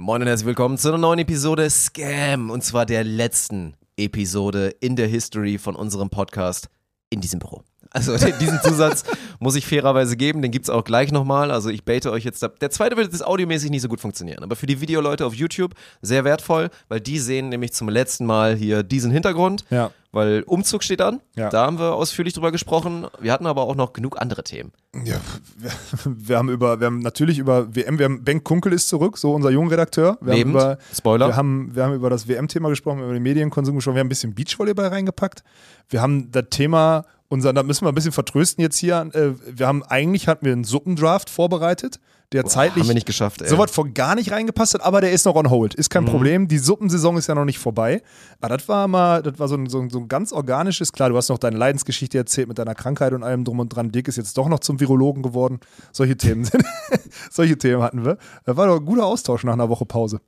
Moin und herzlich willkommen zu einer neuen Episode Scam und zwar der letzten Episode in der History von unserem Podcast in diesem Büro. Also diesen Zusatz muss ich fairerweise geben, den gibt es auch gleich nochmal. Also ich bete euch jetzt, der zweite wird jetzt audiomäßig nicht so gut funktionieren, aber für die Videoleute auf YouTube sehr wertvoll, weil die sehen nämlich zum letzten Mal hier diesen Hintergrund. Ja. Weil Umzug steht an, Ja. da haben wir ausführlich drüber gesprochen. Wir hatten aber auch noch genug andere Themen. Ja, wir, wir haben über, wir haben natürlich über WM, wir haben Ben Kunkel ist zurück, so unser Jungredakteur. Wir Lebend. haben über, Spoiler. Wir haben, wir haben über das WM-Thema gesprochen, wir über den Medienkonsum gesprochen, wir haben ein bisschen Beachvolleyball reingepackt. Wir haben das Thema, unser, da müssen wir ein bisschen vertrösten jetzt hier. Äh, wir haben eigentlich hatten wir einen Suppendraft vorbereitet, der zeitlich haben wir nicht geschafft, ey. so was von gar nicht reingepasst hat, aber der ist noch on hold. Ist Mhm. kein Problem. Die Suppensaison ist ja noch nicht vorbei. Aber das war mal, das war so ein, so, ein, so ein ganz organisches, klar, du hast noch deine Leidensgeschichte erzählt mit deiner Krankheit und allem drum und dran. Dick ist jetzt doch noch zum Virologen geworden. Solche Themen sind, solche Themen hatten wir. Das war doch ein guter Austausch nach einer Woche Pause.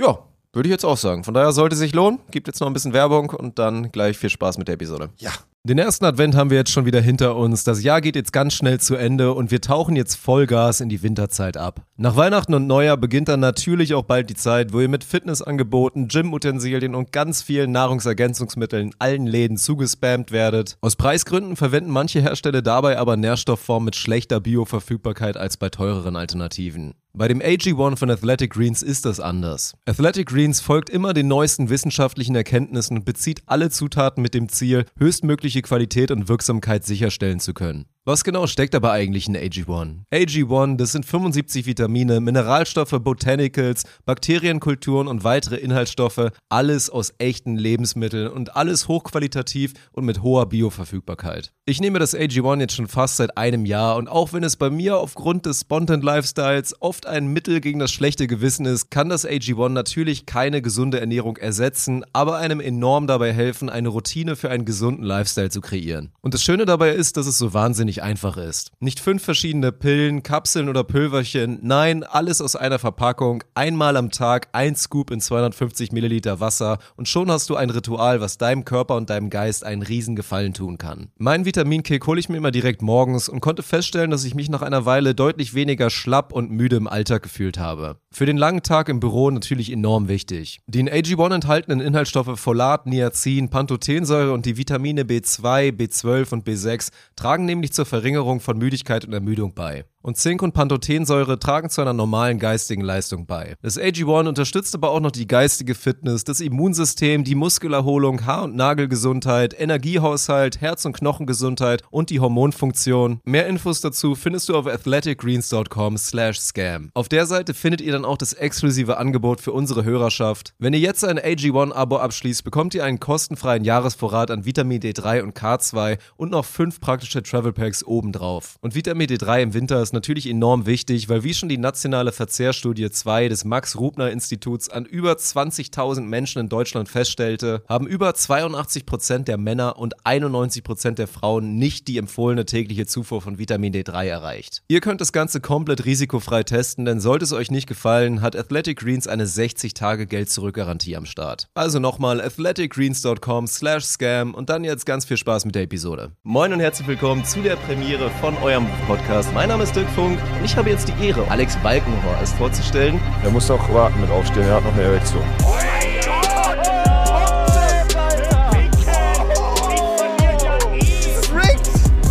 Ja, würde ich jetzt auch sagen. Von daher sollte sich lohnen. Gibt jetzt noch ein bisschen Werbung und dann gleich viel Spaß mit der Episode. Ja. Den ersten Advent haben wir jetzt schon wieder hinter uns. Das Jahr geht jetzt ganz schnell zu Ende und wir tauchen jetzt Vollgas in die Winterzeit ab. Nach Weihnachten und Neujahr beginnt dann natürlich auch bald die Zeit, wo ihr mit Fitnessangeboten, Gymutensilien und ganz vielen Nahrungsergänzungsmitteln in allen Läden zugespammt werdet. Aus Preisgründen verwenden manche Hersteller dabei aber Nährstoffformen mit schlechter Bioverfügbarkeit als bei teureren Alternativen. Bei dem AG1 von Athletic Greens ist das anders. Athletic Greens folgt immer den neuesten wissenschaftlichen Erkenntnissen und bezieht alle Zutaten mit dem Ziel, höchstmögliche Qualität und Wirksamkeit sicherstellen zu können. Was genau steckt aber eigentlich in AG1? AG1, das sind 75 Vitamine, Mineralstoffe, Botanicals, Bakterienkulturen und weitere Inhaltsstoffe, alles aus echten Lebensmitteln und alles hochqualitativ und mit hoher Bioverfügbarkeit. Ich nehme das AG1 jetzt schon fast seit einem Jahr und auch wenn es bei mir aufgrund des Spontan Lifestyles oft ein Mittel gegen das schlechte Gewissen ist, kann das AG1 natürlich keine gesunde Ernährung ersetzen, aber einem enorm dabei helfen, eine Routine für einen gesunden Lifestyle zu kreieren. Und das Schöne dabei ist, dass es so wahnsinnig einfach ist. Nicht fünf verschiedene Pillen, Kapseln oder Pülverchen, nein, alles aus einer Verpackung, einmal am Tag, ein Scoop in 250 Milliliter Wasser und schon hast du ein Ritual, was deinem Körper und deinem Geist einen riesen Gefallen tun kann. Meinen Vitaminkick hole ich mir immer direkt morgens und konnte feststellen, dass ich mich nach einer Weile deutlich weniger schlapp und müde im Alltag gefühlt habe. Für den langen Tag im Büro natürlich enorm wichtig. Die in AG1 enthaltenen Inhaltsstoffe Folat, Niacin, Pantothensäure und die Vitamine B2, B12 und B6 tragen nämlich zur Verringerung von Müdigkeit und Ermüdung bei. Und Zink und Pantothensäure tragen zu einer normalen geistigen Leistung bei. Das AG1 unterstützt aber auch noch die geistige Fitness, das Immunsystem, die Muskelerholung, Haar- und Nagelgesundheit, Energiehaushalt, Herz- und Knochengesundheit und die Hormonfunktion. Mehr Infos dazu findest du auf athleticgreens.com slash scam. Auf der Seite findet ihr dann auch das exklusive Angebot für unsere Hörerschaft. Wenn ihr jetzt ein AG1-Abo abschließt, bekommt ihr einen kostenfreien Jahresvorrat an Vitamin D3 und K2 und noch fünf praktische Travel Packs obendrauf. Und Vitamin D3 im Winter ist natürlich enorm wichtig, weil wie schon die nationale Verzehrstudie 2 des Max-Rubner-Instituts an über 20.000 Menschen in Deutschland feststellte, haben über 82% der Männer und 91% der Frauen nicht die empfohlene tägliche Zufuhr von Vitamin D3 erreicht. Ihr könnt das Ganze komplett risikofrei testen, denn sollte es euch nicht gefallen, hat Athletic Greens eine 60-Tage-Geld-Zurück-Garantie am Start. Also nochmal athleticgreens.com slash scam und dann jetzt ganz viel Spaß mit der Episode. Moin und herzlich willkommen zu der Premiere von eurem Podcast. Mein Name ist Dirk Funk und ich habe jetzt die Ehre, Alex Balkenhorst vorzustellen. Er muss auch warten mit aufstehen, er hat noch eine Erektion.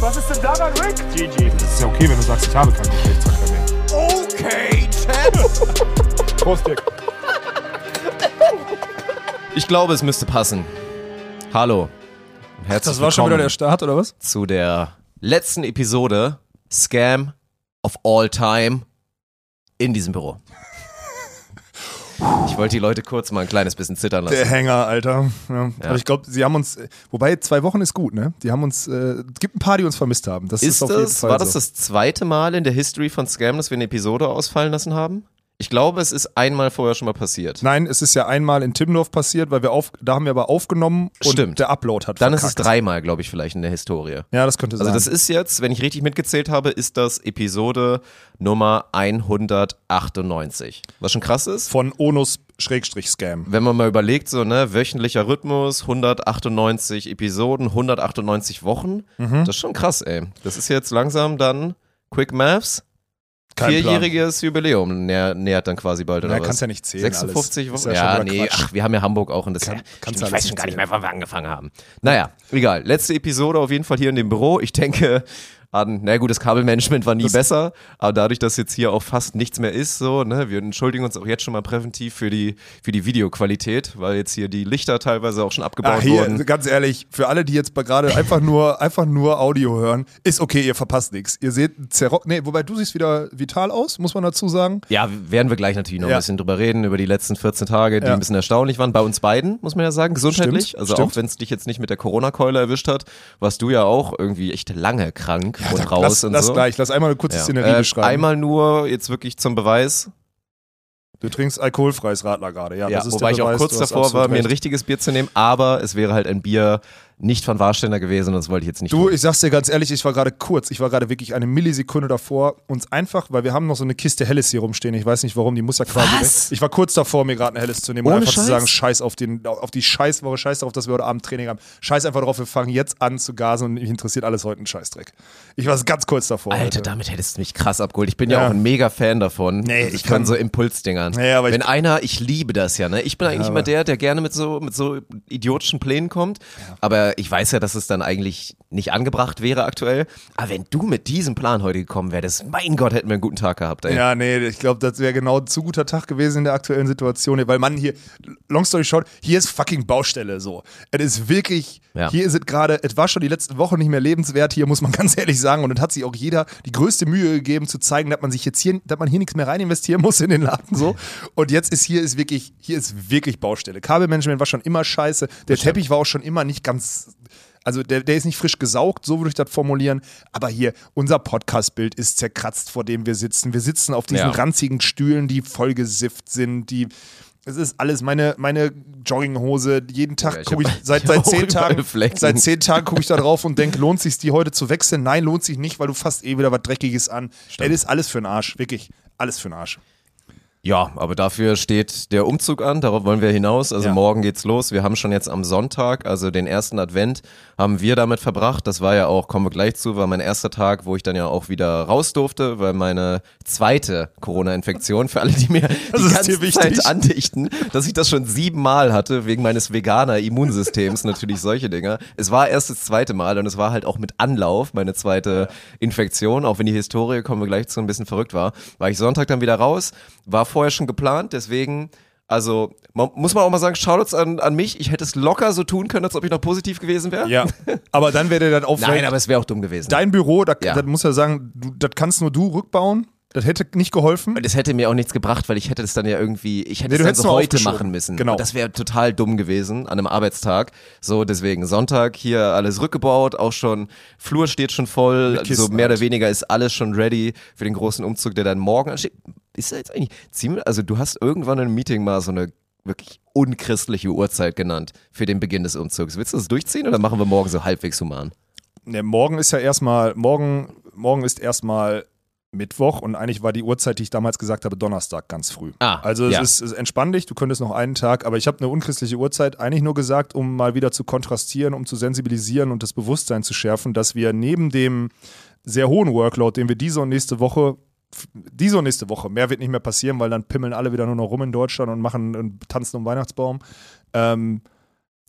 Was ist denn daran, Rick? Das ist ja okay, wenn du sagst, ich habe keinen Geschlechtsverkehr mehr. Okay, Chat. Prost, Dick. Ich glaube, es müsste passen. Hallo. Herzlich Das war schon wieder der Start, oder was? zu der letzten Episode Scam of All Time in diesem Büro. Ich wollte die Leute kurz mal ein kleines bisschen zittern lassen. Der Hänger, Alter. Ja. Ja. Aber ich glaube, sie haben uns, wobei zwei Wochen ist gut, ne? Die haben uns, äh, es gibt ein paar, die uns vermisst haben. Das ist, Ist auf jeden das, Fall war das so. das zweite Mal in der History von Scam, dass wir eine Episode ausfallen lassen haben? Ich glaube, es ist einmal vorher schon mal passiert. Nein, es ist ja einmal in Timmendorf passiert, weil wir auf, da haben wir aber aufgenommen und Stimmt. der Upload hat Dann ist es verkackt. dreimal, glaube ich, vielleicht in der Historie. Ja, das könnte Also sein. das ist jetzt, wenn ich richtig mitgezählt habe, ist das Episode Nummer 198. Was schon krass ist. von Onus-Scam. Wenn man mal überlegt, so, ne, wöchentlicher Rhythmus, 198 Episoden, 198 Wochen, Mhm. das ist schon krass, ey. Das ist jetzt langsam dann Quick Maths, Kein Plan. Vierjähriges Jubiläum näher, nähert dann quasi bald, oder was? kannst ja nicht zählen 56 alles. Wochen? Ja Ja, nee, Quatsch. ach, wir haben ja Hamburg auch und das Kann- ja, kannst stimmt, ich weiß schon gar nicht nicht mehr, wann wir angefangen haben. Naja, egal. Letzte Episode auf jeden Fall hier in dem Büro. Ich denke an, na gut, das Kabelmanagement war nie besser, aber dadurch, dass jetzt hier auch fast nichts mehr ist, so, ne, wir entschuldigen uns auch jetzt schon mal präventiv für die, für die Videoqualität, weil jetzt hier die Lichter teilweise auch schon abgebaut Ah, hier, wurden. ganz ehrlich, für alle, die jetzt gerade einfach nur, einfach nur Audio hören, ist okay, ihr verpasst nichts. Ihr seht Zerrock, nee, wobei du siehst wieder vital aus, muss man dazu sagen. Ja, werden wir gleich natürlich noch Ja. ein bisschen drüber reden, über die letzten 14 Tage, die Ja. ein bisschen erstaunlich waren. Bei uns beiden, muss man ja sagen, gesundheitlich. Stimmt, also stimmt. auch wenn es dich jetzt nicht mit der Corona-Keule erwischt hat, warst du ja auch irgendwie echt lange krank und Da- raus lass, und lass so. gleich, lass einmal eine kurze Ja. Szenerie Äh, beschreiben. einmal nur jetzt wirklich zum Beweis. du trinkst alkoholfreies Radler gerade, ja. Ja, das ist wobei der ich auch Beweis, kurz davor war, absolut mir ein recht. richtiges Bier zu nehmen, aber es wäre halt ein Bier nicht von Warsteiner gewesen und das wollte ich jetzt nicht Du, tun. ich sag's dir ganz ehrlich, ich war gerade kurz, ich war gerade wirklich eine Millisekunde davor, uns einfach, weil wir haben noch so eine Kiste Helles hier rumstehen, ich weiß nicht warum, die muss ja quasi Was? weg. Ich war kurz davor, mir gerade eine Helles zu nehmen und Ohne einfach zu Scheiß? sagen, scheiß auf, den, auf die Scheißwoche, scheiß darauf, dass wir heute Abend Training haben, scheiß einfach drauf, wir fangen jetzt an zu gasen und mich interessiert alles heute ein Scheißdreck. Ich war ganz kurz davor. Alter, heute. damit hättest du mich krass abgeholt. Ich bin ja, Ja. auch ein mega Fan davon. Nee, ich von kann- so Impulsdingern. Nee, aber ich- Wenn einer, ich liebe das ja, ne? Ich bin eigentlich aber- immer der, der gerne mit so, mit so idiotischen Plänen kommt. Aber ich weiß ja, dass es dann eigentlich nicht angebracht wäre aktuell. Aber wenn du mit diesem Plan heute gekommen wärst, mein Gott, hätten wir einen guten Tag gehabt, ey. Ja, nee, ich glaube, das wäre genau ein zu guter Tag gewesen in der aktuellen Situation, weil man hier, long story short, hier ist fucking Baustelle so. Es ist wirklich, Ja. hier sind gerade, es war schon die letzten Wochen nicht mehr lebenswert, hier muss man ganz ehrlich sagen, und es hat sich auch jeder die größte Mühe gegeben zu zeigen, dass man sich jetzt hier, dass man hier nichts mehr rein investieren muss in den Laden so. Und jetzt ist hier ist wirklich, hier ist wirklich Baustelle. Kabelmanagement war schon immer scheiße, der Teppich war auch schon immer nicht ganz also der, der ist nicht frisch gesaugt, so würde ich das formulieren. Aber hier, unser Podcast-Bild ist zerkratzt, vor dem wir sitzen. Wir sitzen auf diesen Ja. ranzigen Stühlen, die vollgesifft sind, die. Es ist alles meine, meine Jogginghose. Jeden Ja, Tag ich gucke ich, seit, seit zehn Tagen, seit zehn Tagen gucke ich da drauf und denke, lohnt sich die heute zu wechseln? Nein, lohnt sich nicht, weil du fasst eh wieder was Dreckiges an. Das ist alles für den Arsch, wirklich. Alles für den Arsch. Ja, aber dafür steht der Umzug an, darauf wollen wir hinaus. Also Ja. morgen geht's los. Wir haben schon jetzt am Sonntag, also den ersten Advent, haben wir damit verbracht. Das war ja auch, kommen wir gleich zu, war mein erster Tag, wo ich dann ja auch wieder raus durfte, weil meine zweite Corona-Infektion, für alle, die mir Das die ganze. Zeit andichten, dass ich das schon siebenmal hatte, wegen meines veganer Immunsystems, natürlich solche Dinge. Es war erst das zweite Mal und es war halt auch mit Anlauf meine zweite Infektion, auch wenn die Historie, kommen wir gleich zu, ein bisschen verrückt war. War ich Sonntag dann wieder raus, war vorher schon geplant, deswegen, also man, muss man auch mal sagen, Shoutouts an, an mich, ich hätte es locker so tun können, als ob ich noch positiv gewesen wäre. Ja. Aber dann wäre das aufregend. Nein, aber es wäre auch dumm gewesen. Dein Büro, da, Ja. das muss ja sagen, du, das kannst nur du rückbauen. Das hätte nicht geholfen. Es hätte mir auch nichts gebracht, weil ich hätte es dann ja irgendwie, ich hätte Nee, es du dann so heute machen müssen. Genau. Und das wäre total dumm gewesen an einem Arbeitstag. So, deswegen Sonntag hier alles rückgebaut, auch schon, Flur steht schon voll, so mehr oder halt. weniger ist alles schon ready für den großen Umzug, der dann morgen ansteht. Ist jetzt eigentlich ziemlich, also du hast irgendwann in einem Meeting mal so eine wirklich unchristliche Uhrzeit genannt für den Beginn des Umzugs. Willst du das durchziehen oder machen wir morgen so halbwegs human? Ne, morgen ist ja erstmal, morgen, morgen ist erstmal Mittwoch und eigentlich war die Uhrzeit, die ich damals gesagt habe, Donnerstag ganz früh. Ah, also es ja. ist, ist entspann dich, du könntest noch einen Tag, aber ich habe eine unchristliche Uhrzeit eigentlich nur gesagt, um mal wieder zu kontrastieren, um zu sensibilisieren und das Bewusstsein zu schärfen, dass wir neben dem sehr hohen Workload, den wir diese und nächste Woche diese und nächste Woche, mehr wird nicht mehr passieren, weil dann pimmeln alle wieder nur noch rum in Deutschland und machen und tanzen um Weihnachtsbaum. Ähm,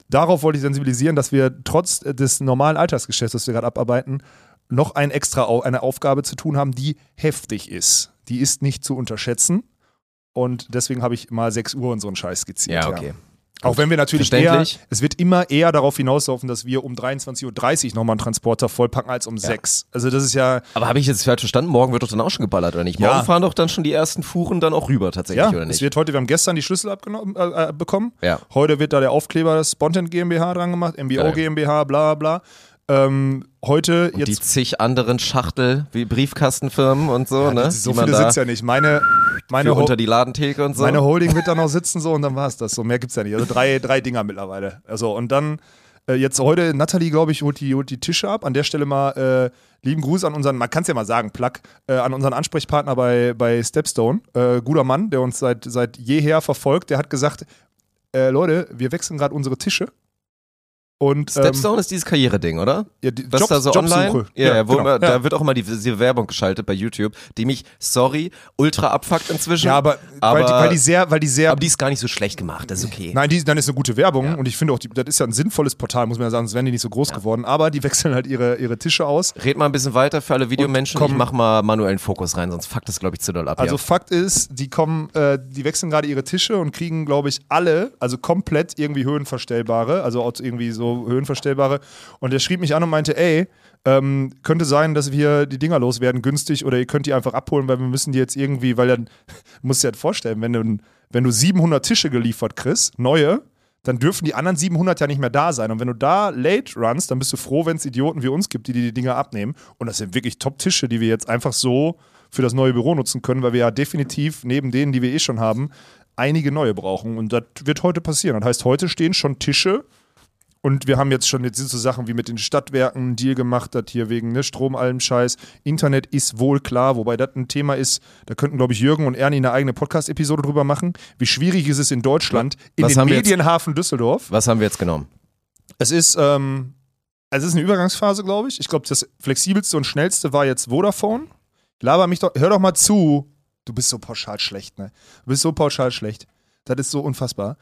darauf wollte ich sensibilisieren, dass wir trotz des normalen Alltagsgeschäfts, das wir gerade abarbeiten, noch ein extra eine Aufgabe zu tun haben, die heftig ist. Die ist nicht zu unterschätzen. Und deswegen habe ich mal 6 Uhr und so einen Scheiß skizziert. Auch wenn wir natürlich eher, es wird immer eher darauf hinauslaufen, dass wir um 23.30 Uhr nochmal einen Transporter vollpacken als um 6. Also das ist ja, Aber habe ich jetzt falsch verstanden? Morgen wird doch dann auch schon geballert, oder nicht? Morgen Ja. fahren doch dann schon die ersten Fuhren dann auch rüber tatsächlich, ja, oder es nicht? wird heute, wir haben gestern die Schlüssel abgenommen, äh, äh, bekommen. Ja. Heute wird da der Aufkleber des Spontan GmbH dran gemacht, MBO Geil. GmbH, bla bla. Ähm, heute Und die jetzt zig anderen Schachtel, wie Briefkastenfirmen und so, ne? so die viele sitzt ja nicht. Meine, meine, unter die Ladentheke und so. meine Holding wird da noch sitzen so und dann war es das. So mehr gibt's ja nicht. Also drei, drei Dinger mittlerweile. Also und dann äh, jetzt heute Natalie, glaube ich, holt die, holt die Tische ab. An der Stelle mal äh, lieben Gruß an unseren, man kann es ja mal sagen, Plug, äh, an unseren Ansprechpartner bei, bei Stepstone. Äh, guter Mann, der uns seit, seit jeher verfolgt. Der hat gesagt, äh, Leute, wir wechseln gerade unsere Tische. Und, ähm, Stepstone ist dieses Karriereding, oder? Ja, die Was Jobs- da so Jobsuche. online? Ja, Ja, ja, wo genau. immer, da wird auch immer die, diese Werbung geschaltet bei YouTube, die mich, sorry, ultra abfuckt inzwischen. ja, aber, aber, weil, die, weil die sehr, weil die sehr aber die ist gar nicht so schlecht gemacht, das ist okay. Nein, die, dann ist eine gute Werbung und ich finde auch, die, das ist ja ein sinnvolles Portal, muss man ja sagen, sonst wären die nicht so groß geworden. Aber die wechseln halt ihre, ihre Tische aus. Red mal ein bisschen weiter für alle Videomenschen. komm- Ich mach mal manuellen Fokus rein, sonst fuckt das, glaube ich, zu doll ab. Also. Fakt ist, die kommen, äh, die wechseln gerade ihre Tische und kriegen, glaube ich, alle, also komplett irgendwie höhenverstellbare, also irgendwie so höhenverstellbare. Und der schrieb mich an und meinte, ey, ähm, könnte sein, dass wir die Dinger loswerden günstig oder ihr könnt die einfach abholen, weil wir müssen die jetzt irgendwie, weil dann, musst du dir halt vorstellen, wenn du, wenn du 700 Tische geliefert kriegst, neue, dann dürfen die anderen 700 ja nicht mehr da sein. Und wenn du da late runs, dann bist du froh, wenn es Idioten wie uns gibt, die, die die Dinger abnehmen. Und das sind wirklich Top-Tische, die wir jetzt einfach so für das neue Büro nutzen können, weil wir ja definitiv neben denen, die wir eh schon haben, einige neue brauchen. Und das wird heute passieren. Das heißt, heute stehen schon Tische und wir haben jetzt schon jetzt sind so Sachen wie mit den Stadtwerken einen Deal gemacht, das hier wegen ne, Strom, allem Scheiß. Internet ist wohl klar, wobei das ein Thema ist, da könnten, glaube ich, Jürgen und Ernie eine eigene Podcast-Episode drüber machen. Wie schwierig ist es in Deutschland, in Was den wir jetzt- Medienhafen Düsseldorf. Was haben wir jetzt genommen? Es ist, ähm, also es ist eine Übergangsphase, glaube ich. Ich glaube, das flexibelste und schnellste war jetzt Vodafone. Laber mich doch, hör doch mal zu. Du bist so pauschal schlecht, ne? Du bist so pauschal schlecht. Das ist so unfassbar.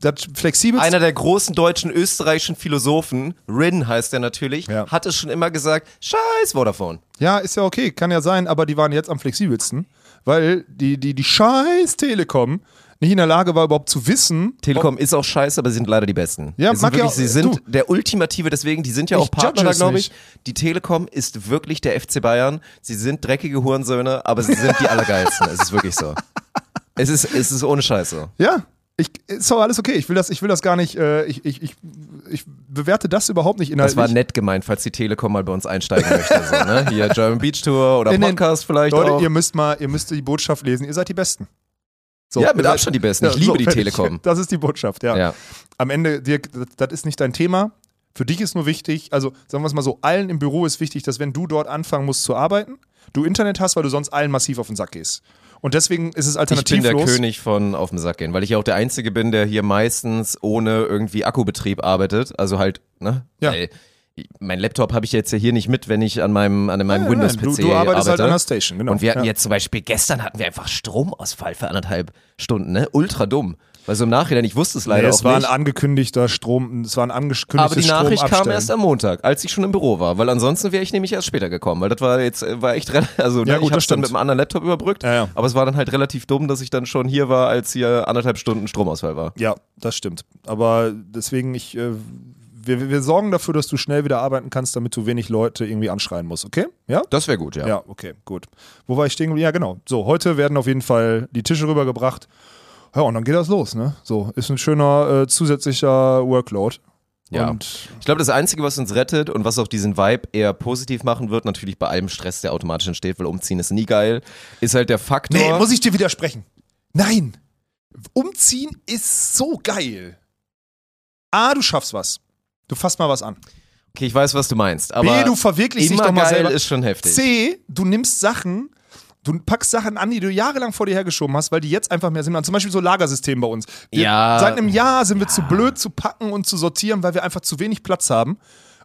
Das flexibelste. Einer der großen deutschen, österreichischen Philosophen, Rin heißt er natürlich, Ja. hat es schon immer gesagt, scheiß Vodafone. Ja, ist ja okay, kann ja sein, aber die waren jetzt am flexibelsten, weil die, die, die scheiß Telekom nicht in der Lage war, überhaupt zu wissen. Telekom ist auch scheiße, aber sie sind leider die Besten. Ja, mag ja wirklich, auch- sie sind du. der ultimative, deswegen, die sind ja Ich auch Partner da, es glaube ich. nicht. Die Telekom ist wirklich der FC Bayern. Sie sind dreckige Hurensöhne, aber sie sind die allergeilsten. es ist wirklich so. Es ist, es ist ohne Scheiß so. Ja, ich, ist doch alles okay. Ich will das, ich will das gar nicht, äh, ich, ich, ich, ich bewerte das überhaupt nicht Das inhaltlich. war nett gemeint, falls die Telekom mal bei uns einsteigen möchte. So, ne? Hier German Beach Tour oder Podcast vielleicht Leute, auch. ihr müsst mal, ihr müsst die Botschaft lesen, ihr seid die Besten. So, Ja, mit Abstand die Besten. Ich liebe die fertig. Telekom. Das ist die Botschaft, ja. Ja. Am Ende, Dirk, das, das ist nicht dein Thema. Für dich ist nur wichtig, also sagen wir es mal so, allen im Büro ist wichtig, dass wenn du dort anfangen musst zu arbeiten, du Internet hast, weil du sonst allen massiv auf den Sack gehst. Und deswegen ist es Ich bin alternativlos. der König von auf den Sack gehen, weil ich ja auch der Einzige bin, der hier meistens ohne irgendwie Akkubetrieb arbeitet. Also halt, ne? Ja. Weil mein Laptop habe ich jetzt ja hier nicht mit, wenn ich an meinem, an meinem Ja, Windows-PC nein, du, du arbeitest arbeite. halt an der Station, genau. Und wir hatten ja. jetzt zum Beispiel, gestern hatten wir einfach Stromausfall für anderthalb Stunden, ne? Ultra dumm. Weil so im Nachhinein, ich wusste es leider nee, es auch war nicht. ein angekündigter Strom, es war ein angekündigtes Aber die Nachricht kam erst am Montag, als ich schon im Büro war, weil ansonsten wäre ich nämlich erst später gekommen, weil das war jetzt äh, war echt also ne, Ja, gut, ich habe dann mit einem anderen Laptop überbrückt, Ja, ja. aber es war dann halt relativ dumm, dass ich dann schon hier war, als hier anderthalb Stunden Stromausfall war. Ja, das stimmt. Aber deswegen, ich, äh, wir, wir sorgen dafür, dass du schnell wieder arbeiten kannst, damit du wenig Leute irgendwie anschreien musst, okay? Ja? Das wäre gut, ja. Ja, okay, gut. Wo war ich stehen? Ja, genau. So, heute werden auf jeden Fall die Tische rübergebracht. Ja, und dann geht das los, ne? So, ist ein schöner äh, zusätzlicher Workload. Ja. Und Ich glaube, das Einzige, was uns rettet und was auch diesen Vibe eher positiv machen wird, natürlich bei allem Stress, der automatisch entsteht, weil umziehen ist nie geil, ist halt der Faktor. Nee, muss ich dir widersprechen. Nein. Umziehen ist so geil. A, du schaffst was. Du fasst mal was an. okay, ich weiß, was du meinst, aber B, du verwirklichst dich doch mal geil selber. ist schon heftig. C, du nimmst Sachen, du packst Sachen an, die du jahrelang vor dir hergeschoben hast, weil die jetzt einfach mehr Sinn machen. Zum Beispiel so Lagersystem bei uns. Wir, Ja. Seit einem Jahr sind wir zu blöd zu packen und zu sortieren, weil wir einfach zu wenig Platz haben.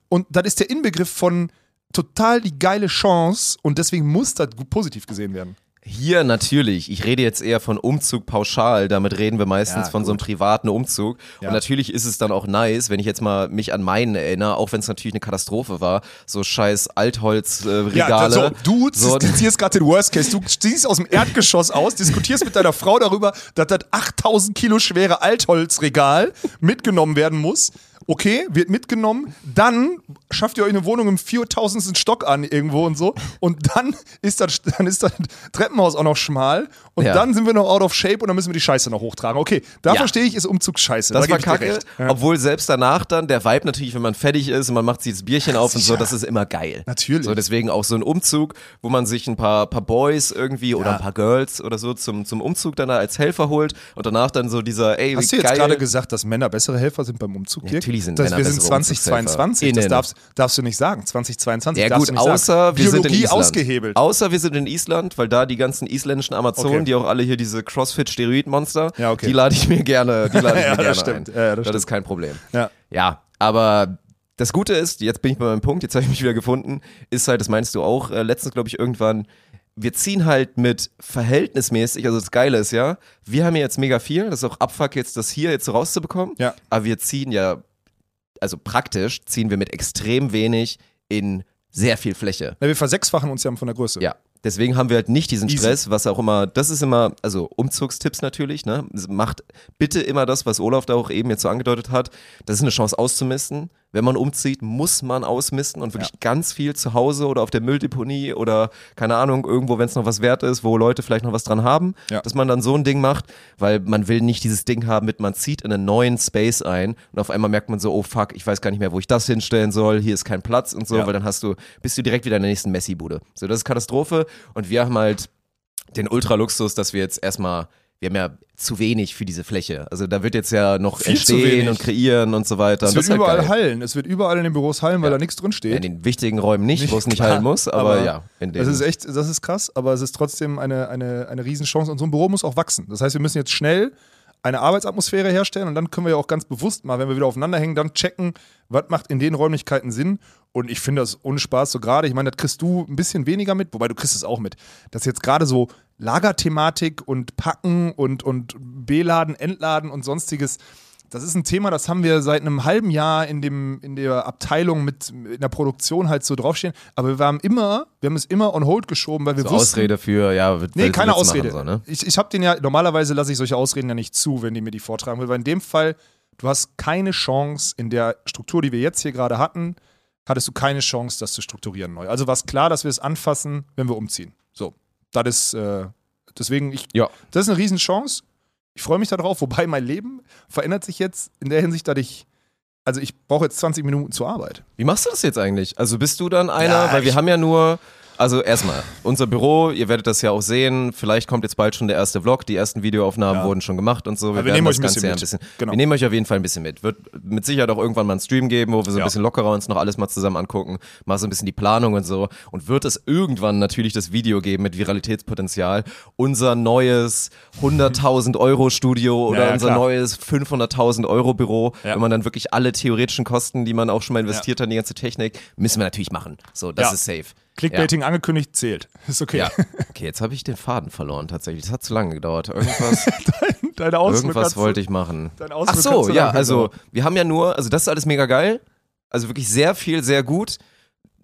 Und das ist der Inbegriff von total die geile Chance und deswegen muss das positiv gesehen werden. Hier natürlich. Ich rede jetzt eher von Umzug pauschal. Damit reden wir meistens Ja, von so einem privaten Umzug. Ja. Und natürlich ist es dann auch nice, wenn ich jetzt mal mich an meinen erinnere, auch wenn es natürlich eine Katastrophe war. So scheiß Altholzregale. Äh, Ja, so, du So- ziehst gerade den Worst Case. Du ziehst aus dem Erdgeschoss aus, diskutierst mit deiner Frau darüber, dass das 8000 Kilo schwere Altholzregal mitgenommen werden muss. Okay, wird mitgenommen. Dann schafft ihr euch eine Wohnung im 4000. Stock an irgendwo und so. Und dann ist das, dann ist das Treppenhaus auch noch schmal. Und Ja. dann sind wir noch out of shape und dann müssen wir die Scheiße noch hochtragen. Okay, da Ja. verstehe ich, ist Umzug scheiße. Das da war kacke, recht. Ja. obwohl selbst danach dann der Vibe natürlich, wenn man fertig ist und man macht sich das Bierchen auf und so, sicher. das ist immer geil. Natürlich. So deswegen auch so ein Umzug, wo man sich ein paar, paar Boys irgendwie oder ein paar Girls oder so zum, zum Umzug dann da als Helfer holt und danach dann so dieser, ey, Hast du jetzt gerade gesagt, dass Männer bessere Helfer sind beim Umzug? Natürlich sind das, Wir sind bessere 2022, das darfst, darfst du nicht sagen. 2022 Ja darfst gut, du nicht außer sagen. wir Biologie sind in Island. ausgehebelt. Außer wir sind in Island, weil da die ganzen isländischen Amazonen, Okay. die auch alle hier diese Crossfit-Steroid-Monster, Ja, okay. die lade ich mir gerne, die lade ich Ja, mir das gerne stimmt. ein. Ja, das das stimmt. ist kein Problem. Ja. Ja, aber das Gute ist, jetzt bin ich bei meinem Punkt, jetzt habe ich mich wieder gefunden, ist halt, das meinst du auch, äh, letztens glaube ich irgendwann, wir ziehen halt mit verhältnismäßig, also das Geile ist ja, wir haben ja jetzt mega viel, das ist auch Abfuck jetzt, das hier jetzt so rauszubekommen, Ja. aber wir ziehen ja, also praktisch ziehen wir mit extrem wenig in sehr viel Fläche. Na, wir versechsfachen uns ja von der Größe. Ja. Deswegen haben wir halt nicht diesen Easy. Stress, was auch immer, das ist immer, also Umzugstipps natürlich, ne? Macht bitte immer das, was Olaf da auch eben jetzt so angedeutet hat. Das ist eine Chance auszumisten. Wenn man umzieht, muss man ausmisten und wirklich ganz viel zu Hause oder auf der Mülldeponie oder keine Ahnung, irgendwo, wenn es noch was wert ist, wo Leute vielleicht noch was dran haben, Ja. dass man dann so ein Ding macht, weil man will nicht dieses Ding haben mit, man zieht in einen neuen Space ein und auf einmal merkt man so, oh fuck, ich weiß gar nicht mehr, wo ich das hinstellen soll, hier ist kein Platz und so, Ja. weil dann hast du, bist du direkt wieder in der nächsten Messi-Bude. So, das ist Katastrophe und wir haben halt den Ultraluxus, dass wir jetzt erstmal, wir haben ja zu wenig für diese Fläche. Also da wird jetzt ja noch Viel entstehen und kreieren und so weiter. Es wird halt überall geil. hallen. Es wird überall in den Büros hallen, weil Ja. da nichts drin In steht. den wichtigen Räumen nicht, wo es nicht hallen muss, aber, ja. In Das ist echt, das ist krass, aber es ist trotzdem eine, eine, eine Riesenchance und so ein Büro muss auch wachsen. Das heißt, wir müssen jetzt schnell eine Arbeitsatmosphäre herstellen und dann können wir ja auch ganz bewusst mal, wenn wir wieder aufeinander hängen, dann checken, was macht in den Räumlichkeiten Sinn. Und ich finde das ohne Spaß so gerade, ich meine, das kriegst du ein bisschen weniger mit, wobei du kriegst es auch mit, dass jetzt gerade so Lagerthematik und Packen und, und Beladen, Entladen und sonstiges, das ist ein Thema, das haben wir seit einem halben Jahr in, dem, in der Abteilung mit in der Produktion halt so draufstehen. Aber wir haben immer, wir haben es immer on hold geschoben, weil wir so wussten. Ausrede für, ja, wird- Nee, keine Ausrede. So, ne? Ich, ich habe den ja, normalerweise lasse ich solche Ausreden ja nicht zu, wenn die mir die vortragen will, weil in dem Fall, du hast keine Chance in der Struktur, die wir jetzt hier gerade hatten, hattest du keine Chance, das zu strukturieren neu. Also war es klar, dass wir es anfassen, wenn wir umziehen. So, das ist, äh, deswegen, ich, Ja. das ist eine Riesenchance. Ich freue mich darauf, wobei mein Leben verändert sich jetzt in der Hinsicht, dass ich, also ich brauche jetzt 20 Minuten zur Arbeit. Wie machst du das jetzt eigentlich? Also bist du dann einer, Ja, weil wir haben ja nur, also erstmal, unser Büro, ihr werdet das ja auch sehen, vielleicht kommt jetzt bald schon der erste Vlog, die ersten Videoaufnahmen Ja. wurden schon gemacht und so. wir werden nehmen das euch ein Ganze bisschen ja mit. ein bisschen, Genau. wir nehmen euch auf jeden Fall ein bisschen mit. Wird mit Sicherheit auch irgendwann mal einen Stream geben, wo wir so ein Ja. bisschen lockerer uns noch alles mal zusammen angucken, mal so ein bisschen die Planung und so. Und wird es irgendwann natürlich das Video geben mit Viralitätspotenzial, unser neues 100.000 Euro Studio oder Ja, unser klar. neues 500.000 Euro Büro, wenn man dann wirklich alle theoretischen Kosten, die man auch schon mal investiert hat, in die ganze Technik, müssen wir natürlich machen. So, das ist safe. Clickbaiting angekündigt zählt. Ist okay. Ja. ja. Okay, jetzt habe ich den Faden verloren tatsächlich. Das hat zu lange gedauert. Irgendwas, Deine Ausflug irgendwas wollte ich machen. dein Ach Ausflug so, kannst du ja, also dauern. wir haben ja nur, also das ist alles mega geil. Also wirklich sehr viel, sehr gut.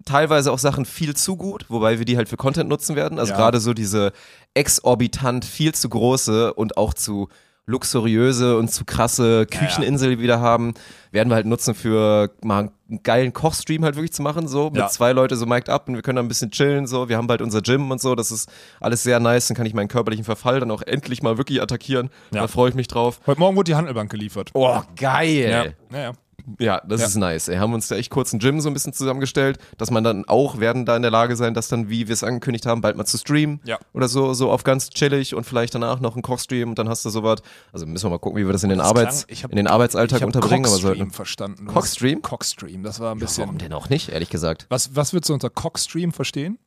Teilweise auch Sachen viel zu gut, wobei wir die halt für Content nutzen werden. Also Ja. gerade so diese exorbitant viel zu große und auch zu luxuriöse und zu krasse Kücheninsel, wieder haben, werden wir halt nutzen für mal einen geilen Kochstream halt wirklich zu machen, so mit Ja. zwei Leute so mic'd up und wir können da ein bisschen chillen, so. Wir haben bald unser Gym und so, das ist alles sehr nice, dann kann ich meinen körperlichen Verfall dann auch endlich mal wirklich attackieren. Da freue ich mich drauf. Heute Morgen wurde die Handelbank geliefert. Oh, geil! Ja, ja. Ja, das Ja. ist nice. Ey, haben uns da echt kurz ein Gym so ein bisschen zusammengestellt, dass man dann auch, werden da in der Lage sein, das dann, wie wir es angekündigt haben, bald mal zu streamen. Ja. Oder so, so auf ganz chillig und vielleicht danach noch ein Kochstream und dann hast du sowas. Also müssen wir mal gucken, wie wir das in den, Das Arbeits, klang- ich hab- in den Arbeitsalltag unterbringen. Aber Cockstream sollten. verstanden. Cockstream? Cockstream, das war ein bisschen. Warum denn auch nicht, ehrlich gesagt? Was, was würdest du unter Cockstream verstehen?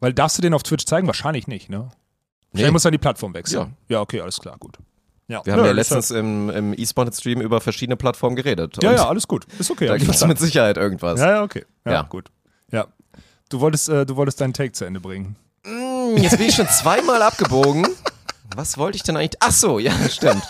Weil darfst du den auf Twitch zeigen? Wahrscheinlich nicht, ne? Nee. Schnell muss dann die Plattform wechseln. Ja, okay, alles klar, gut. Ja, Wir haben ja, das letztens im, im E-Sport-Stream über verschiedene Plattformen geredet. Ja, ja, alles gut. Ist okay. Da gibt es mit Sicherheit irgendwas. Ja, ja, okay. Ja, Ja. gut. Ja. Du wolltest, äh, du wolltest deinen Take zu Ende bringen. Mm, Jetzt bin ich schon zweimal abgebogen. Was wollte ich denn eigentlich? Ach so, ja, stimmt.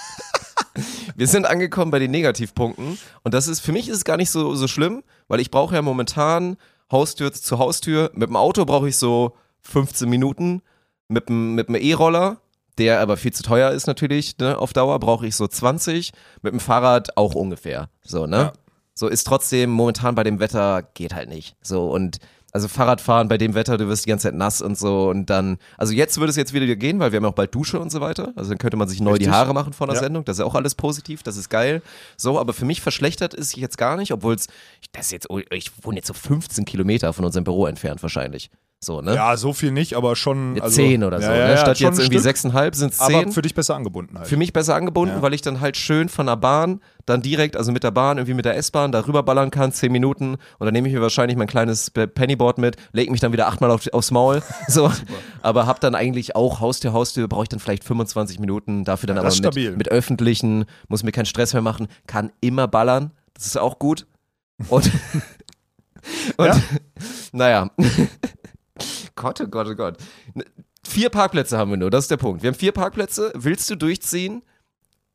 Wir sind angekommen bei den Negativpunkten und das ist für mich ist es gar nicht so so schlimm, weil ich brauche ja momentan Haustür zu Haustür. Mit dem Auto brauche ich so 15 Minuten. Mit dem mit dem E-Roller, der aber viel zu teuer ist natürlich, ne, auf Dauer brauche ich so 20. Mit dem Fahrrad auch ungefähr. So ne. Ja. So ist trotzdem momentan bei dem Wetter geht halt nicht. So und also Fahrradfahren bei dem Wetter, du wirst die ganze Zeit nass und so und dann, also jetzt würde es jetzt wieder gehen, weil wir haben ja auch bald Dusche und so weiter. Also dann könnte man sich neu Richtig. die Haare machen vor der Ja. Sendung. Das ist ja auch alles positiv, das ist geil. So, aber für mich verschlechtert ist jetzt gar nicht, obwohl es, das ist jetzt, oh, ich wohne jetzt so 15 Kilometer von unserem Büro entfernt wahrscheinlich. So, ne? Ja, so viel nicht, aber schon. Ja, also, zehn oder so. ja, ja, ne? ja, Statt schon jetzt irgendwie sechseinhalb sind es Aber zehn. für dich besser angebunden halt. Für mich besser angebunden, Ja. weil ich dann halt schön von der Bahn dann direkt, also mit der Bahn, irgendwie mit der S-Bahn, da rüberballern kann, zehn Minuten und dann nehme ich mir wahrscheinlich mein kleines Pe- Pennyboard mit, lege mich dann wieder achtmal auf, aufs Maul, so, aber hab dann eigentlich auch Haustür, Haustür, brauche ich dann vielleicht 25 Minuten, dafür dann Ja, aber mit, mit öffentlichen, muss mir keinen Stress mehr machen, kann immer ballern, Das ist auch gut. Und, und Ja? naja. Gott, oh Gott, oh Gott. Vier Parkplätze haben wir nur, das ist der Punkt. Wir haben vier Parkplätze. Willst du durchziehen,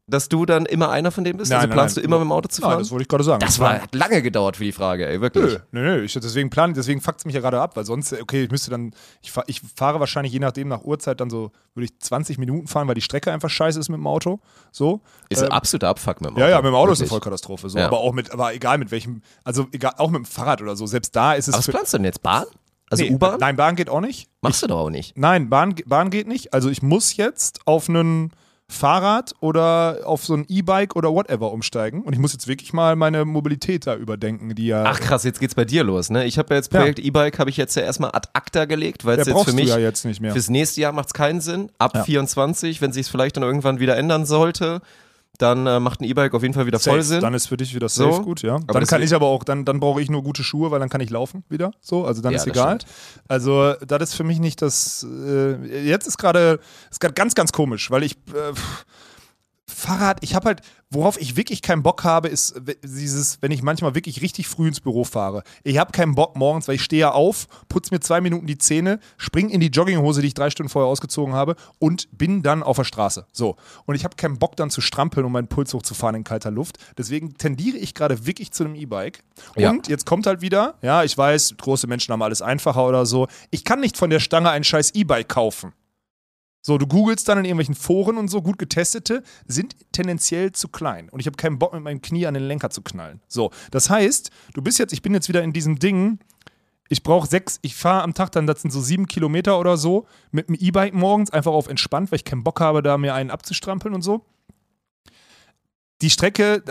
dass du dann immer einer von denen bist? also planst du immer mit dem Auto zu fahren? Nein, das wollte ich gerade sagen. das war, hat lange gedauert für die Frage, ey, wirklich. Nö, nö, nö. Ich, deswegen plan, deswegen fuckt es mich ja gerade ab, weil sonst, okay, ich müsste dann, ich, fahr, ich fahre wahrscheinlich je nachdem nach Uhrzeit dann so, würde ich 20 Minuten fahren, weil die Strecke einfach scheiße ist mit dem Auto. So. Ist Ähm, ein absoluter Abfuck mit dem Auto. ja, ja, mit dem Auto ist eine Wirklich. Vollkatastrophe. So. Ja. Aber auch mit, aber egal mit welchem, also egal, auch mit dem Fahrrad oder so, selbst da ist es was planst du denn jetzt? Bahn? Also Nee, U-Bahn? Nein, Bahn geht auch nicht. Machst du doch auch nicht. Nein, Bahn, Bahn geht nicht. Also ich muss jetzt auf einen Fahrrad oder auf so ein E-Bike oder whatever umsteigen. Und ich muss jetzt wirklich mal meine Mobilität da überdenken, die ja. Ach krass, jetzt geht's bei dir los, ne? Ich habe ja jetzt Ja. Projekt E-Bike, habe ich jetzt ja erstmal ad acta gelegt, weil es jetzt für mich du ja jetzt nicht mehr. fürs nächste Jahr macht's keinen Sinn. Ab Ja. 24, wenn sich es vielleicht dann irgendwann wieder ändern sollte, dann äh, macht ein E-Bike auf jeden Fall wieder voll Safe. Sinn. Dann ist für dich wieder So. safe gut, ja. Aber dann kann ich aber auch, dann, dann brauche ich nur gute Schuhe, weil dann kann ich laufen wieder. So, also dann Ja, ist egal. stimmt. Also das ist für mich nicht das. Äh, jetzt ist gerade ist gerade ganz, ganz komisch, weil ich äh, Fahrrad, ich habe halt, worauf ich wirklich keinen Bock habe, ist dieses, wenn ich manchmal wirklich richtig früh ins Büro fahre. Ich habe keinen Bock morgens, weil ich stehe ja auf, putze mir zwei Minuten die Zähne, spring in die Jogginghose, die ich drei Stunden vorher ausgezogen habe und bin dann auf der Straße. So. Und ich habe keinen Bock dann zu strampeln, um meinen Puls hochzufahren in kalter Luft. Deswegen tendiere ich gerade wirklich zu einem E-Bike. Ja. Und jetzt kommt halt wieder, ja, ich weiß, große Menschen haben alles einfacher oder so. Ich kann nicht von der Stange ein scheiß E-Bike kaufen. So, du googelst dann in irgendwelchen Foren und so, gut getestete, sind tendenziell zu klein. Und ich habe keinen Bock, mit meinem Knie an den Lenker zu knallen. So, das heißt, du bist jetzt, ich bin jetzt wieder in diesem Ding, ich brauche sechs, ich fahre am Tag dann, das sind so sieben Kilometer oder so, mit dem E-Bike morgens, einfach auf entspannt, weil ich keinen Bock habe, da mir einen abzustrampeln und so. Die Strecke,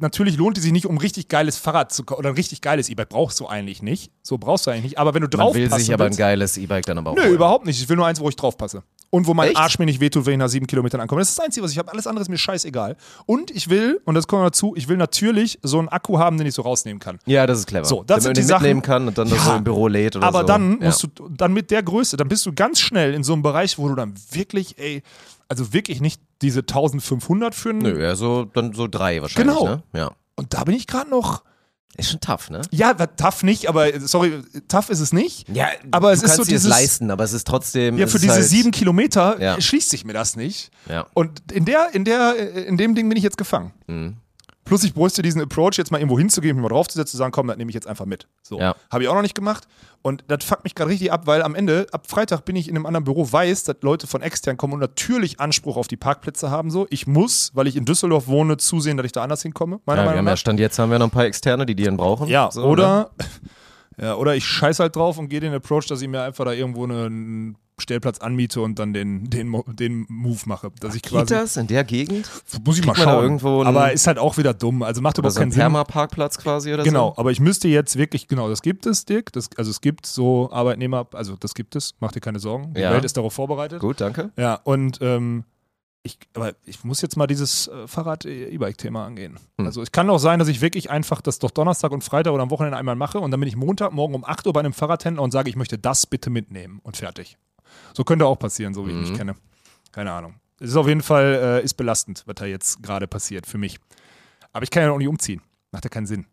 natürlich lohnt die sich nicht, um richtig geiles Fahrrad zu kaufen, oder ein richtig geiles E-Bike brauchst du eigentlich nicht. So brauchst du eigentlich nicht. Aber wenn du Man drauf will sich aber ein geiles E-Bike dann aber auch Nö, holen. überhaupt nicht. Ich will nur eins, wo ich drauf passe. Und wo mein Echt? Arsch mir nicht wehtut, wenn ich nach sieben Kilometern ankomme. Das ist das Einzige, was ich habe. Alles andere ist mir scheißegal. Und ich will, und das kommt dazu, ich will natürlich so einen Akku haben, den ich so rausnehmen kann. Ja, das ist clever. So, das Damit sind man die Sachen- mitnehmen kann und dann das Ja. so im Büro lädt oder Aber so. dann ja. musst du, dann mit der Größe, dann bist du ganz schnell in so einem Bereich, wo du dann wirklich, ey, also wirklich nicht diese 1500 für einen. Nö, ja, so, dann so drei wahrscheinlich, Genau. ne? Ja. Und da bin ich gerade noch. Ist schon tough, ne? Ja, tough nicht, aber sorry, tough ist es nicht. Ja, Aber es ist so dieses- leisten, aber es ist trotzdem. Ja, für diese halt, sieben Kilometer Ja. schließt sich mir das nicht. Ja. Und in der, in der, in dem Ding bin ich jetzt gefangen. Mhm. Plus ich bräuchte diesen Approach, jetzt mal irgendwo hinzugehen, mich mal draufzusetzen, zu sagen, komm, das nehme ich jetzt einfach mit. So. Ja. Habe ich auch noch nicht gemacht. Und das fuckt mich gerade richtig ab, weil am Ende, ab Freitag bin ich in einem anderen Büro, weiß, dass Leute von extern kommen und natürlich Anspruch auf die Parkplätze haben. So. Ich muss, weil ich in Düsseldorf wohne, zusehen, dass ich da anders hinkomme. Meiner Ja, wir Meinung haben nach. ja Stand jetzt haben wir noch ein paar Externe, die die dann brauchen. Ja, So, ne? oder, ja, oder ich scheiß halt drauf und gehe den Approach, dass ich mir einfach da irgendwo einen Stellplatz anmiete und dann den, den, den Move mache. Dass ich Geht quasi. das in der Gegend? Muss ich mal Kriegt da schauen. irgendwo aber ist halt auch wieder dumm. Also macht überhaupt so keinen Sinn. Perma-Parkplatz quasi oder Genau, so? aber ich müsste jetzt wirklich, genau, das gibt es, Dick. Das, also es gibt so Arbeitnehmer, also das gibt es, mach dir keine Sorgen. Die Ja. Welt ist darauf vorbereitet. Gut, danke. Ja, und ähm, ich, aber ich muss jetzt mal dieses äh, Fahrrad-E-Bike-Thema angehen. Hm. Also es kann auch sein, dass ich wirklich einfach das doch Donnerstag und Freitag oder am Wochenende einmal mache und dann bin ich Montagmorgen um 8 Uhr bei einem Fahrradhändler und sage, ich möchte das bitte mitnehmen und fertig. So könnte auch passieren, so wie ich Mhm. mich kenne. Keine Ahnung. Es ist auf jeden Fall äh, ist belastend, was da jetzt gerade passiert für mich. Aber ich kann ja auch nicht umziehen. Macht ja keinen Sinn.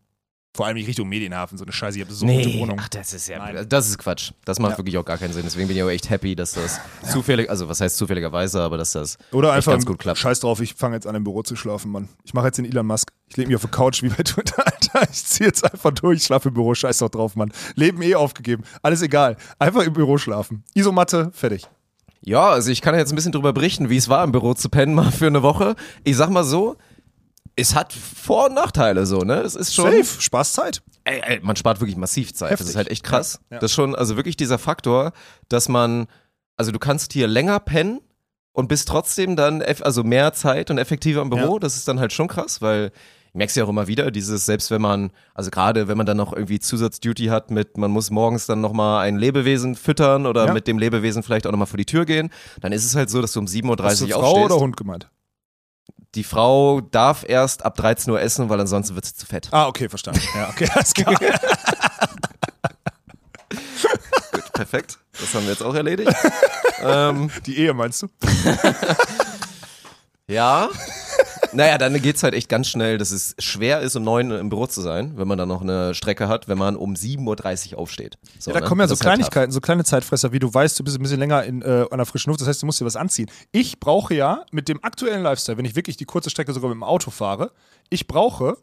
Vor allem nicht Richtung Medienhafen, so eine Scheiße. Ich habe so gute Nee, Wohnung. ach, das ist ja, Nein. das ist Quatsch. Das macht Ja. wirklich auch gar keinen Sinn. Deswegen bin ich auch echt happy, dass das zufällig, also was heißt zufälligerweise, aber dass das Oder einfach ganz gut klappt. Scheiß drauf, ich fange jetzt an im Büro zu schlafen, Mann. Ich mache jetzt den Elon Musk. Ich lege mich auf der Couch wie bei Twitter, Alter. Ich ziehe jetzt einfach durch, schlafe im Büro, scheiß doch drauf, Mann. Leben eh aufgegeben. Alles egal. Einfach im Büro schlafen. Isomatte, fertig. Ja, also ich kann jetzt ein bisschen drüber berichten, wie es war, im Büro zu pennen mal für eine Woche. Ich sag mal so, es hat Vor- und Nachteile so, ne? Es ist schon. Safe. Spaßzeit. Ey, ey, man spart wirklich massiv Zeit. Das Heftig. ist halt echt krass. Ja. Das ist schon, also wirklich dieser Faktor, dass man, also du kannst hier länger pennen und bist trotzdem dann, also mehr Zeit und effektiver im Büro. Ja. Das ist dann halt schon krass, weil ich merke es ja auch immer wieder, dieses, selbst wenn man, also gerade wenn man dann noch irgendwie Zusatzduty hat mit, man muss morgens dann nochmal ein Lebewesen füttern oder Ja. mit dem Lebewesen vielleicht auch nochmal vor die Tür gehen, dann ist es halt so, dass du um 7.30 Hast du Uhr Frau aufstehst. oder Hund gemeint? Die Frau darf erst ab 13 Uhr essen, weil ansonsten wird sie zu fett. Ah, okay, verstanden. Ja, okay, alles klar. Gut, perfekt. Das haben wir jetzt auch erledigt. ähm, Die Ehe meinst du? Ja. Naja, dann geht's halt echt ganz schnell, dass es schwer ist, um neun im Büro zu sein, wenn man dann noch eine Strecke hat, wenn man um 7.30 Uhr aufsteht. So, Ja, da ne? kommen ja so Das halt Kleinigkeiten, so kleine Zeitfresser, wie du weißt, du bist ein bisschen länger in, äh, an der frischen Luft, das heißt, du musst dir was anziehen. Ich brauche ja mit dem aktuellen Lifestyle, wenn ich wirklich die kurze Strecke sogar mit dem Auto fahre, ich brauche,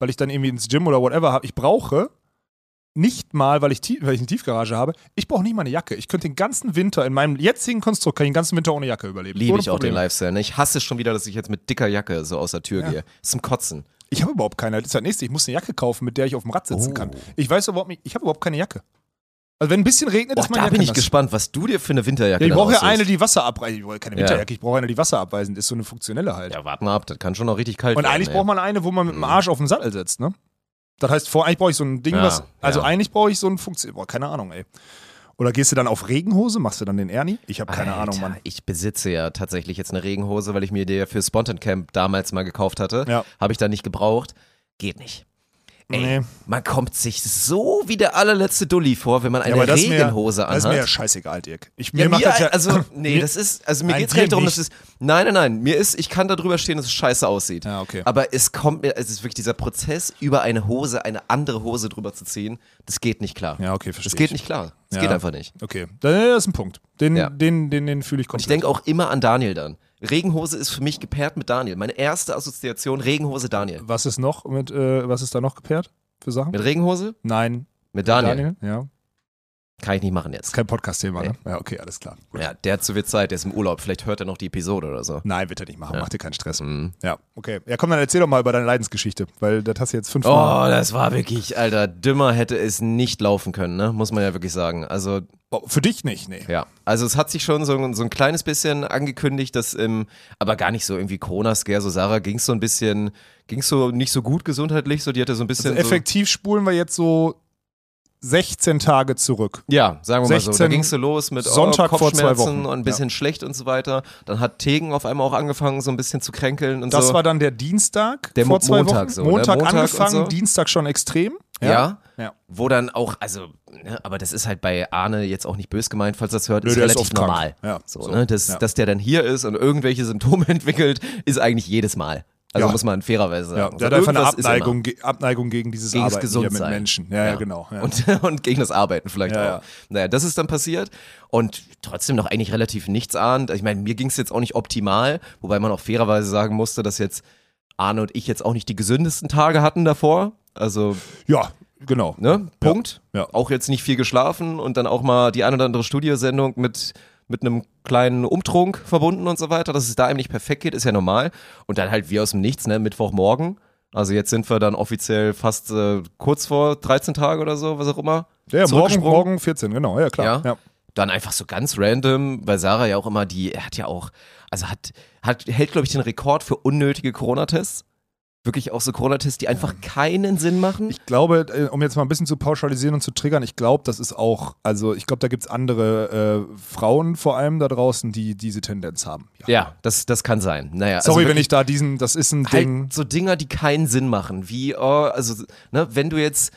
weil ich dann irgendwie ins Gym oder whatever habe, ich brauche nicht mal, weil ich, weil ich eine Tiefgarage habe, ich brauche nicht mal eine Jacke. Ich könnte den ganzen Winter in meinem jetzigen Konstrukt, kann ich den ganzen Winter ohne Jacke überleben. Liebe ich auch den. Lifestyle. Ne? Ich hasse schon wieder, dass ich jetzt mit dicker Jacke so aus der Tür gehe. Ist zum Kotzen. Ich habe überhaupt keine. Das ist das nächste. Ich muss eine Jacke kaufen, mit der ich auf dem Rad sitzen Oh. kann. Ich weiß überhaupt nicht, ich habe überhaupt keine Jacke. Also wenn ein bisschen regnet, Boah, ist meine da Jacke bin ich nass. gespannt, was du dir für eine Winterjacke Ja, ich brauche ja eine, die wasserabweisend. Ich brauche keine Ja. Winterjacke, ich brauche eine, die wasserabweisend ist, so eine funktionelle halt. Ja, warte mal ab, das kann schon noch richtig kalt Und werden. eigentlich ey. braucht man eine, wo man mit dem Arsch auf den Sattel setzt, ne? Das heißt, vor, eigentlich brauche ich so ein Ding, Ja, was. Also ja. eigentlich brauche ich so ein Funktion. Boah, keine Ahnung, ey. Oder gehst du dann auf Regenhose? Machst du dann den Ernie? Ich habe keine Alter, Ahnung, Mann. Ich besitze ja tatsächlich jetzt eine Regenhose, weil ich mir die ja für Spontan Camp damals mal gekauft hatte. Ja. Habe ich dann nicht gebraucht. Geht nicht. Ey, Nee. Man kommt sich so wie der allerletzte Dulli vor, wenn man eine Ja, ist mir, Regenhose das ist mir ja anhat. scheißegal, Dirk. Ich, Ja, mir macht mir, das ja, also, nee, Mir- das ist, also mir geht's dir gar nicht darum, dass es, nein, nein, nein, mir ist, ich kann da drüber stehen, dass es scheiße aussieht. Ja, okay. Aber es kommt mir, es ist wirklich dieser Prozess, über eine Hose eine andere Hose drüber zu ziehen, das geht nicht klar. Ja, okay, verstehe Das geht ich. nicht klar. Das Ja. geht einfach nicht. Okay, das ist ein Punkt. Den, Ja. den, den, den fühle ich Und komplett. ich denke auch immer an Daniel dann. Regenhose ist für mich gepaart mit Daniel. Meine erste Assoziation, Regenhose Daniel. was ist noch mit, äh, was ist da noch gepaart für Sachen? Mit Regenhose? Nein. Mit Daniel. Daniel? Ja. Kann ich nicht machen jetzt. kein Podcast-Thema, ne? Ja, okay, alles klar. Gut. Ja, der hat zu viel Zeit, der ist im Urlaub. Vielleicht hört er noch die Episode oder so. Nein, wird er nicht machen. Mach dir keinen Stress. Mhm. Ja, okay. Ja, komm, dann erzähl doch mal über deine Leidensgeschichte, weil das hast du jetzt Oh, fünfmal. das war wirklich, Alter, dümmer hätte es nicht laufen können, ne? Muss man ja wirklich sagen. Also, Oh, für dich nicht, nee. ja. Also es hat sich schon so, so ein kleines bisschen angekündigt, dass im, aber gar nicht so irgendwie Corona-Scare, so Sarah ging es so ein bisschen, ging es so nicht so gut gesundheitlich, so die hatte so ein bisschen Also so, effektiv spulen wir jetzt so 16 Tage zurück. Ja, sagen wir mal so. Da 16 ging es so los mit Sonntag oh, vor zwei Kopfschmerzen Wochen. und ein bisschen schlecht und so weiter. Dann hat Tegen auf einmal auch angefangen, so ein bisschen zu kränkeln und Das so. war dann der Dienstag Der vor zwei Montag Wochen. so, ne? Montag, Montag angefangen, so. Dienstag schon extrem. ja. Ja. Wo dann auch, also, ne, aber das ist halt bei Arne jetzt auch nicht bös gemeint, falls das hört, Nö, ist ist relativ krank. normal. Ja, so, so, Ne, dass, ja. dass der dann hier ist und irgendwelche Symptome entwickelt, ist eigentlich jedes Mal. Also Ja. muss man fairerweise Ja, sagen. der So, hat einfach eine. Abneigung, ge Abneigung gegen dieses Gegens Arbeiten hier mit. Menschen. Ja, ja, genau. Ja. Und, und gegen das Arbeiten vielleicht Ja, auch. ja. Naja, das ist dann passiert und trotzdem noch eigentlich relativ nichts ahnt. Ich meine, mir ging es jetzt auch nicht optimal, wobei man auch fairerweise sagen musste, dass jetzt Arne und ich jetzt auch nicht die gesündesten Tage hatten davor. Also, ja, genau. ne, Punkt. Ja. Auch jetzt nicht viel geschlafen und dann auch mal die ein oder andere Studiosendung mit mit einem kleinen Umtrunk verbunden und so weiter, dass es da einem nicht perfekt geht, ist ja normal. Und dann halt wie aus dem Nichts, ne, Mittwochmorgen. Also jetzt sind wir dann offiziell fast äh, kurz vor 13 Tage oder so, was auch immer. Ja, morgen, morgen 14, genau. Ja, klar. Ja. Ja. Dann einfach so ganz random, weil Sarah ja auch immer die, er hat ja auch, also hat, hat hält, glaube ich, den Rekord für unnötige Corona-Tests. Wirklich auch so Corona-Tests, die einfach keinen Sinn machen. Ich glaube, äh, um jetzt mal ein bisschen zu pauschalisieren und zu triggern, ich glaube, das ist auch, also ich glaube, da gibt es andere äh, Frauen vor allem da draußen, die diese Tendenz haben. Ja. ja, das, das kann sein. Naja, Sorry, also wenn ich da diesen, das ist ein Ding. halt so Dinger, die keinen Sinn machen. Wie, oh, also, ne, wenn du jetzt,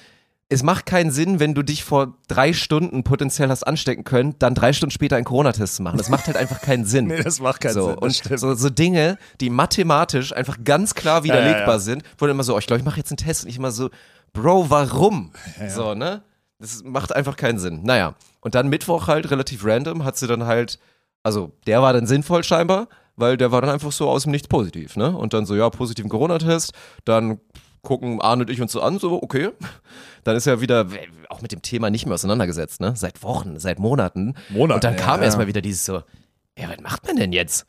es macht keinen Sinn, wenn du dich vor drei Stunden potenziell hast anstecken können, dann drei Stunden später einen Corona-Test zu machen. Das macht halt einfach keinen Sinn. Nee, das macht keinen so, Sinn, Und so, so Dinge, die mathematisch einfach ganz klar widerlegbar ja. sind, wo dann immer so, oh, ich glaube, ich mache jetzt einen Test und ich immer so, Bro, warum? So, ne? Das macht einfach keinen Sinn. Naja, und dann Mittwoch halt relativ random hat sie dann halt, also der war dann sinnvoll scheinbar, weil der war dann einfach so aus dem Nichts positiv, ne? Und dann so, ja, positiven Corona-Test, dann gucken Arne und ich uns so an, so, okay. Dann ist er wieder auch mit dem Thema nicht mehr auseinandergesetzt, ne? Seit Wochen, seit Monaten. Monaten, Und dann ja, kam ja. erstmal wieder dieses so, ja, was macht man denn jetzt?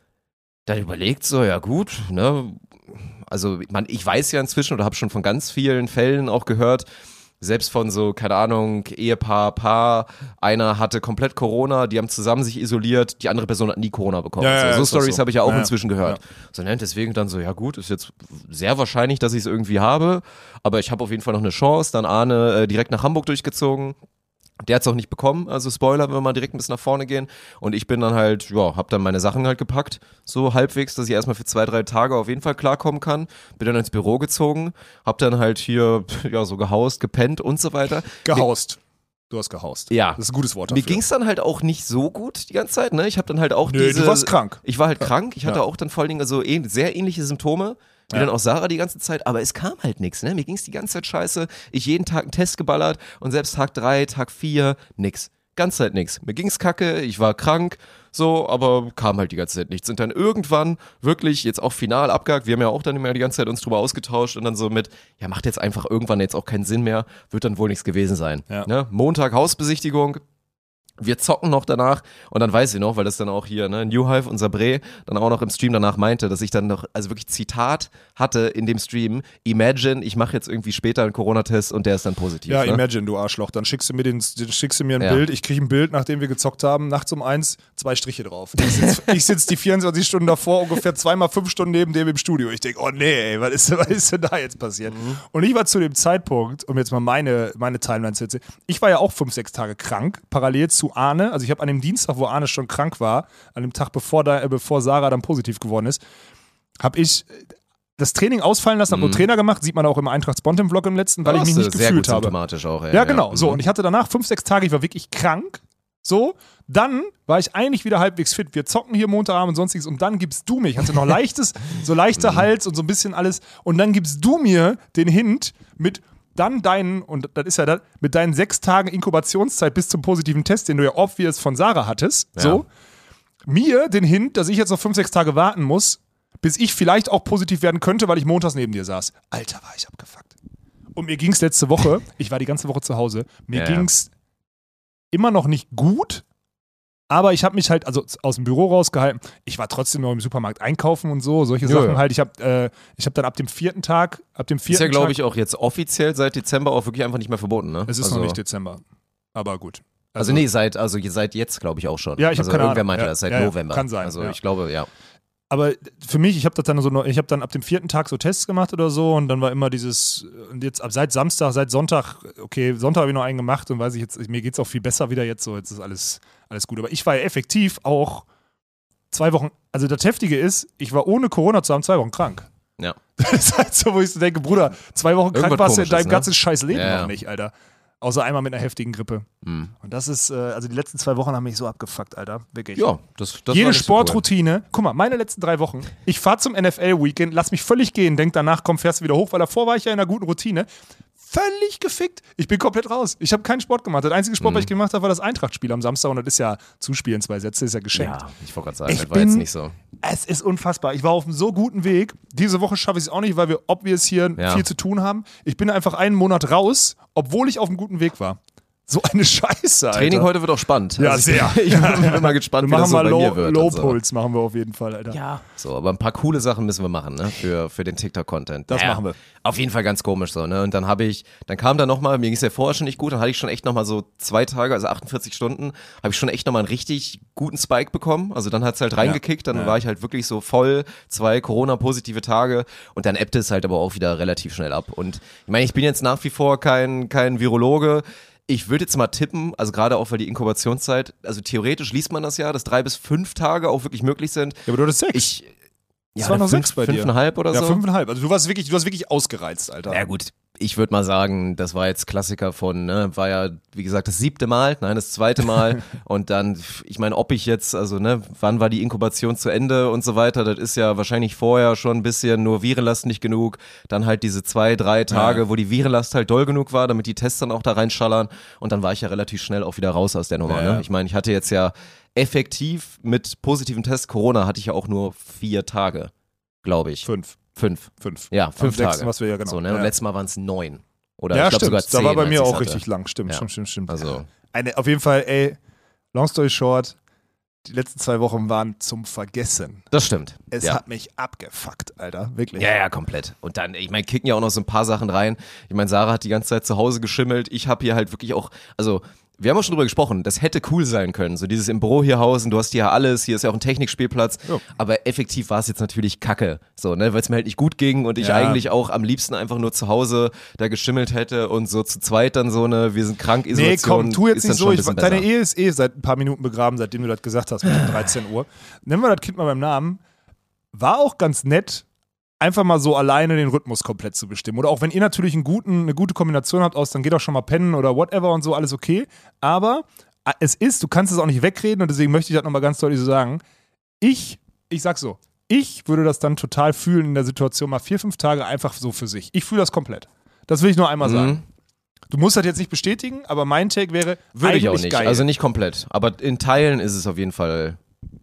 Dann überlegt so, ja gut, ne? Also, man, ich weiß ja inzwischen oder habe schon von ganz vielen Fällen auch gehört, selbst von so, keine Ahnung, Ehepaar, Paar, einer hatte komplett Corona, die haben zusammen sich isoliert, die andere Person hat nie Corona bekommen. Ja, ja, so das Stories so. habe ich ja auch Ja, inzwischen gehört. So, ne, deswegen dann so, ja gut, ist jetzt sehr wahrscheinlich, dass ich es irgendwie habe, aber ich habe auf jeden Fall noch eine Chance. Dann Arne äh, direkt nach Hamburg durchgezogen. Der hat es auch nicht bekommen, also Spoiler, wenn wir mal direkt ein bisschen nach vorne gehen. Und ich bin dann halt, ja, hab dann meine Sachen halt gepackt, so halbwegs, dass ich erstmal für zwei, drei Tage auf jeden Fall klarkommen kann. Bin dann ins Büro gezogen, hab dann halt hier, ja, so gehaust, gepennt und so weiter. Gehaust. Du hast gehaust. Ja. Das ist ein gutes Wort Mir dafür. ging es dann halt auch nicht so gut die ganze Zeit, ne? Ich habe dann halt auch Nö, diese... du warst krank. Ich war halt krank. Ich hatte Ja. auch dann vor allen Dingen so ähn- sehr ähnliche Symptome. Wie Ja. dann auch Sarah die ganze Zeit, aber es kam halt nichts, ne? Mir ging es die ganze Zeit scheiße. Ich jeden Tag einen Test geballert und selbst Tag drei, Tag vier, nix. Ganz Zeit nix. Mir ging's kacke, ich war krank, so, aber kam halt die ganze Zeit nichts. Und dann irgendwann wirklich jetzt auch final abgehakt. Wir haben ja auch dann immer die ganze Zeit uns drüber ausgetauscht und dann so mit, ja, macht jetzt einfach irgendwann jetzt auch keinen Sinn mehr, wird dann wohl nichts gewesen sein. Ja. Ne? Montag Hausbesichtigung, wir zocken noch danach und dann weiß ich noch, weil das dann auch hier, ne, New Hive, unser Bre, dann auch noch im Stream danach meinte, dass ich dann noch, also wirklich Zitat hatte in dem Stream, imagine, ich mache jetzt irgendwie später einen Corona-Test und der ist dann positiv. Ja, ne? imagine, du Arschloch. Dann schickst du mir, den, schickst du mir ein Ja. Bild. Ich kriege ein Bild, nachdem wir gezockt haben, nachts um eins, zwei Striche drauf. Ich sitze sitz die 24 Stunden davor, ungefähr zweimal fünf Stunden neben dem im Studio. Ich denke, oh nee, ey, was ist, was ist denn da jetzt passiert? Mhm. Und ich war zu dem Zeitpunkt, um jetzt mal meine, meine Timeline zu erzählen, ich war ja auch fünf, sechs Tage krank, parallel zu Arne. Also ich habe an dem Dienstag, wo Arne schon krank war, an dem Tag, bevor, da, äh, bevor Sarah dann positiv geworden ist, habe ich äh, das Training ausfallen lassen, habe nur Trainer gemacht, sieht man auch im Eintracht Spontan Vlog im letzten, weil ich mich nicht Mhm. sehr gefühlt gut habe. symptomatisch auch, ey. Ja, genau. So, Mhm. und ich hatte danach fünf, sechs Tage, ich war wirklich krank. So, dann war ich eigentlich wieder halbwegs fit. Wir zocken hier Montagabend und sonstiges und dann gibst du mir, ich hatte noch leichtes, so leichter Hals und so ein bisschen alles und dann gibst du mir den Hint mit dann deinen, und das ist ja das, mit deinen sechs Tagen Inkubationszeit bis zum positiven Test, den du ja obvious von Sarah hattest, so, mir den Hint, dass ich jetzt noch fünf, sechs Tage warten muss, bis ich vielleicht auch positiv werden könnte, weil ich montags neben dir saß. Alter, war ich abgefuckt. Und mir ging es letzte Woche, ich war die ganze Woche zu Hause, mir Ja, ja. ging es immer noch nicht gut, aber ich habe mich halt also aus dem Büro rausgehalten. Ich war trotzdem noch im Supermarkt einkaufen und so, solche Ja, Sachen ja. halt. Ich habe äh, ich hab dann ab dem vierten Tag, ab dem Ist vierten ja, glaube ich, auch jetzt offiziell seit Dezember auch wirklich einfach nicht mehr verboten, ne? es ist also, noch nicht Dezember, aber gut. Also, nee, seit, also seit jetzt, glaube ich, auch schon. Ja, ich hab also keine irgendwer Ahnung. meinte Ja, das, seit. November. Kann sein, Also ich glaube, ja. Aber für mich, ich habe das dann so, ich habe dann ab dem vierten Tag so Tests gemacht oder so und dann war immer dieses, und jetzt ab seit Samstag, seit Sonntag, okay, Sonntag habe ich noch einen gemacht und weiß ich jetzt, mir geht es auch viel besser wieder jetzt so, jetzt ist alles, alles gut. Aber ich war ja effektiv auch zwei Wochen, also das Heftige ist, ich war ohne Corona zu haben zwei Wochen krank. Ja. Das ist halt so, wo ich so denke, Bruder, zwei Wochen krank Irgendwas warst du in deinem ne? ganzen scheiß Leben Ja, noch nicht, Alter. Außer einmal mit einer heftigen Grippe. Hm. Und das ist, äh, also die letzten zwei Wochen haben mich so abgefuckt, Alter. Wirklich. Ja, das, das Jede nicht so cool. Sportroutine, guck mal, meine letzten drei Wochen, ich fahre zum NFL-Weekend, lass mich völlig gehen, denk danach, komm, fährst du wieder hoch, weil davor war ich ja in einer guten Routine. Völlig gefickt. Ich bin komplett raus. Ich habe keinen Sport gemacht. Der einzige Sport, Mhm. was ich gemacht habe, war das Eintracht-Spiel am Samstag und das ist ja Zuspielen, zwei Sätze, ist ja geschenkt. Ja, ich wollte gerade sagen, Ich das war jetzt nicht so. Es ist unfassbar. Ich war auf einem so guten Weg. Diese Woche schaffe ich es auch nicht, weil wir, ob wir es hier Ja. viel zu tun haben. Ich bin einfach einen Monat raus, obwohl ich auf einem guten Weg war. So eine Scheiße, Alter. Training heute wird auch spannend. Ja, ich, sehr. Ich bin mal gespannt, Wir wie das machen so mal bei Low, mir wird. Low so. Puls, machen wir auf jeden Fall, Alter. Ja. So, aber ein paar coole Sachen müssen wir machen, ne? Für, für den TikTok-Content. Das machen wir. Auf jeden Fall ganz komisch so, ne? Und dann habe ich, dann kam da nochmal, mir ging es ja vorher schon nicht gut, dann hatte ich schon echt nochmal so zwei Tage, also 48 Stunden, habe ich schon echt nochmal einen richtig guten Spike bekommen. Also dann hat's halt reingekickt, dann Ja. war ich halt wirklich so voll, zwei Corona-positive Tage und dann ebbte es halt aber auch wieder relativ schnell ab. Und ich meine, ich bin jetzt nach wie vor kein, kein Virologe. Ich würde jetzt mal tippen, also gerade auch weil die Inkubationszeit, also theoretisch liest man das ja, dass drei bis fünf Tage auch wirklich möglich sind. Ja, aber du hattest sechs. Ich, ja, Es waren noch fünf, sechs bei dir. fünfeinhalb oder ja, so. fünfeinhalb. Also du warst wirklich, du hast wirklich ausgereizt, Alter. Ja gut, ich würde mal sagen, das war jetzt Klassiker von, ne, war ja, wie gesagt, das siebte Mal, nein, das zweite Mal. und dann, ich meine, ob ich jetzt, also ne, wann war die Inkubation zu Ende und so weiter, das ist ja wahrscheinlich vorher schon ein bisschen nur Virenlast nicht genug. Dann halt diese zwei, drei Tage, Ja. wo die Virenlast halt doll genug war, damit die Tests dann auch da reinschallern. Und dann war ich ja relativ schnell auch wieder raus aus der Nummer. Ja. Ne? Ich meine, ich hatte jetzt ja effektiv mit positiven Test Corona hatte ich ja auch nur vier Tage, glaube ich. Fünf. Fünf. Fünf. Ja, fünf sechsten, Tage. was wir ja genau- So, ne? ja. Und letztes Mal waren es neun. Oder ja, ich glaube stimmt. sogar zehn. da war bei mir auch hatte. richtig lang. Stimmt, Ja. stimmt, stimmt, stimmt. Also, Eine, auf jeden Fall, ey, long story short, die letzten zwei Wochen waren zum Vergessen. das stimmt. Es ja. hat mich abgefuckt, Alter. Wirklich. Ja, ja, komplett. Und dann, ich meine, kicken ja auch noch so ein paar Sachen rein. Ich meine, Sarah hat die ganze Zeit zu Hause geschimmelt. Ich habe hier halt wirklich auch, also wir haben auch schon drüber gesprochen, das hätte cool sein können. So dieses im Büro hier hausen, du hast hier alles, hier ist ja auch ein Technikspielplatz. Ja. Aber effektiv war es jetzt natürlich kacke. So, ne, weil es mir halt nicht gut ging und ich Ja. eigentlich auch am liebsten einfach nur zu Hause da geschimmelt hätte und so zu zweit dann so eine, wir sind krank, Nee, Isolation. komm, tu jetzt nicht so. Ich, deine. Ehe ist eh seit ein paar Minuten begraben, seitdem du das gesagt hast mit dem 13 Uhr. Nennen wir das Kind mal beim Namen. War auch ganz nett. Einfach mal so alleine den Rhythmus komplett zu bestimmen. Oder auch wenn ihr natürlich einen guten, eine gute Kombination habt aus, dann geht auch schon mal pennen oder whatever und so, alles okay. Aber äh, es ist, du kannst es auch nicht wegreden und deswegen möchte ich das nochmal ganz deutlich so sagen. Ich, ich sag so, ich würde das dann total fühlen in der Situation mal vier, fünf Tage einfach so für sich. Ich fühle das komplett. Das will ich nur einmal Mhm. sagen. Du musst das jetzt nicht bestätigen, aber mein Take wäre Würde ich auch nicht. Geil. Also nicht komplett. Aber in Teilen ist es auf jeden Fall,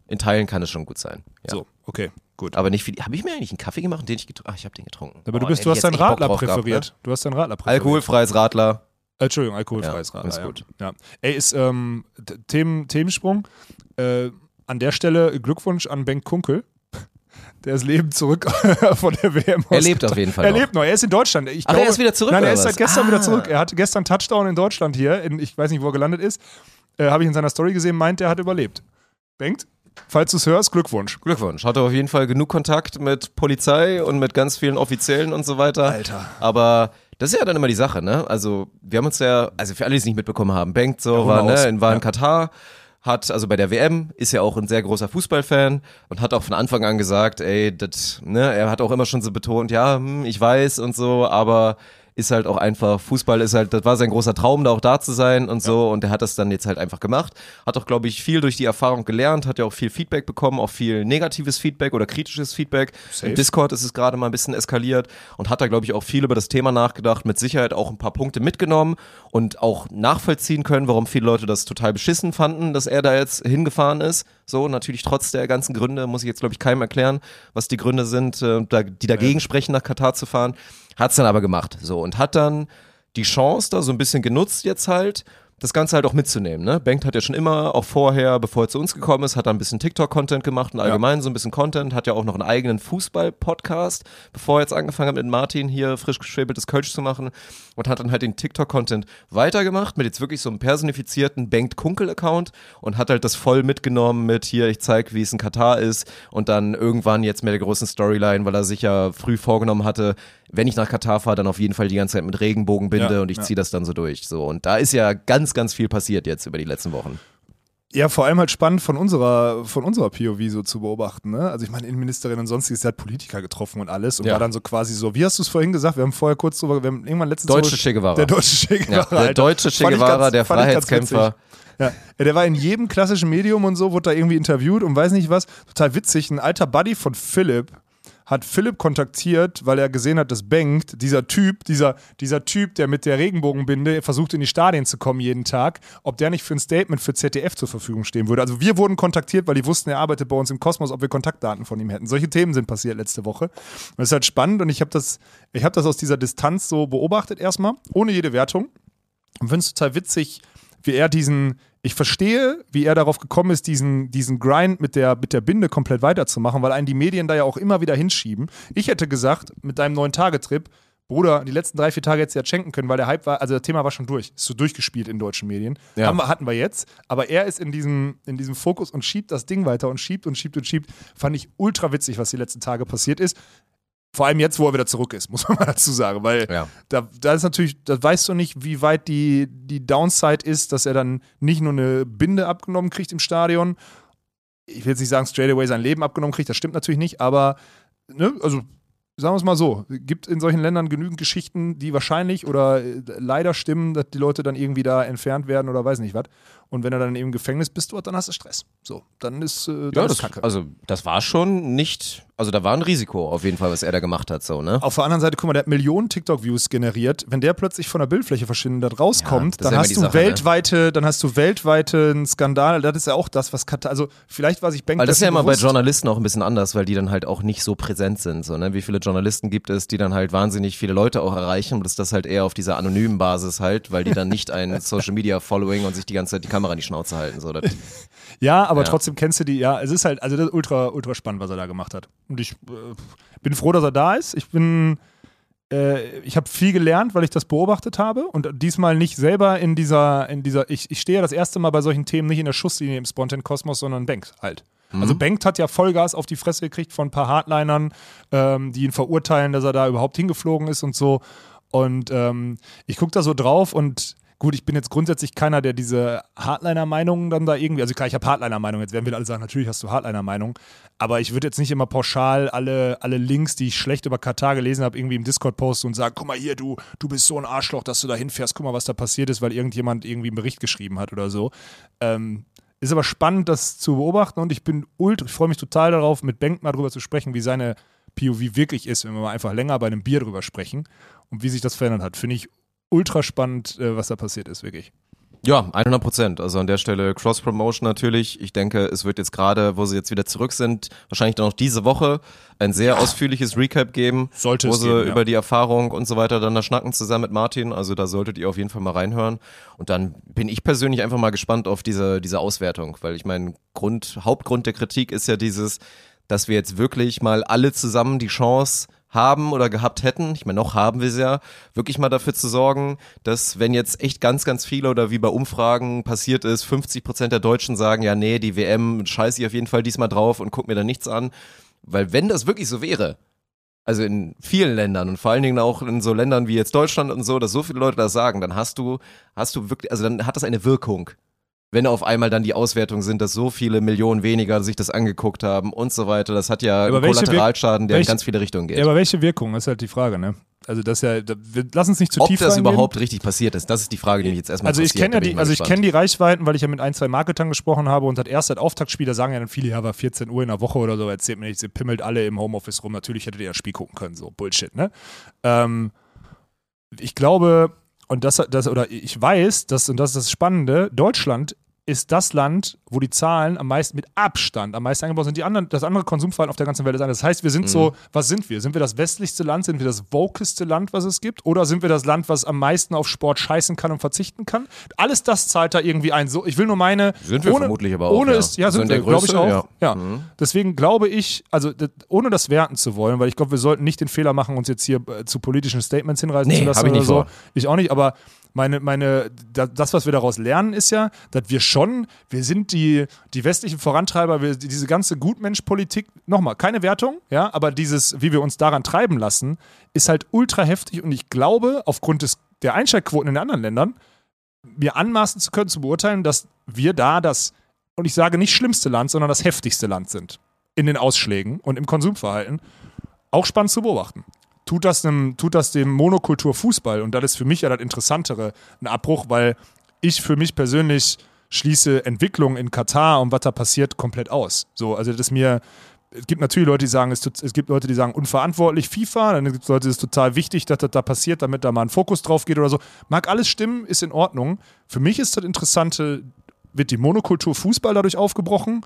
in Teilen kann es schon gut sein. Ja. So, okay, gut. Aber nicht viel. Habe ich mir eigentlich einen Kaffee gemacht, den ich getrunken Ach, ich habe den getrunken. aber du Oh, bist, du hätte hast deinen Radler drauf gehabt, präferiert. ne? Du hast deinen Radler präferiert. Alkoholfreies Radler. Äh, Entschuldigung, alkoholfreies Ja, Radler. alles ja. gut. Ja. Ey, ist ähm, Themen, Themensprung. Äh, an der Stelle Glückwunsch an Ben Kunkel. Der ist lebend zurück von der WM. Er lebt auf jeden Fall Er noch. lebt noch. Er ist in Deutschland. Ich Ach, glaube, er ist wieder zurück, Nein, er ist seit gestern Ah. wieder zurück. Er hatte gestern Touchdown in Deutschland hier. In, ich weiß nicht, wo er gelandet ist. Äh, Habe ich in seiner Story gesehen, meint, er hat überlebt. Bengt, falls du es hörst, Glückwunsch. Glückwunsch. Hatte auf jeden Fall genug Kontakt mit Polizei und mit ganz vielen Offiziellen und so weiter. Alter. Aber das ist ja dann immer die Sache, ne? Also, wir haben uns ja, also für alle, die es nicht mitbekommen haben, Bengt so Ja, war, ne, in, war in Ja. Katar, hat, also bei der WM, ist ja auch ein sehr großer Fußballfan und hat auch von Anfang an gesagt, ey, das, ne, er hat auch immer schon so betont, ja, hm, ich weiß und so, aber ist halt auch einfach, Fußball ist halt, das war sein großer Traum, da auch da zu sein und so und er hat das dann jetzt halt einfach gemacht. Hat auch, glaube ich, viel durch die Erfahrung gelernt, hat ja auch viel Feedback bekommen, auch viel negatives Feedback oder kritisches Feedback. Safe. Im Discord ist es gerade mal ein bisschen eskaliert und hat da, glaube ich, auch viel über das Thema nachgedacht, mit Sicherheit auch ein paar Punkte mitgenommen und auch nachvollziehen können, warum viele Leute das total beschissen fanden, dass er da jetzt hingefahren ist. So, natürlich trotz der ganzen Gründe, muss ich jetzt, glaube ich, keinem erklären, was die Gründe sind, äh, da- die dagegen sprechen, nach Katar zu fahren. Hat's dann aber gemacht. So, und hat dann die Chance da so ein bisschen genutzt jetzt halt, das Ganze halt auch mitzunehmen. Ne? Bengt hat ja schon immer, auch vorher, bevor er zu uns gekommen ist, hat er ein bisschen TikTok-Content gemacht und allgemein so ein bisschen Content, hat ja auch noch einen eigenen Fußball-Podcast, bevor er jetzt angefangen hat mit Martin hier frisch geschwebeltes Kölsch zu machen und hat dann halt den TikTok-Content weitergemacht mit jetzt wirklich so einem personifizierten Bengt Kunkel-Account und hat halt das voll mitgenommen mit hier, ich zeig, wie es in Katar ist und dann irgendwann jetzt mit der großen Storyline, weil er sich ja früh vorgenommen hatte, wenn ich nach Katar fahre, dann auf jeden Fall die ganze Zeit mit Regenbogenbinde Ja, und ich ja. ziehe das dann so durch. So und da ist ja ganz, ganz viel passiert jetzt über die letzten Wochen. Ja, vor allem halt spannend von unserer, von unserer POV so zu beobachten. Ne? Also ich meine, Innenministerin und sonstiges, der hat Politiker getroffen und alles und Ja. war dann so quasi so, wie hast du es vorhin gesagt? Wir haben vorher kurz drüber, wir haben irgendwann letztens Deutsche Che Guevara. Der deutsche Che Guevara. Ja, der Alter. deutsche Che Guevara, ganz- der Freiheitskämpfer. ja, der war in jedem klassischen Medium und so, wurde da irgendwie interviewt und weiß nicht was. Total witzig. Ein alter Buddy von Philipp hat Philipp kontaktiert, weil er gesehen hat, dass Bengt, dieser Typ, dieser, dieser Typ, der mit der Regenbogenbinde versucht, in die Stadien zu kommen jeden Tag, ob der nicht für ein Statement für ZDF zur Verfügung stehen würde. Also wir wurden kontaktiert, weil die wussten, er arbeitet bei uns im Kosmos, ob wir Kontaktdaten von ihm hätten. Solche Themen sind passiert letzte Woche. Und das ist halt spannend und ich habe das, habe das aus dieser Distanz so beobachtet erstmal, ohne jede Wertung. Und finde es total witzig, wie er diesen, ich verstehe, wie er darauf gekommen ist, diesen, diesen Grind mit der, mit der Binde komplett weiterzumachen, weil einen die Medien da ja auch immer wieder hinschieben. Ich hätte gesagt, mit deinem neuen Tagetrip, Bruder, die letzten drei, vier Tage hättest du ja schenken können, weil der Hype war, also das Thema war schon durch. Ist so durchgespielt in deutschen Medien. Ja. Haben hatten wir jetzt. Aber er ist in diesem, in diesem Fokus und schiebt das Ding weiter und schiebt und schiebt und schiebt. Fand ich ultra witzig, was die letzten Tage passiert ist. Vor allem jetzt, wo er wieder zurück ist, muss man mal dazu sagen, weil Ja. da, da ist natürlich, da weißt du nicht, wie weit die, die Downside ist, dass er dann nicht nur eine Binde abgenommen kriegt im Stadion. Ich will jetzt nicht sagen, straight away sein Leben abgenommen kriegt, das stimmt natürlich nicht, aber ne, also sagen wir es mal so, gibt in solchen Ländern genügend Geschichten, die wahrscheinlich oder äh, leider stimmen, dass die Leute dann irgendwie da entfernt werden oder weiß nicht was. Und wenn er dann im Gefängnis bist dort, dann hast du Stress. So, dann ist, äh, dann Ja, ist das, Kacke. also das war schon nicht, also da war ein Risiko auf jeden Fall, was er da gemacht hat, so, ne? Auf der anderen Seite, guck mal, der hat Millionen TikTok-Views generiert. Wenn der plötzlich von der Bildfläche verschwindet rauskommt, Ja, dann hast du Sache, ne? weltweite, dann hast du weltweite einen Skandal. Das ist ja auch das, was Katar, also vielleicht war sich Bank Weil das ist ja immer bei bewusst. Journalisten auch ein bisschen anders, weil die dann halt auch nicht so präsent sind. So, ne? Wie viele Journalisten gibt es, die dann halt wahnsinnig viele Leute auch erreichen und das ist das halt eher auf dieser anonymen Basis halt, weil die dann nicht ein Social Media Following und sich die ganze Zeit die Kamera in die Schnauze halten. So, das, Ja, aber Ja. trotzdem kennst du die, ja, es ist halt, also das ist ultra, ultra spannend, was er da gemacht hat. Und ich äh, bin froh, dass er da ist. Ich bin, äh, ich habe viel gelernt, weil ich das beobachtet habe und diesmal nicht selber in dieser, in dieser, ich, ich stehe ja das erste Mal bei solchen Themen nicht in der Schusslinie im Spontan Kosmos, sondern Banks halt. Also Bengt hat ja Vollgas auf die Fresse gekriegt von ein paar Hardlinern, ähm, die ihn verurteilen, dass er da überhaupt hingeflogen ist und so. Und ähm, ich gucke da so drauf und gut, ich bin jetzt grundsätzlich keiner, der diese Hardliner-Meinungen dann da irgendwie, also klar, ich habe Hardliner-Meinungen, jetzt werden wir alle sagen, natürlich hast du Hardliner-Meinungen, aber ich würde jetzt nicht immer pauschal alle, alle Links, die ich schlecht über Katar gelesen habe, irgendwie im Discord posten und sagen, guck mal hier, du, du bist so ein Arschloch, dass du da hinfährst, guck mal, was da passiert ist, weil irgendjemand irgendwie einen Bericht geschrieben hat oder so. Ähm, ist aber spannend, das zu beobachten und ich bin ultra, ich freue mich total darauf, mit Benk mal drüber zu sprechen, wie seine POV wirklich ist, wenn wir mal einfach länger bei einem Bier drüber sprechen und wie sich das verändert hat. Finde ich ultra spannend, äh, was da passiert ist, wirklich. Ja, 100 Prozent. Also an der Stelle Cross-Promotion natürlich. Ich denke, es wird jetzt gerade, wo sie jetzt wieder zurück sind, wahrscheinlich dann noch diese Woche ein sehr ja. ausführliches Recap geben, Sollte wo es sie geben, ja. über die Erfahrung und so weiter dann da schnacken zusammen mit Martin. Also da solltet ihr auf jeden Fall mal reinhören. Und dann bin ich persönlich einfach mal gespannt auf diese, diese Auswertung, weil ich mein Grund, Hauptgrund der Kritik ist ja dieses, dass wir jetzt wirklich mal alle zusammen die Chance haben oder gehabt hätten, ich meine, noch haben wir es ja, wirklich mal dafür zu sorgen, dass wenn jetzt echt ganz, ganz viele oder wie bei Umfragen passiert ist, 50 Prozent der Deutschen sagen, ja, nee, die WM scheiße ich auf jeden Fall diesmal drauf und guck mir da nichts an. Weil wenn das wirklich so wäre, also in vielen Ländern und vor allen Dingen auch in so Ländern wie jetzt Deutschland und so, dass so viele Leute das sagen, dann hast du, hast du wirklich, also dann hat das eine Wirkung wenn auf einmal dann die Auswertungen sind, dass so viele Millionen weniger sich das angeguckt haben und so weiter. Das hat ja Aber einen Kollateralschaden, der welche- in ganz viele Richtungen geht. Ja, aber welche Wirkung ist halt die Frage, ne? Also das ist ja, da, wir lassen uns nicht zu Ob tief das reingehen. überhaupt richtig passiert ist, das ist die Frage, die mich jetzt erstmal Also ich kenne ja die, also ich kenne die Reichweiten, weil ich ja mit ein, zwei Marketern gesprochen habe und hat erst seit Auftaktspiel, da sagen ja dann viele, ja, war 14 Uhr in der Woche oder so, erzählt mir nicht, ihr pimmelt alle im Homeoffice rum, natürlich hättet ihr das Spiel gucken können, so Bullshit, ne? Ähm, ich glaube, und das, das, oder ich weiß, dass, und das ist das Spannende, Deutschland ist das Land, wo die Zahlen am meisten mit Abstand am meisten eingebaut sind. Die anderen, das andere Konsumverhalten auf der ganzen Welt ist anders. Das heißt, wir sind so, was sind wir? Sind wir das westlichste Land? Sind wir das wokeste Land, was es gibt? Oder sind wir das Land, was am meisten auf Sport scheißen kann und verzichten kann? Alles das zahlt da irgendwie ein. So, ich will nur meine. Sind wir ohne, vermutlich aber auch, Ohne ja. es, ja, sind in der wir, glaube ich auch. ja. Ja. Deswegen glaube ich, also ohne das werten zu wollen, weil ich glaube, wir sollten nicht den Fehler machen, uns jetzt hier äh, zu politischen Statements hinreißen Nee, zu lassen hab ich oder nicht so. vor. Ich auch nicht, aber meine, meine, da- das, was wir daraus lernen, ist ja, dass wir schon, wir sind die, die westlichen Vorantreiber, wir, diese ganze Gutmensch-Politik, nochmal, keine Wertung, ja, aber dieses, wie wir uns daran treiben lassen, ist halt ultra heftig und ich glaube, aufgrund des, der Einschaltquoten in den anderen Ländern, mir anmaßen zu können, zu beurteilen, dass wir da das, und ich sage nicht schlimmste Land, sondern das heftigste Land sind in den Ausschlägen und im Konsumverhalten. Auch spannend zu beobachten. Tut das, dem, tut das dem Monokultur Fußball, und das ist für mich ja das Interessantere, ein Abbruch, weil ich für mich persönlich schließe Entwicklung in Katar und was da passiert komplett aus. So, also das mir, es gibt natürlich Leute, die sagen, es, es gibt Leute, die sagen, unverantwortlich FIFA, dann gibt es Leute, es ist total wichtig, dass das da passiert, damit da mal ein Fokus drauf geht oder so. Mag alles stimmen, ist in Ordnung. Für mich ist das Interessante, wird die Monokultur Fußball dadurch aufgebrochen?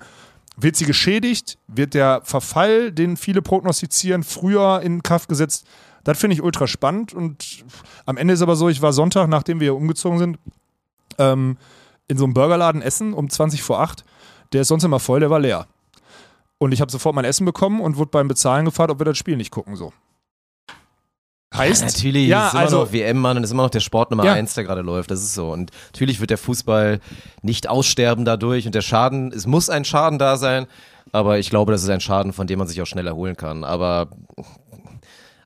Wird sie geschädigt? Wird der Verfall, den viele prognostizieren, früher in Kraft gesetzt? Das finde ich ultra spannend und am Ende ist aber so, ich war Sonntag, nachdem wir hier umgezogen sind, ähm, in so einem Burgerladen essen um 20 vor 8. Der ist sonst immer voll, der war leer. Und ich habe sofort mein Essen bekommen und wurde beim Bezahlen gefragt, ob wir das Spiel nicht gucken. So. Heißt, Natürlich ja, ist immer also, noch WM, Mann, und ist immer noch der Sport Nummer Ja. eins, der gerade läuft. Das ist so. Und natürlich wird der Fußball nicht aussterben dadurch und der Schaden, es muss ein Schaden da sein, aber ich glaube, das ist ein Schaden, von dem man sich auch schnell erholen kann. Aber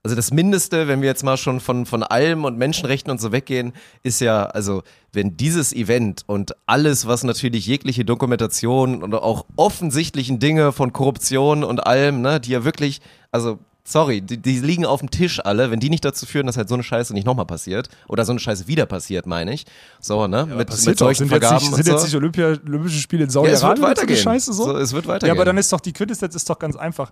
also das Mindeste, wenn wir jetzt mal schon von, von allem und Menschenrechten und so weggehen, ist ja, also wenn dieses Event und alles, was natürlich jegliche Dokumentation und auch offensichtlichen Dinge von Korruption und allem, ne, die ja wirklich, also sorry, die, die liegen auf dem Tisch alle, wenn die nicht dazu führen, dass halt so eine Scheiße nicht nochmal passiert oder so eine Scheiße wieder passiert, meine ich. So, ne, mit, passiert mit doch. solchen sind jetzt Vergaben nicht, und sind so. jetzt nicht Olympia, Olympische Spiele in ja, es wird Saudi-Arabien? jetzt so. Scheiße so? es wird weitergehen. Ja, aber dann ist doch die Quintessenz ist doch ganz einfach.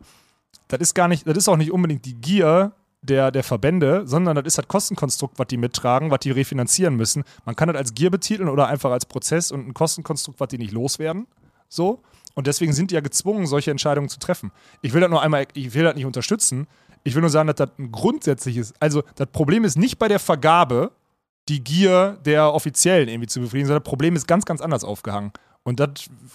Das ist gar nicht, das ist auch nicht unbedingt die Gier der, der Verbände, sondern das ist das Kostenkonstrukt, was die mittragen, was die refinanzieren müssen. Man kann das als Gier betiteln oder einfach als Prozess und ein Kostenkonstrukt, was die nicht loswerden. So. Und deswegen sind die ja gezwungen, solche Entscheidungen zu treffen. Ich will das nur einmal, ich will das nicht unterstützen. Ich will nur sagen, dass das ein grundsätzliches, also das Problem ist nicht bei der Vergabe, die Gier der Offiziellen irgendwie zu befriedigen, sondern das Problem ist ganz, ganz anders aufgehangen. Und das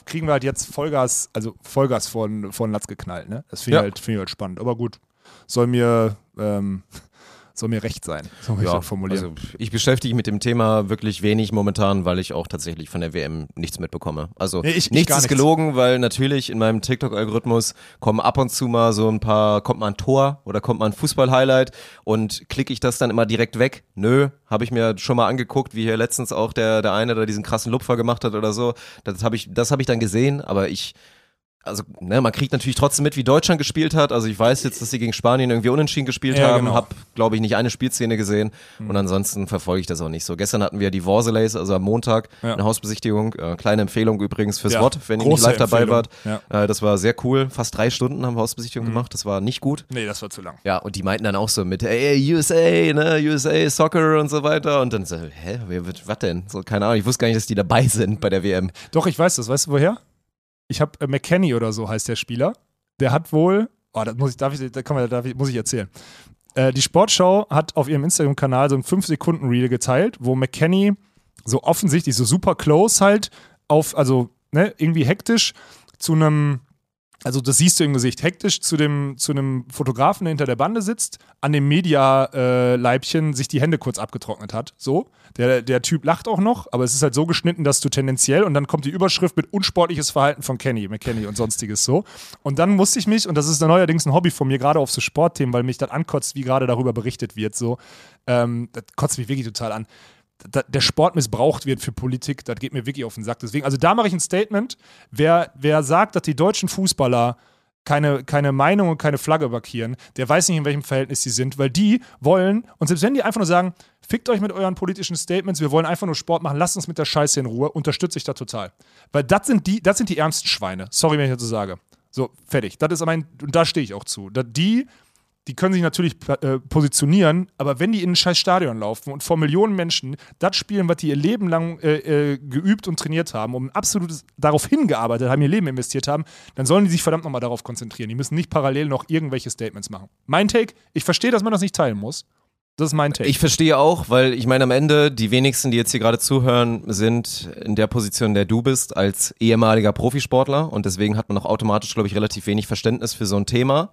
kriegen wir halt jetzt Vollgas, also Vollgas von, von Latz geknallt, ne? Das finde ich, Ja. halt, find ich halt spannend. Aber gut, soll mir, ähm, Soll mir recht sein, so muss ich das formulieren. Also ich beschäftige mich mit dem Thema wirklich wenig momentan, weil ich auch tatsächlich von der WM nichts mitbekomme. Also Nee, ich- ich nichts gar ist nichts. gelogen, weil natürlich in meinem TikTok-Algorithmus kommen ab und zu mal so ein paar, kommt mal ein Tor oder kommt mal ein Fußball-Highlight und klicke ich das dann immer direkt weg. Nö, habe ich mir schon mal angeguckt, wie hier letztens auch der, der eine, der diesen krassen Lupfer gemacht hat oder so. Das habe ich, das habe ich dann gesehen, aber ich also ne, man kriegt natürlich trotzdem mit, wie Deutschland gespielt hat. Also ich weiß jetzt, dass sie gegen Spanien irgendwie unentschieden gespielt Ja, haben, genau. hab glaube ich nicht eine Spielszene gesehen und ansonsten verfolge ich das auch nicht so. Gestern hatten wir die Vorselays, also am Montag Ja. eine Hausbesichtigung, äh, kleine Empfehlung übrigens fürs Ja, Wort, wenn ihr nicht live dabei wart. Ja. Äh, das war sehr cool. Fast drei Stunden haben wir Hausbesichtigung gemacht. Das war nicht gut. Nee, das war zu lang. Ja, und die meinten dann auch so mit, ey, USA, ne, USA, Soccer und so weiter. Und dann so, hä, wer wird, was denn? So, keine Ahnung, ich wusste gar nicht, dass die dabei sind bei der WM. Doch, ich weiß das. Weißt du woher? Ich habe äh, McKenny oder so heißt der Spieler. Der hat wohl, oh, das muss ich, darf ich, da kann man, darf ich, muss ich erzählen. Äh, die Sportschau hat auf ihrem Instagram-Kanal so ein 5-Sekunden-Reel geteilt, wo McKenny so offensichtlich, so super close halt auf, also ne, irgendwie hektisch zu einem, also das siehst du im Gesicht, hektisch zu dem, zu einem Fotografen, der hinter der Bande sitzt, an dem Media-Leibchen sich die Hände kurz abgetrocknet hat. So. Der, der Typ lacht auch noch, aber es ist halt so geschnitten, dass du tendenziell und dann kommt die Überschrift mit unsportliches Verhalten von Kenny, McKenny und sonstiges so. Und dann musste ich mich, und das ist neuerdings ein Hobby von mir, gerade auf so Sportthemen, weil mich das ankotzt, wie gerade darüber berichtet wird, so. Ähm, das kotzt mich wirklich total an der Sport missbraucht wird für Politik, das geht mir wirklich auf den Sack. Deswegen, also da mache ich ein Statement. Wer, wer sagt, dass die deutschen Fußballer keine, keine Meinung und keine Flagge markieren, der weiß nicht, in welchem Verhältnis sie sind, weil die wollen, und selbst wenn die einfach nur sagen, fickt euch mit euren politischen Statements, wir wollen einfach nur Sport machen, lasst uns mit der Scheiße in Ruhe, unterstütze ich da total. Weil das sind die, das sind die ärmsten Schweine. Sorry, wenn ich das so sage. So, fertig. Das ist mein, und da stehe ich auch zu. Die, die können sich natürlich äh, positionieren, aber wenn die in ein scheiß Stadion laufen und vor Millionen Menschen das spielen, was die ihr Leben lang äh, äh, geübt und trainiert haben, um absolutes darauf hingearbeitet haben, ihr Leben investiert haben, dann sollen die sich verdammt nochmal darauf konzentrieren. Die müssen nicht parallel noch irgendwelche Statements machen. Mein Take, ich verstehe, dass man das nicht teilen muss. Das ist mein Take. Ich verstehe auch, weil ich meine, am Ende, die wenigsten, die jetzt hier gerade zuhören, sind in der Position, in der du bist, als ehemaliger Profisportler. Und deswegen hat man auch automatisch, glaube ich, relativ wenig Verständnis für so ein Thema.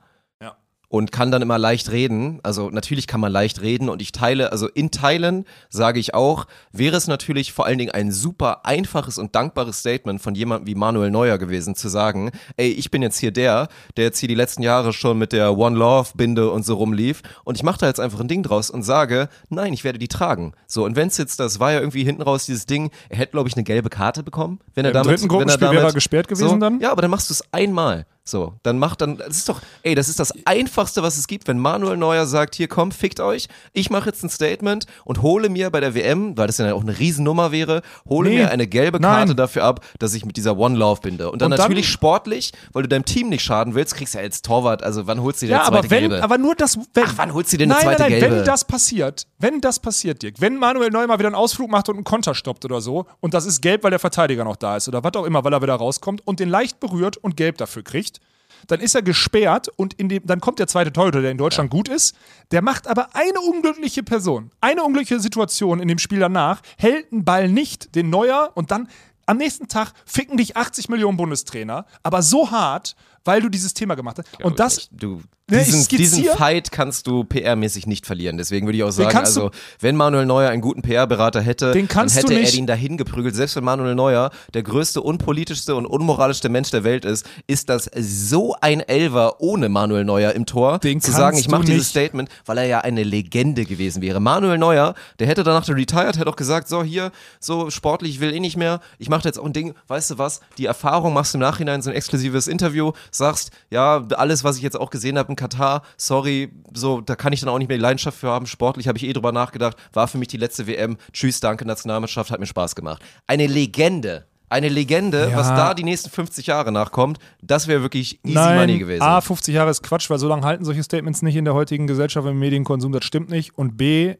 Und kann dann immer leicht reden. Also natürlich kann man leicht reden und ich teile, also in Teilen sage ich auch, wäre es natürlich vor allen Dingen ein super einfaches und dankbares Statement von jemandem wie Manuel Neuer gewesen, zu sagen, ey, ich bin jetzt hier der, der jetzt hier die letzten Jahre schon mit der One Love Binde und so rumlief und ich mache da jetzt einfach ein Ding draus und sage, nein, ich werde die tragen. So, und wenn es jetzt, das war ja irgendwie hinten raus dieses Ding, er hätte, glaube ich, eine gelbe Karte bekommen, wenn er Im damit, dritten wenn er Gruppenspiel damit, wäre er gesperrt gewesen so, dann? Ja, aber dann machst du es einmal. So, dann mach dann, das ist doch, ey, das ist das Einfachste, was es gibt, wenn Manuel Neuer sagt, hier komm, fickt euch, ich mache jetzt ein Statement und hole mir bei der WM, weil das ja auch eine Riesennummer wäre, hole Nee, mir eine gelbe nein. Karte dafür ab, dass ich mit dieser One Love binde. Und dann Und dann- natürlich sportlich, weil du deinem Team nicht schaden willst, kriegst du ja als Torwart, also wann holst du dir ja, eine zweite aber wenn, gelbe? aber nur das, wenn, Ach, wann holst du dir eine nein, zweite nein, nein, gelbe? wenn das passiert, wenn das passiert, Dirk, wenn Manuel Neuer mal wieder einen Ausflug macht und einen Konter stoppt oder so und das ist gelb, weil der Verteidiger noch da ist oder was auch immer, weil er wieder rauskommt und den leicht berührt und gelb dafür kriegt, dann ist er gesperrt und dem, dann kommt der zweite Torhüter, der in Deutschland gut ist, der macht aber eine unglückliche Person, eine unglückliche Situation in dem Spiel danach, hält einen Ball nicht, den Neuer und dann am nächsten Tag ficken dich 80 Millionen Bundestrainer, aber so hart, weil du dieses Thema gemacht hast. und das, du, Ne, ich diesen, skizzier- diesen Fight kannst du PR-mäßig nicht verlieren. Deswegen würde ich auch sagen, also wenn Manuel Neuer einen guten PR-Berater hätte, dann hätte er ihn dahin geprügelt. Selbst wenn Manuel Neuer der größte, unpolitischste und unmoralischste Mensch der Welt ist, ist das so ein Elver ohne Manuel Neuer im Tor, Den zu sagen, ich mache dieses. Statement, weil er ja eine Legende gewesen wäre. Manuel Neuer, der hätte danach der retired, hätte auch gesagt, so hier, so sportlich, ich will eh nicht mehr, ich mache jetzt auch ein Ding, weißt du was, die Erfahrung machst du im Nachhinein so ein exklusives Interview, sagst, ja, alles, was ich jetzt auch gesehen habe in Katar, sorry, so, da kann ich dann auch nicht mehr die Leidenschaft für haben, sportlich habe ich eh drüber nachgedacht, war für mich die letzte WM, tschüss, danke Nationalmannschaft, hat mir Spaß gemacht. Eine Legende. Eine Legende, Ja. was da die nächsten 50 Jahre nachkommt, das wäre wirklich easy Nein, money gewesen. A, 50 Jahre ist Quatsch, weil so lange halten solche Statements nicht in der heutigen Gesellschaft im Medienkonsum, das stimmt nicht. Und B,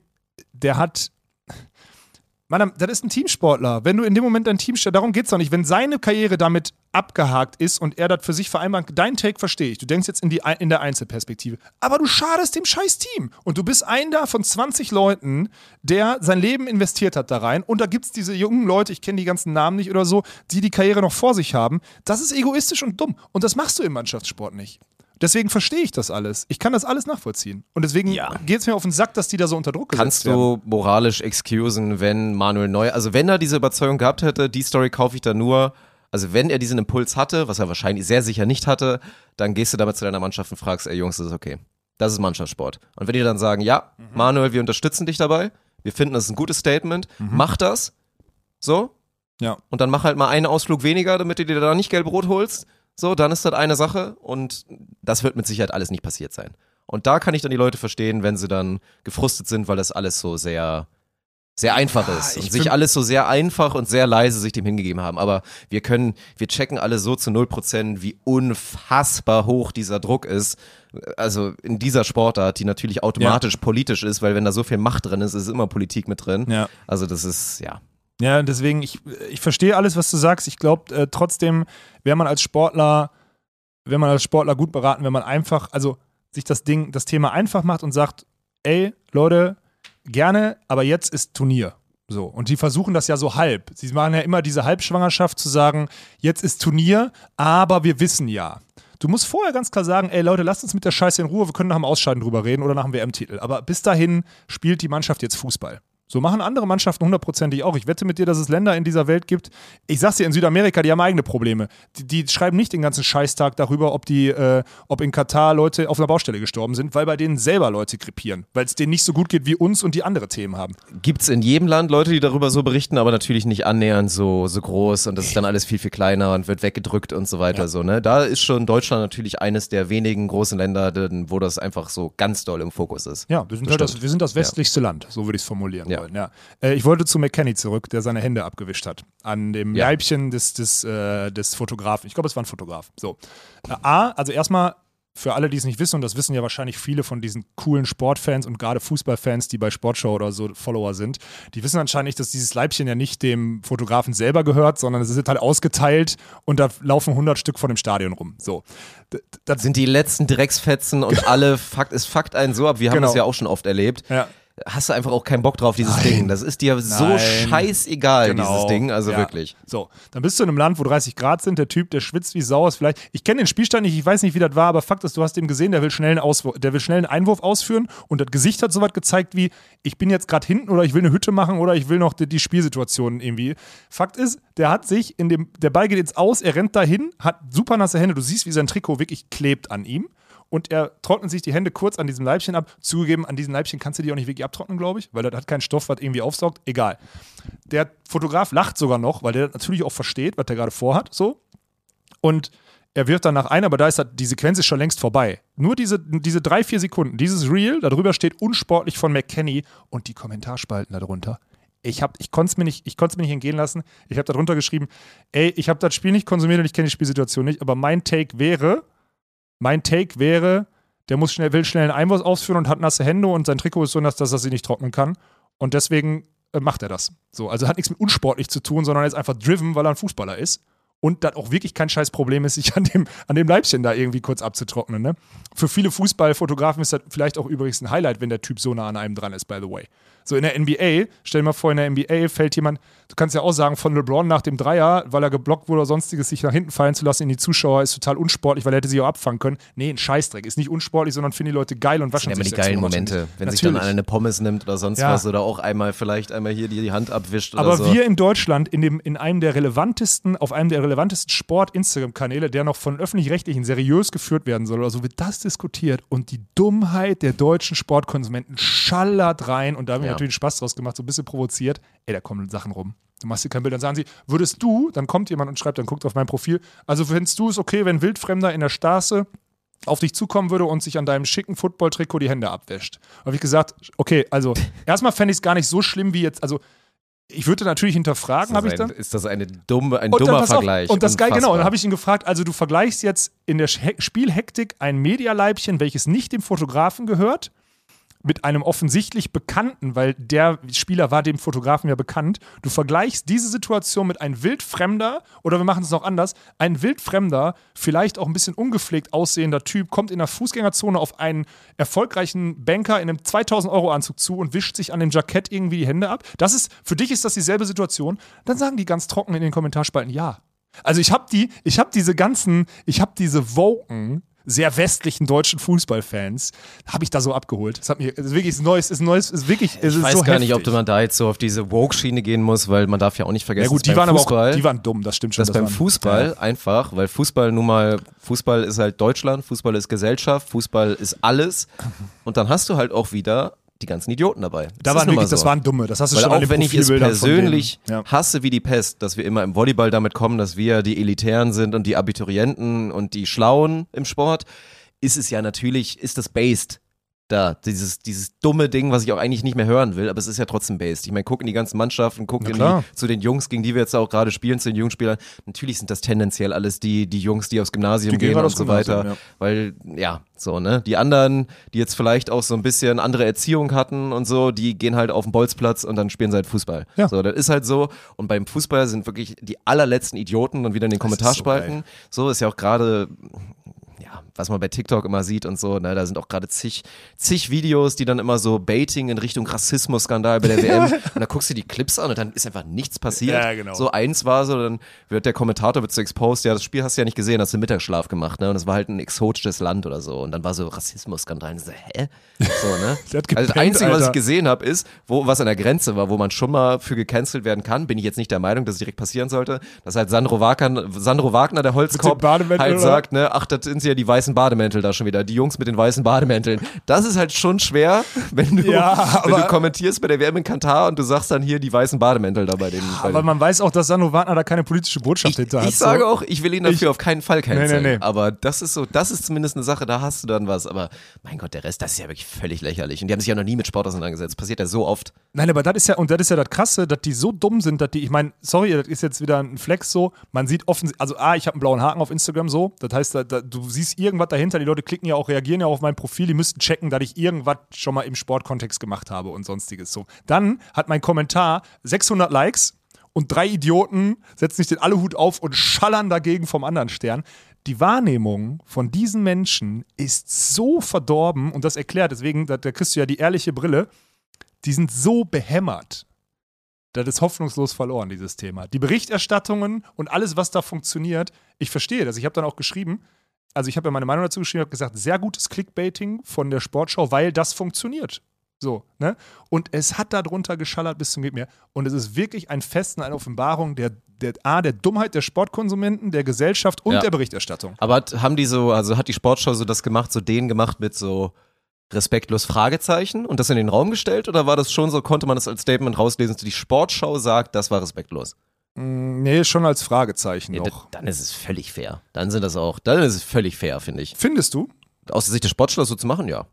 der hat. Mann, das ist ein Teamsportler. Wenn du in dem Moment dein Team darum geht es doch nicht. Wenn seine Karriere damit abgehakt ist und er das für sich vereinbart, dein Take verstehe ich. Du denkst jetzt in, die, in der Einzelperspektive. Aber du schadest dem scheiß Team. Und du bist ein da von 20 Leuten, der sein Leben investiert hat da rein. Und da gibt es diese jungen Leute, ich kenne die ganzen Namen nicht oder so, die die Karriere noch vor sich haben. Das ist egoistisch und dumm. Und das machst du im Mannschaftssport nicht. Deswegen verstehe ich das alles. Ich kann das alles nachvollziehen. Und deswegen Ja. geht es mir auf den Sack, dass die da so unter Druck Kannst gesetzt werden. du moralisch excusen, wenn Manuel Neuer, also wenn er diese Überzeugung gehabt hätte, die Story kaufe ich dann nur, also wenn er diesen Impuls hatte, was er wahrscheinlich sehr sicher nicht hatte, dann gehst du damit zu deiner Mannschaft und fragst, ey Jungs, das ist okay. Das ist Mannschaftssport. Und wenn die dann sagen, ja, Mhm. Manuel, wir unterstützen dich dabei, wir finden das ein gutes Statement, mach das, so, Ja. und dann mach halt mal einen Ausflug weniger, damit du dir da nicht Gelb-Rot holst. So, dann ist das eine Sache und das wird mit Sicherheit alles nicht passiert sein. Und da kann ich dann die Leute verstehen, wenn sie dann gefrustet sind, weil das alles so sehr, sehr einfach ist und sich alles so sehr einfach und sehr leise sich dem hingegeben haben. Aber wir können, wir checken alle so zu 0%, wie unfassbar hoch dieser Druck ist. Also in dieser Sportart, die natürlich automatisch politisch ist, weil wenn da so viel Macht drin ist, ist immer Politik mit drin. Ja. Also das ist, ja. Ja, deswegen, ich, ich verstehe alles, was du sagst. Ich glaube, äh, trotzdem wäre man als Sportler, wäre man als Sportler gut beraten, wenn man einfach, also sich das Ding, das Thema einfach macht und sagt, ey, Leute, gerne, aber jetzt ist Turnier. So. Und die versuchen das ja so halb. Sie machen ja immer diese Halbschwangerschaft zu sagen, jetzt ist Turnier, aber wir wissen ja. Du musst vorher ganz klar sagen, ey Leute, lasst uns mit der Scheiße in Ruhe, wir können nach dem Ausscheiden drüber reden oder nach dem WM-Titel. Aber bis dahin spielt die Mannschaft jetzt Fußball. So machen andere Mannschaften hundertprozentig auch. Ich wette mit dir, dass es Länder in dieser Welt gibt. Ich sag's dir, in Südamerika, die haben eigene Probleme. Die, die schreiben nicht den ganzen Scheißtag darüber, ob die, äh, ob in Katar Leute auf einer Baustelle gestorben sind, weil bei denen selber Leute krepieren, weil es denen nicht so gut geht wie uns und die andere Themen haben. Gibt es in jedem Land Leute, die darüber so berichten, aber natürlich nicht annähernd so, so groß und das ist dann alles viel, viel kleiner und wird weggedrückt und so weiter. So, ne? Da ist schon Deutschland natürlich eines der wenigen großen Länder, wo das einfach so ganz doll im Fokus ist. Ja, wir sind, Das halt das, wir sind das westlichste Land, so würde ich es formulieren Ja. Wollen. Ja. Äh, ich wollte zu McKenny zurück, der seine Hände abgewischt hat. An dem Ja. Leibchen des, des, äh, des Fotografen. Ich glaube, es war ein Fotograf. So. Äh, A, also erstmal für alle, die es nicht wissen, und das wissen ja wahrscheinlich viele von diesen coolen Sportfans und gerade Fußballfans, die bei Sportshow oder so Follower sind, die wissen anscheinend nicht, dass dieses Leibchen ja nicht dem Fotografen selber gehört, sondern es ist halt ausgeteilt und da laufen 100 Stück von dem Stadion rum. So. Das Sind die letzten Drecksfetzen und alle, fuckt, es fuckt einen so ab, wir haben Genau. das ja auch schon oft erlebt. Ja. Hast du einfach auch keinen Bock drauf, dieses Ding. Das ist dir so Nein. scheißegal, Genau. dieses Ding. Also Ja. wirklich. So, dann bist du in einem Land, wo 30 Grad sind, der Typ, der schwitzt wie Sau ist vielleicht. Ich kenne den Spielstand nicht, ich weiß nicht, wie das war, aber Fakt ist, du hast ihn gesehen, der will schnell einen, Auswurf, der will schnell einen Einwurf ausführen und das Gesicht hat so was gezeigt wie, ich bin jetzt gerade hinten oder ich will eine Hütte machen oder ich will noch die, die Spielsituation irgendwie. Fakt ist, der hat sich in dem, der Ball geht jetzt aus, er rennt dahin, hat super nasse Hände, du siehst, wie sein Trikot wirklich klebt an ihm. Und er trocknet sich die Hände kurz an diesem Leibchen ab. Zugegeben, an diesem Leibchen kannst du die auch nicht wirklich abtrocknen, glaube ich, weil das hat keinen Stoff, was irgendwie aufsaugt. Egal. Der Fotograf lacht sogar noch, weil der natürlich auch versteht, was der gerade vorhat. So. Und er wirft dann nach ein, aber da ist die Sequenz ist schon längst vorbei. Nur diese, diese drei, vier Sekunden, dieses Reel, darüber steht unsportlich von McKenny und die Kommentarspalten darunter. Ich, ich konnte es mir, mir nicht entgehen lassen. Ich habe darunter geschrieben, ey, ich habe das Spiel nicht konsumiert und ich kenne die Spielsituation nicht, aber mein Take wäre, mein Take wäre, der muss schnell, will schnell einen Einwurf ausführen und hat nasse Hände und sein Trikot ist so nass, dass er sie nicht trocknen kann. Und deswegen äh, macht er das. So, also hat nichts mit unsportlich zu tun, sondern er ist einfach driven, weil er ein Fußballer ist. Und das auch wirklich kein scheiß Problem ist, sich an dem, an dem Leibchen da irgendwie kurz abzutrocknen. Ne? Für viele Fußballfotografen ist das vielleicht auch übrigens ein Highlight, wenn der Typ so nah an einem dran ist, by the way. So in der NBA, stell dir mal vor, in der NBA fällt jemand, du kannst ja auch sagen, von LeBron nach dem Dreier, weil er geblockt wurde oder sonstiges, sich nach hinten fallen zu lassen in die Zuschauer, ist total unsportlich, weil er hätte sich auch abfangen können. Nee, ein Scheißdreck. Ist nicht unsportlich, sondern finden die Leute geil und Das waschen sind ja immer die sich geilen Monate Momente, nicht. wenn sich dann Natürlich. einer eine Pommes nimmt oder sonst Ja. was oder auch einmal vielleicht einmal hier die, die Hand abwischt oder Aber so. wir in Deutschland, in, dem, in einem der relevantesten, auf einem der relevantesten Sport-Instagram-Kanäle, der noch von öffentlich-rechtlichen seriös geführt werden soll oder so, wird das diskutiert und die Dummheit der deutschen Sportkonsumenten schallert rein und da wir Ja. Natürlich Spaß draus gemacht, so ein bisschen provoziert. Ey, da kommen Sachen rum. Du machst dir kein Bild, dann sagen sie, würdest du, dann kommt jemand und schreibt, dann guckt auf mein Profil, also findest du es okay, wenn Wildfremder in der Straße auf dich zukommen würde und sich an deinem schicken Football-Trikot die Hände abwäscht. Habe ich gesagt, okay, also erstmal fände ich es gar nicht so schlimm wie jetzt, also ich würde natürlich hinterfragen, habe ich dann. ist das eine dumme, ein Und dummer auf, Vergleich? Und das geil, genau. Und dann habe ich ihn gefragt, also du vergleichst jetzt in der He- Spielhektik ein Medialeibchen, welches nicht dem Fotografen gehört, mit einem offensichtlich Bekannten, weil der Spieler war dem Fotografen ja bekannt. Du vergleichst diese Situation mit einem Wildfremder, oder wir machen es noch anders, ein Wildfremder, vielleicht auch ein bisschen ungepflegt aussehender Typ, kommt in der Fußgängerzone auf einen erfolgreichen Banker in einem 2000-Euro-Anzug zu und wischt sich an dem Jackett irgendwie die Hände ab. Das ist, für dich ist das dieselbe Situation. Dann sagen die ganz trocken in den Kommentarspalten, ja. Also ich habe die, ich habe diese ganzen, ich habe diese Woken, sehr westlichen deutschen Fußballfans, habe ich da so abgeholt. Das hat mir, das ist wirklich ist neues, ist neues, ist wirklich, es Ich ist weiß so gar heftig. nicht, ob man da jetzt so auf diese Woke-Schiene gehen muss, weil man darf ja auch nicht vergessen, ja gut, dass die beim waren aber Fußball, auch, die waren dumm, das stimmt schon. dass beim waren- Fußball Ja. einfach, weil Fußball nun mal, Fußball ist halt Deutschland, Fußball ist Gesellschaft, Fußball ist alles und dann hast du halt auch wieder die ganzen Idioten dabei. Da Das waren wirklich, das so. waren dumme. Das hast du Weil schon auch wenn ich es persönlich. Ja. hasse wie die Pest, dass wir immer im Volleyball damit kommen, dass wir die Elitären sind und die Abiturienten und die Schlauen im Sport, ist es ja natürlich, ist das based da, dieses, dieses dumme Ding, was ich auch eigentlich nicht mehr hören will, aber es ist ja trotzdem based. Ich meine, guck in die ganzen Mannschaften, guck in die, zu den Jungs, gegen die wir jetzt auch gerade spielen, zu den Jungspielern. Natürlich sind das tendenziell alles die, die Jungs, die aufs Gymnasium Die gehen gehen und so Gymnasium, weiter. ja. Weil, ja, so, ne? Die anderen, die jetzt vielleicht auch so ein bisschen andere Erziehung hatten und so, die gehen halt auf den Bolzplatz und dann spielen sie halt Fußball. Ja. So, das ist halt so. Und beim Fußball sind wirklich die allerletzten Idioten und wieder in den ist so Kommentarspalten. So, ist ja auch gerade, was man bei TikTok immer sieht und so, ne, da sind auch gerade zig, zig Videos, die dann immer so Baiting in Richtung Rassismus-Skandal bei der WM. und dann guckst du die Clips an und dann ist einfach nichts passiert. Ja, genau. So eins war so, dann wird der Kommentator wird so exposed, ja, das Spiel hast du ja nicht gesehen, hast du Mittagsschlaf gemacht, ne? Und es war halt ein exotisches Land oder so. Und dann war so Rassismus-Skandal. Und so, hä? So, ne? Also das gepennt, Einzige, was ich Alter. gesehen habe, ist, wo was an der Grenze war, wo man schon mal für gecancelt werden kann. Bin ich jetzt nicht der Meinung, dass es direkt passieren sollte. Dass halt Sandro Wagner, Sandro Wagner der Holzkopf, halt sagt, ne, ach, das sind ja die weißen Bademäntel da schon wieder. Die Jungs mit den weißen Bademänteln. Das ist halt schon schwer, wenn du, Ja, wenn du kommentierst bei der WM in Katar und du sagst dann hier die weißen Bademäntel da bei den. Bei Aber man weiß auch, dass Sandro Wagner da keine politische Botschaft ich, hinter hat. ich sage so. auch, ich will ihn dafür auf keinen Fall canceln. Nee, nee, nee. Aber das ist so, das ist zumindest eine Sache, da hast du dann was. Aber mein Gott, der Rest, das ist ja wirklich völlig lächerlich. Und die haben sich ja noch nie mit Sport auseinandergesetzt. Passiert ja so oft. Nein, aber das ist ja, und das ist ja das Krasse, dass die so dumm sind, dass die, ich meine, sorry, das ist jetzt wieder ein Flex so, man sieht offensichtlich, also A, ich habe einen blauen Haken auf Instagram so, das heißt, da, da, du siehst irgendwas dahinter, die Leute klicken ja auch, reagieren ja auf mein Profil, die müssten checken, dass ich irgendwas schon mal im Sportkontext gemacht habe und sonstiges so. Dann hat mein Kommentar 600 Likes und drei Idioten setzen sich den Aluhut auf und schallern dagegen vom anderen Stern. Die Wahrnehmung von diesen Menschen ist so verdorben und das erklärt, deswegen, da kriegst du ja die ehrliche Brille, die sind so behämmert. Das ist hoffnungslos verloren, dieses Thema. Die Berichterstattungen und alles, was da funktioniert, ich verstehe das. Ich habe dann auch geschrieben, also ich habe ja meine Meinung dazu geschrieben, habe gesagt, sehr gutes Clickbaiting von der Sportschau, weil das funktioniert. So, ne? Und es hat darunter geschallert bis zum geht mehr. Und es ist wirklich ein Fest und eine Offenbarung der, der A, der Dummheit der Sportkonsumenten, der Gesellschaft und Ja. der Berichterstattung. Aber hat, haben die so, also hat die Sportschau so das gemacht, so den gemacht mit so respektlos Fragezeichen und das in den Raum gestellt? Oder war das schon so, konnte man das als Statement rauslesen, die Sportschau sagt, das war respektlos? Mm, Nee, schon als Fragezeichen Ja, noch. dann ist es völlig fair. Dann sind das auch, dann ist es völlig fair, finde ich. Findest du? Aus der Sicht der Sportschau das so zu machen, ja.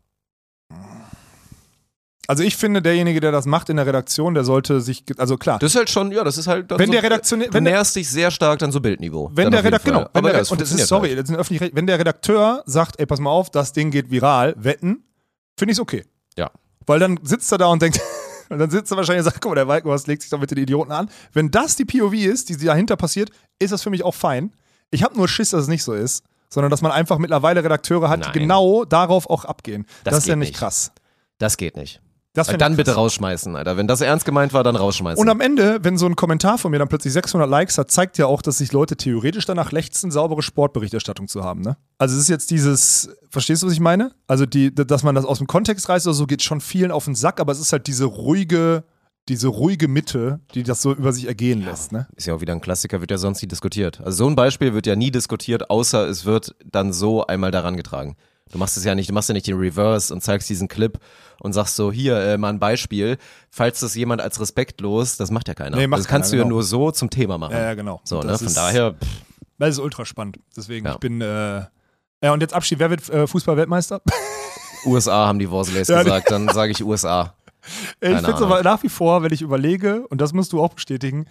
Also ich finde, derjenige, der das macht in der Redaktion, der sollte sich, also klar, Das ist halt schon, ja, das ist halt. Wenn so, der Du wenn der- näherst dich sehr stark dann so Bildniveau. wenn der Redakteur, genau, wenn Aber der, ja, und das ist, sorry, halt. das sind öffentlich, wenn der Redakteur sagt, ey, pass mal auf, das Ding geht viral, wetten, finde ich es okay. Ja. Weil dann sitzt er da und denkt, und dann sitzt er wahrscheinlich und sagt, guck mal, der Walkenhorst legt sich doch mit den Idioten an. Wenn das die POV ist, die dahinter passiert, ist das für mich auch fein. Ich habe nur Schiss, dass es nicht so ist, sondern dass man einfach mittlerweile Redakteure hat, die Nein. genau darauf auch abgehen. Das Das, ist ja nicht. krass. Das geht nicht. Das dann bitte rausschmeißen, Alter. Wenn das ernst gemeint war, dann rausschmeißen. Und am Ende, wenn so ein Kommentar von mir dann plötzlich 600 Likes hat, zeigt ja auch, dass sich Leute theoretisch danach lechzen, saubere Sportberichterstattung zu haben. Ne? Also es ist jetzt dieses, verstehst du, was ich meine? Also die, dass man das aus dem Kontext reißt oder so, geht schon vielen auf den Sack, aber es ist halt diese ruhige, diese ruhige Mitte, die das so über sich ergehen lässt. Ne? ist ja auch wieder ein Klassiker, wird ja sonst nie diskutiert. Also so ein Beispiel wird ja nie diskutiert, außer es wird dann so einmal daran getragen. Du machst es ja nicht, du machst ja nicht den Reverse und zeigst diesen Clip und sagst so, hier, äh, mal ein Beispiel. Falls das jemand als respektlos, das macht ja keiner. Nee, macht das kannst keiner, du ja genau. nur so zum Thema machen. Ja, ja, genau. So, ne? Von ist- daher, pff, Das ist ultra spannend. Deswegen, Ja. ich bin, äh, ja, und jetzt Abschied, wer wird äh, Fußball-Weltmeister? USA haben die Vorselays Ja, gesagt, dann sage ich USA. ich Keine finde es aber nach wie vor, wenn ich überlege, und das musst du auch bestätigen,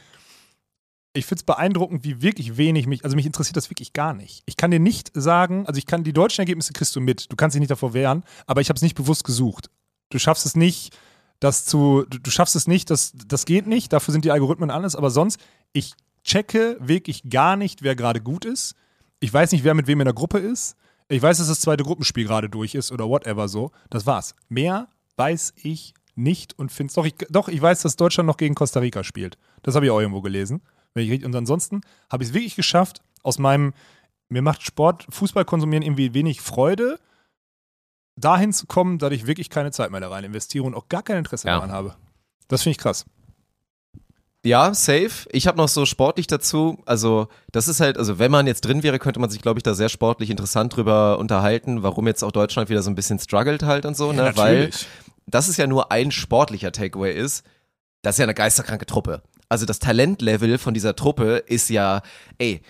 ich finde es beeindruckend, wie wirklich wenig mich, also mich interessiert das wirklich gar nicht. Ich kann dir nicht sagen, also ich kann die deutschen Ergebnisse kriegst du mit, du kannst dich nicht davor wehren, aber ich habe es nicht bewusst gesucht. Du schaffst es nicht, das zu, du, du schaffst es nicht, das, das geht nicht, dafür sind die Algorithmen alles, aber sonst, ich checke wirklich gar nicht, wer gerade gut ist. Ich weiß nicht, wer mit wem in der Gruppe ist. Ich weiß, dass das zweite Gruppenspiel gerade durch ist oder whatever so. Das war's. Mehr weiß ich nicht und finde doch ich, doch, ich weiß, dass Deutschland noch gegen Costa Rica spielt. Das habe ich auch irgendwo gelesen. Und ansonsten habe ich es wirklich geschafft, aus meinem mir macht Sport, Fußball konsumieren irgendwie wenig Freude, dahin zu kommen, dass ich wirklich keine Zeit mehr da rein investiere und auch gar kein Interesse Ja. daran habe. Das finde ich krass. Ja, safe. Ich habe noch so sportlich dazu. Also, das ist halt, also wenn man jetzt drin wäre, könnte man sich, glaube ich, da sehr sportlich interessant drüber unterhalten, warum jetzt auch Deutschland wieder so ein bisschen struggelt halt und so, ne? Weil das ist ja nur ein sportlicher Takeaway ist. Das ist ja eine geisterkranke Truppe. Also das Talentlevel von dieser Truppe ist ja, ey,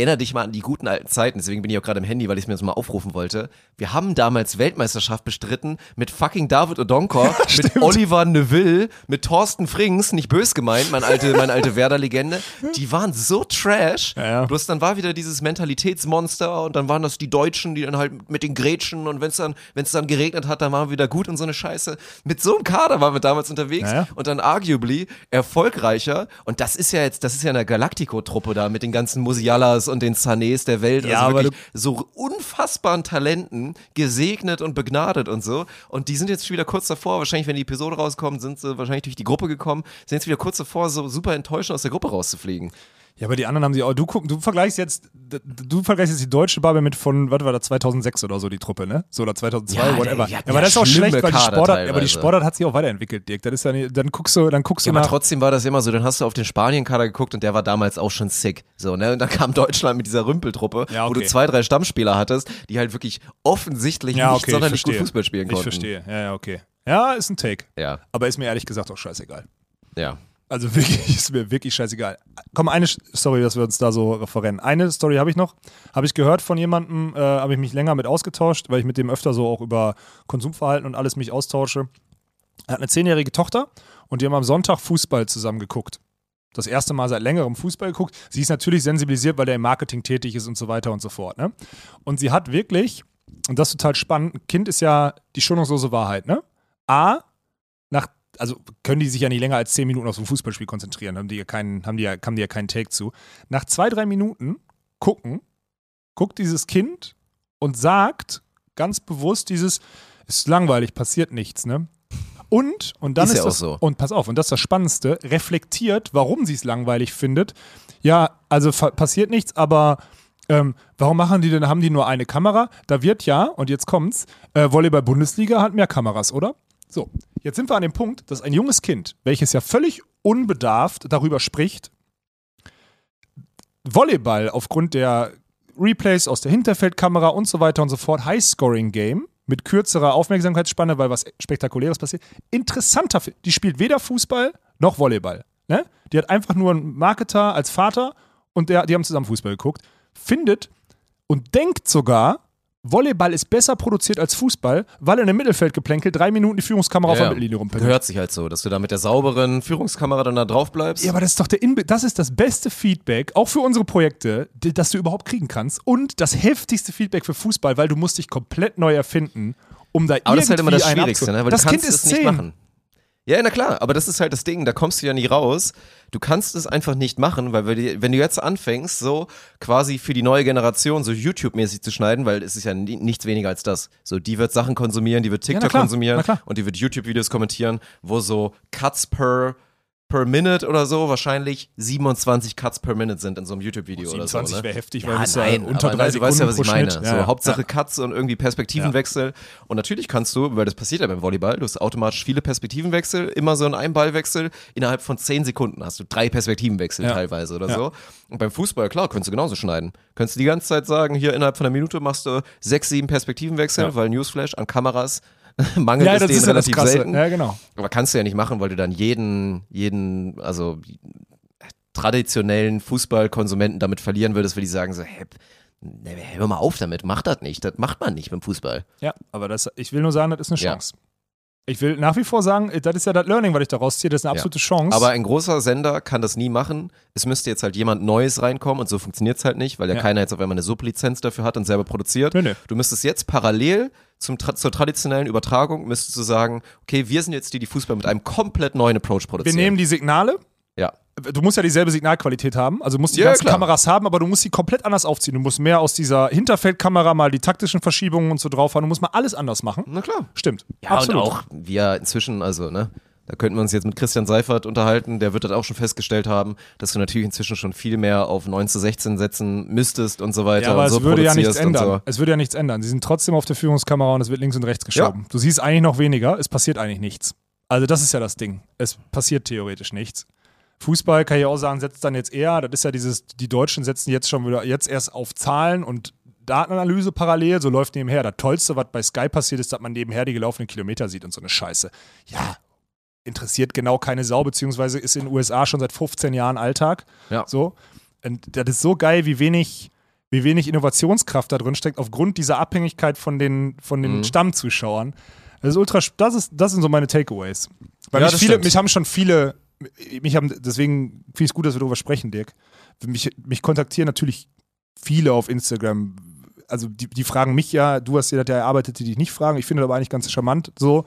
erinnere dich mal an die guten alten Zeiten, deswegen bin ich auch gerade im Handy, weil ich es mir das mal aufrufen wollte. Wir haben damals Weltmeisterschaft bestritten mit fucking David Odonkor, mit Oliver Neville, mit Thorsten Frings, nicht bös gemeint, mein alte, meine alte Werder-Legende. Die waren so trash. Ja, ja. Bloß dann war wieder dieses Mentalitätsmonster und dann waren das die Deutschen, die dann halt mit den Grätschen und wenn es dann, wenn es dann geregnet hat, dann waren wir wieder gut und so eine Scheiße. Mit so einem Kader waren wir damals unterwegs ja. und dann arguably erfolgreicher. Und das ist ja jetzt, das ist ja eine Galactico-Truppe da mit den ganzen Musialas und den Sanés der Welt. Ja, also wirklich so unfassbaren Talenten, gesegnet und begnadet und so. Und die sind jetzt schon wieder kurz davor, wahrscheinlich, wenn die Episode rauskommt, sind sie wahrscheinlich durch die Gruppe gekommen, sind jetzt wieder kurz davor, so super enttäuschend aus der Gruppe rauszufliegen. Ja, aber die anderen haben sie auch. Du, guck, du vergleichst jetzt, du vergleichst jetzt die deutsche Bubble mit von, was war das, 2006 oder so, die Truppe, ne? So, oder 2002, Ja, whatever. Ja, aber das ist auch schlecht, weil die Sportart, aber die. Sportart hat sich auch weiterentwickelt, Dirk. Das ist ja nicht, dann guckst du, dann guckst Ja, du aber nach. trotzdem war das immer so, dann hast du auf den Spanien-Kader geguckt und der war damals auch schon sick. So, ne? Und dann kam Deutschland mit dieser Rümpeltruppe, Ja, wo du okay. zwei, drei Stammspieler hattest, die halt wirklich offensichtlich Ja, nicht okay, ich sonderlich gut. Fußball spielen Ich konnten. verstehe. Ja, ja, okay. Ja, ist ein Take. Ja, Aber ist mir ehrlich gesagt auch scheißegal. ja. Also wirklich, ist mir wirklich scheißegal. Komm, eine Story, dass wir uns da so referenten. Eine Story habe ich noch, habe ich gehört von jemandem, äh, habe ich mich länger mit ausgetauscht, weil ich mit dem öfter so auch über Konsumverhalten und alles mich austausche. Er hat eine zehnjährige Tochter und die haben am Sonntag Fußball zusammen geguckt. Das erste Mal seit längerem Fußball geguckt. Sie ist natürlich sensibilisiert, weil der im Marketing tätig ist und so weiter und so fort. Ne? Und sie hat wirklich, und das ist total spannend, ein Kind ist ja die schonungslose Wahrheit. Ne? A, nach, also können die sich ja nicht länger als 10 Minuten auf so ein Fußballspiel konzentrieren, haben die ja keinen, haben die ja, haben die ja keinen Take zu. Nach zwei, drei Minuten gucken, guckt dieses Kind und sagt ganz bewusst dieses, ist langweilig, passiert nichts, ne? Und, und dann Ist ist, ja das, so. und pass auf, und das ist das Spannendste, reflektiert, warum sie es langweilig findet. Ja, also passiert nichts, aber ähm, warum machen die denn, haben die nur eine Kamera? Da wird ja, und jetzt kommt's, äh, Volleyball-Bundesliga hat mehr Kameras, oder? So, jetzt sind wir an dem Punkt, dass ein junges Kind, welches ja völlig unbedarft darüber spricht, Volleyball aufgrund der Replays aus der Hinterfeldkamera und so weiter und so fort, High-Scoring-Game mit kürzerer Aufmerksamkeitsspanne, weil was Spektakuläres passiert, interessanter. Die spielt weder Fußball noch Volleyball. Ne? Die hat einfach nur einen Marketer als Vater und der, die haben zusammen Fußball geguckt. Findet und denkt sogar, Volleyball ist besser produziert als Fußball, weil in dem Mittelfeldgeplänkel drei Minuten die Führungskamera auf Ja, der ja. Mittellinie rumpendelt. Gehört sich halt so, dass du da mit der sauberen Führungskamera dann da drauf bleibst. Ja, aber das ist doch der Inbe das ist das beste Feedback, auch für unsere Projekte, das du überhaupt kriegen kannst. Und das heftigste Feedback für Fußball, weil du musst dich komplett neu erfinden, um da Aber das ist halt immer das irgendwie Schwierigste, ne? Weil das du kannst Kind ist es nicht machen. Ja, na klar, aber das ist halt das Ding, da kommst du ja nie raus. Du kannst es einfach nicht machen, weil wenn du jetzt anfängst, so quasi für die neue Generation so YouTube-mäßig zu schneiden, weil es ist ja ni- nichts weniger als das. So, die wird Sachen konsumieren, die wird na TikTok klar, konsumieren na klar. und die wird YouTube-Videos kommentieren, wo so Cuts per per Minute oder so wahrscheinlich 27 Cuts per Minute sind in so einem YouTube-Video oder so. 27 Ne? wäre heftig, Ja, weil ja nein, unter aber drei nein, du weißt ja, was ich meine. Schnitt. So, Ja, ja. Hauptsache Cuts und irgendwie Perspektivenwechsel. Und natürlich kannst du, weil das passiert ja beim Volleyball, du hast automatisch viele Perspektivenwechsel, immer so in einem Ballwechsel. Innerhalb von 10 Sekunden hast du drei Perspektivenwechsel Ja. teilweise oder Ja. so. Und beim Fußball, klar, könntest du genauso schneiden. Könntest du die ganze Zeit sagen, hier innerhalb von einer Minute machst du sechs, sieben Perspektivenwechsel, Ja. weil Newsflash an Kameras mangelt Ja, es denen ja relativ Krasse. selten. Ja, genau. Aber kannst du ja nicht machen, weil du dann jeden, jeden, also traditionellen Fußballkonsumenten damit verlieren würdest, weil die sagen so, hey, ne, hör mal auf damit, mach das nicht, das macht man nicht beim Fußball. Ja, aber das, ich will nur sagen, das ist eine Ja. Chance. Ich will nach wie vor sagen, das ist ja das Learning, was ich daraus ziehe, das ist eine Ja. absolute Chance. Aber ein großer Sender kann das nie machen. Es müsste jetzt halt jemand Neues reinkommen und so funktioniert es halt nicht, weil ja, Ja. keiner jetzt auf einmal eine Sublizenz dafür hat und selber produziert. Nö, nö. Du müsstest jetzt parallel zum, zur traditionellen Übertragung, müsstest du sagen, okay, wir sind jetzt die, die Fußball mit einem komplett neuen Approach wir produzieren. nehmen die Signale, ja. du musst ja dieselbe Signalqualität haben, also du musst die Ja, ganzen klar. Kameras haben, aber du musst sie komplett anders aufziehen. Du musst mehr aus dieser Hinterfeldkamera mal die taktischen Verschiebungen und so drauf haben. Du musst mal alles anders machen. Na klar. Stimmt. Ja, Absolut. und auch wir inzwischen, also, ne, Da könnten wir uns jetzt mit Christian Seifert unterhalten, der wird das auch schon festgestellt haben, dass du natürlich inzwischen schon viel mehr auf 9 zu 16 setzen müsstest und so weiter. Ja, aber es so würde ja nichts ändern. So. Es würde ja nichts ändern. Sie sind trotzdem auf der Führungskamera und es wird links und rechts geschoben. Du siehst eigentlich noch weniger, es passiert eigentlich nichts. Also das ist ja das Ding. Es passiert theoretisch nichts. Fußball kann ich auch sagen, setzt dann jetzt eher, das ist ja dieses, die Deutschen setzen jetzt schon wieder, jetzt erst auf Zahlen und Datenanalyse parallel, so läuft nebenher. Das Tollste, was bei Sky passiert ist, dass man nebenher die gelaufenen Kilometer sieht und so eine Scheiße. Ja, interessiert genau keine Sau, beziehungsweise ist in den USA schon seit 15 Jahren Alltag. Ja. So. Und das ist so geil, wie wenig, wie wenig Innovationskraft da drin steckt, aufgrund dieser Abhängigkeit von den, von den Mhm. Stammzuschauern. Das ist ultra, das ist, das sind so meine Takeaways. Weil Ja, mich viele, stimmt. mich haben schon viele, mich haben, deswegen finde ich es gut, dass wir darüber sprechen, Dirk. Mich, mich kontaktieren natürlich viele auf Instagram. Also die, die fragen mich ja, du hast ja das ja erarbeitet, die dich nicht fragen. Ich finde das aber eigentlich ganz charmant, so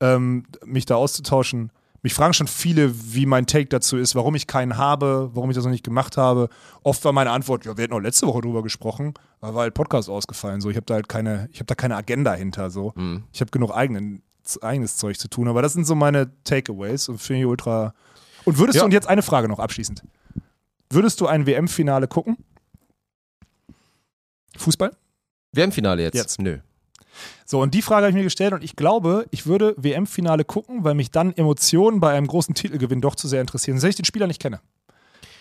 ähm, mich da auszutauschen. Mich fragen schon viele, wie mein Take dazu ist, warum ich keinen habe, warum ich das noch nicht gemacht habe. Oft war meine Antwort, ja, wir hätten auch letzte Woche drüber gesprochen, aber war halt Podcast ausgefallen. So, ich habe da halt keine, ich habe da keine Agenda hinter. So, Mhm. ich habe genug eigenen, eigenes Zeug zu tun. Aber das sind so meine Takeaways und finde ich ultra. Und würdest Ja. du und jetzt eine Frage noch abschließend: Würdest du ein WM-Finale gucken? Fußball? WM-Finale jetzt? Jetzt. Nö. So, und die Frage habe ich mir gestellt und ich glaube, ich würde WM-Finale gucken, weil mich dann Emotionen bei einem großen Titelgewinn doch zu sehr interessieren, selbst ich den Spieler nicht kenne.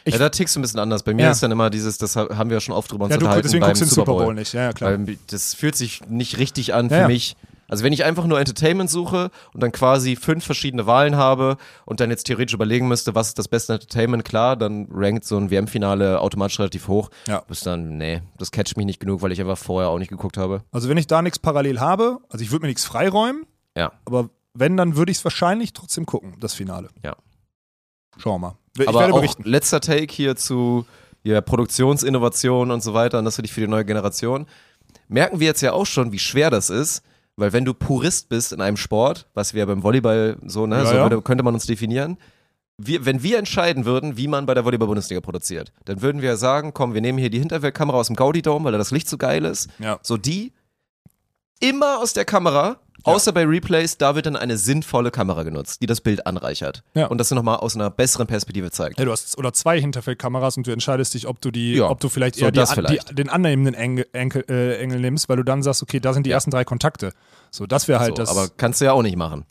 Ich- ja, da tickst du ein bisschen anders. Bei mir Ja. ist dann immer dieses, das ha- haben wir ja schon oft drüber uns Ja, du, unterhalten deswegen beim guckst du den Super Bowl. Nicht. Ja, ja, klar. Weil das fühlt sich nicht richtig an für Ja, ja. mich. Also wenn ich einfach nur Entertainment suche und dann quasi fünf verschiedene Wahlen habe und dann jetzt theoretisch überlegen müsste, was ist das beste Entertainment, klar, dann rankt so ein WM-Finale automatisch relativ hoch. Ja. Bis dann, nee, das catcht mich nicht genug, weil ich einfach vorher auch nicht geguckt habe. Also, wenn ich da nichts parallel habe, also ich würde mir nichts freiräumen, Ja. aber wenn, dann würde ich es wahrscheinlich trotzdem gucken, das Finale. Ja. Schauen wir mal. Ich Aber werde auch berichten. letzter Take hier zu ja, Produktionsinnovation und so weiter und das für dich für die neue Generation. Merken wir jetzt ja auch schon, wie schwer das ist, weil wenn du Purist bist in einem Sport, was wir beim Volleyball so, ne, Ja, so würde, könnte man uns definieren, wir, wenn wir entscheiden würden, wie man bei der Volleyball-Bundesliga produziert, dann würden wir sagen, komm, wir nehmen hier die Hinterweltkamera aus dem Gaudi-Dome, weil da das Licht so geil ist. Ja. So die immer aus der Kamera, außer bei Replays, da wird dann eine sinnvolle Kamera genutzt, die das Bild anreichert. Ja. Und das nochmal aus einer besseren Perspektive zeigt. Ja, du hast oder zwei Hinterfeldkameras und du entscheidest dich, ob du die, Ja, ob du vielleicht so eher die, das an- vielleicht. Die, den annehmenden Engel, Enkel, äh, Engel nimmst, weil du dann sagst, okay, da sind die ersten drei Kontakte. So, das wäre halt so, das. aber kannst du ja auch nicht machen.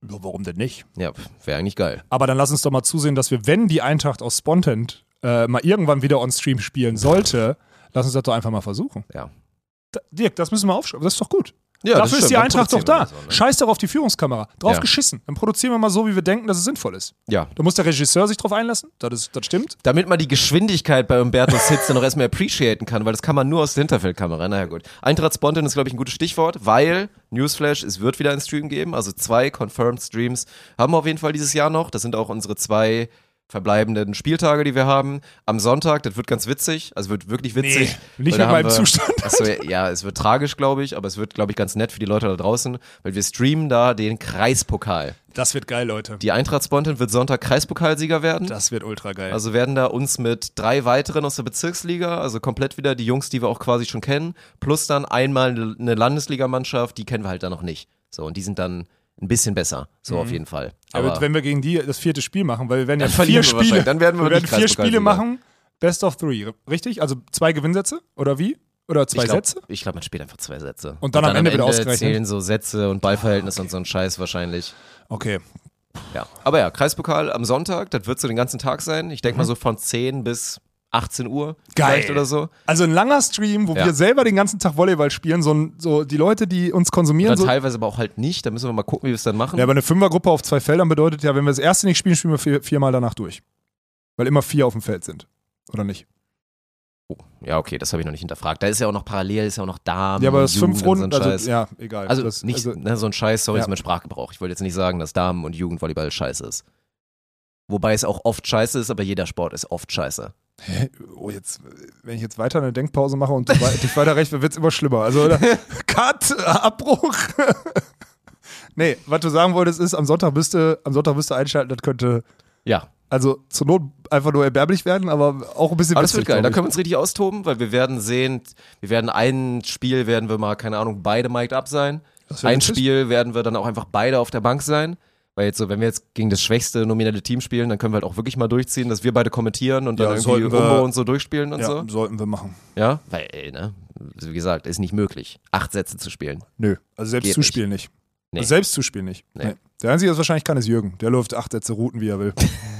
Warum denn nicht? Ja, wäre eigentlich geil. Aber dann lass uns doch mal zusehen, dass wir, wenn die Eintracht aus Spontent äh, mal irgendwann wieder on Stream spielen sollte, lass uns das doch einfach mal versuchen. Ja. Da, Dirk, das müssen wir aufschreiben. Das ist doch gut. Ja, Dafür das ist die Eintracht doch da. so, ne? Scheiß doch auf die Führungskamera. Drauf Ja. geschissen. Dann produzieren wir mal so, wie wir denken, dass es sinnvoll ist. Ja. Da muss der Regisseur sich drauf einlassen. Das, ist, das stimmt. Damit man die Geschwindigkeit bei Umberto Sitz dann noch erstmal appreciaten kann, weil das kann man nur aus der Hinterfeldkamera. Naja, gut. Eintracht Spontan ist, glaube ich, ein gutes Stichwort, weil Newsflash, es wird wieder einen Stream geben. Also zwei Confirmed Streams haben wir auf jeden Fall dieses Jahr noch. Das sind auch unsere zwei verbleibenden Spieltage, die wir haben. Am Sonntag, das wird ganz witzig, also wird wirklich witzig. Nee, nicht mit meinem wir- Zustand. Achso, ja, es wird tragisch, glaube ich, aber es wird, glaube ich, ganz nett für die Leute da draußen, weil wir streamen da den Kreispokal. Das wird geil, Leute. Die Eintracht Spontan wird Sonntag Kreispokalsieger werden. Das wird ultra geil. Also werden da uns mit drei weiteren aus der Bezirksliga, also komplett wieder die Jungs, die wir auch quasi schon kennen, plus dann einmal eine Landesligamannschaft, die kennen wir halt da noch nicht. So, und die sind dann ein bisschen besser, so auf jeden Fall. Aber Aber wenn wir gegen die das vierte Spiel machen, weil wir werden ja Dann vier wir Spiele. Dann werden wir werden wirklich vier Spiele machen, Best of Three, richtig? Also zwei Gewinnsätze oder wie? Oder zwei ich glaub, Sätze? Ich glaube, man spielt einfach zwei Sätze. Und dann am Ende wieder ausgerechnet? zählen so Sätze und Ballverhältnis und so ein Scheiß wahrscheinlich. Okay. Ja. Aber ja, Kreispokal am Sonntag, das wird so den ganzen Tag sein. Ich denke mal so von 10 bis 18 Uhr Geil. vielleicht oder so. Also ein langer Stream, wo Ja. wir selber den ganzen Tag Volleyball spielen, so, so die Leute, die uns konsumieren. Oder So, teilweise aber auch halt nicht. Da müssen wir mal gucken, wie wir es dann machen. ja, aber eine Fünfergruppe auf zwei Feldern bedeutet ja, wenn wir das erste nicht spielen, spielen wir vier, viermal danach durch. Weil immer vier auf dem Feld sind. Oder nicht? Oh, ja, okay, das habe ich noch nicht hinterfragt. Da ist ja auch noch parallel, ist ja auch noch Damen. Ja, aber das Jugend fünf und so Runden, ein also ja, egal. Also das, nicht also, ne, so ein Scheiß, sorry, Ja. ist mein Sprachgebrauch. Ich wollte jetzt nicht sagen, dass Damen- und Jugendvolleyball scheiße ist. Wobei es auch oft scheiße ist, aber jeder Sport ist oft scheiße. Hä? Oh, jetzt, wenn ich jetzt weiter eine Denkpause mache und dich weiter recht, wird es immer schlimmer. Also? Cut, Abbruch. nee, was du sagen wolltest, ist, am Sonntag bist du, am Sonntag bist du einschalten, das könnte, Ja, also zur Not einfach nur erbärmlich werden, aber auch ein bisschen aber das wird geil. Da können wir uns richtig austoben, weil wir werden sehen, wir werden ein Spiel, werden wir mal, keine Ahnung, beide mic'd up sein. Ein witzig. Spiel werden wir dann auch einfach beide auf der Bank sein. Weil jetzt so, wenn wir jetzt gegen das schwächste nominelle Team spielen, dann können wir halt auch wirklich mal durchziehen, dass wir beide kommentieren und dann Ja, irgendwie sollten wir- Umbo und so durchspielen und Ja, so. sollten wir machen. Ja, weil, ey, ne, wie gesagt, ist nicht möglich, acht Sätze zu spielen. Nö, also selbst Geht zuspielen nicht. Nee. Also selbst zuspielen nicht. Nee. Nee. Der Einzige, der wahrscheinlich kann, ist Jürgen. Der läuft acht Sätze Routen, wie er will.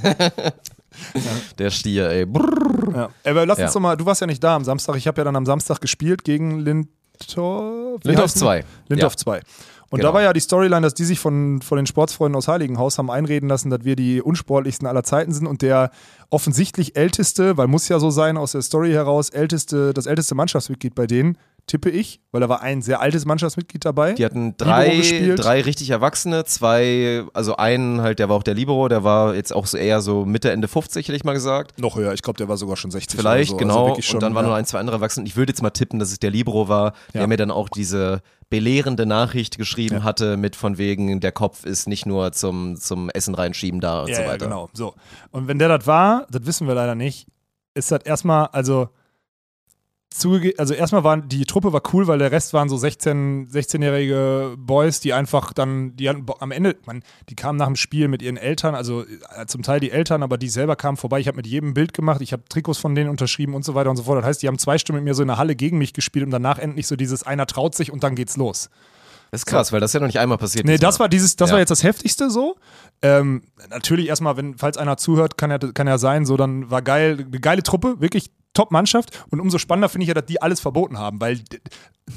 Der Stier, ey. Brrr. Ja. Aber lass Ja. uns doch mal, du warst ja nicht da am Samstag. Ich habe ja dann am Samstag gespielt gegen Lindorf. Lindorf heißen die? 2. Lindorf 2. Und Genau. da war ja die Storyline, dass die sich von, von den Sportsfreunden aus Heiligenhaus haben einreden lassen, dass wir die unsportlichsten aller Zeiten sind und der offensichtlich älteste, weil muss ja so sein aus der Story heraus, älteste, das älteste Mannschaftsmitglied bei denen, tippe ich, weil da war ein sehr altes Mannschaftsmitglied dabei. Die hatten drei, gespielt. drei richtig Erwachsene, zwei, also einen halt, der war auch der Libero, der war jetzt auch so eher so Mitte, Ende 50, hätte ich mal gesagt. Noch höher, ich glaube, der war sogar schon 60. Vielleicht, oder so. genau. Also schon, und dann waren ja. noch ein, zwei andere Erwachsene. Ich würde jetzt mal tippen, dass es der Libero war, Ja. der mir dann auch diese belehrende Nachricht geschrieben Ja. hatte mit von wegen, der Kopf ist nicht nur zum, zum Essen reinschieben da und ja, so ja, weiter. genau. So. Und wenn der das war, das wissen wir leider nicht, ist das erstmal, also zuge also erstmal waren die Truppe war cool, weil der Rest waren so 16, 16-jährige Boys, die einfach dann, die hatten am Ende, man, die kamen nach dem Spiel mit ihren Eltern, also äh, zum Teil die Eltern, aber die selber kamen vorbei. Ich habe mit jedem ein Bild gemacht, ich habe Trikots von denen unterschrieben und so weiter und so fort. Das heißt, die haben zwei Stunden mit mir so in der Halle gegen mich gespielt und danach endlich so dieses einer traut sich und dann geht's los. Das ist krass, weil das ist ja noch nicht einmal passiert. Nee, diesmal. das war dieses, das Ja. war jetzt das Heftigste so. Ähm, natürlich erstmal, wenn, falls einer zuhört, kann ja, kann ja sein, so dann war geil, eine geile Truppe, wirklich Top-Mannschaft. Und umso spannender finde ich ja, dass die alles verboten haben, weil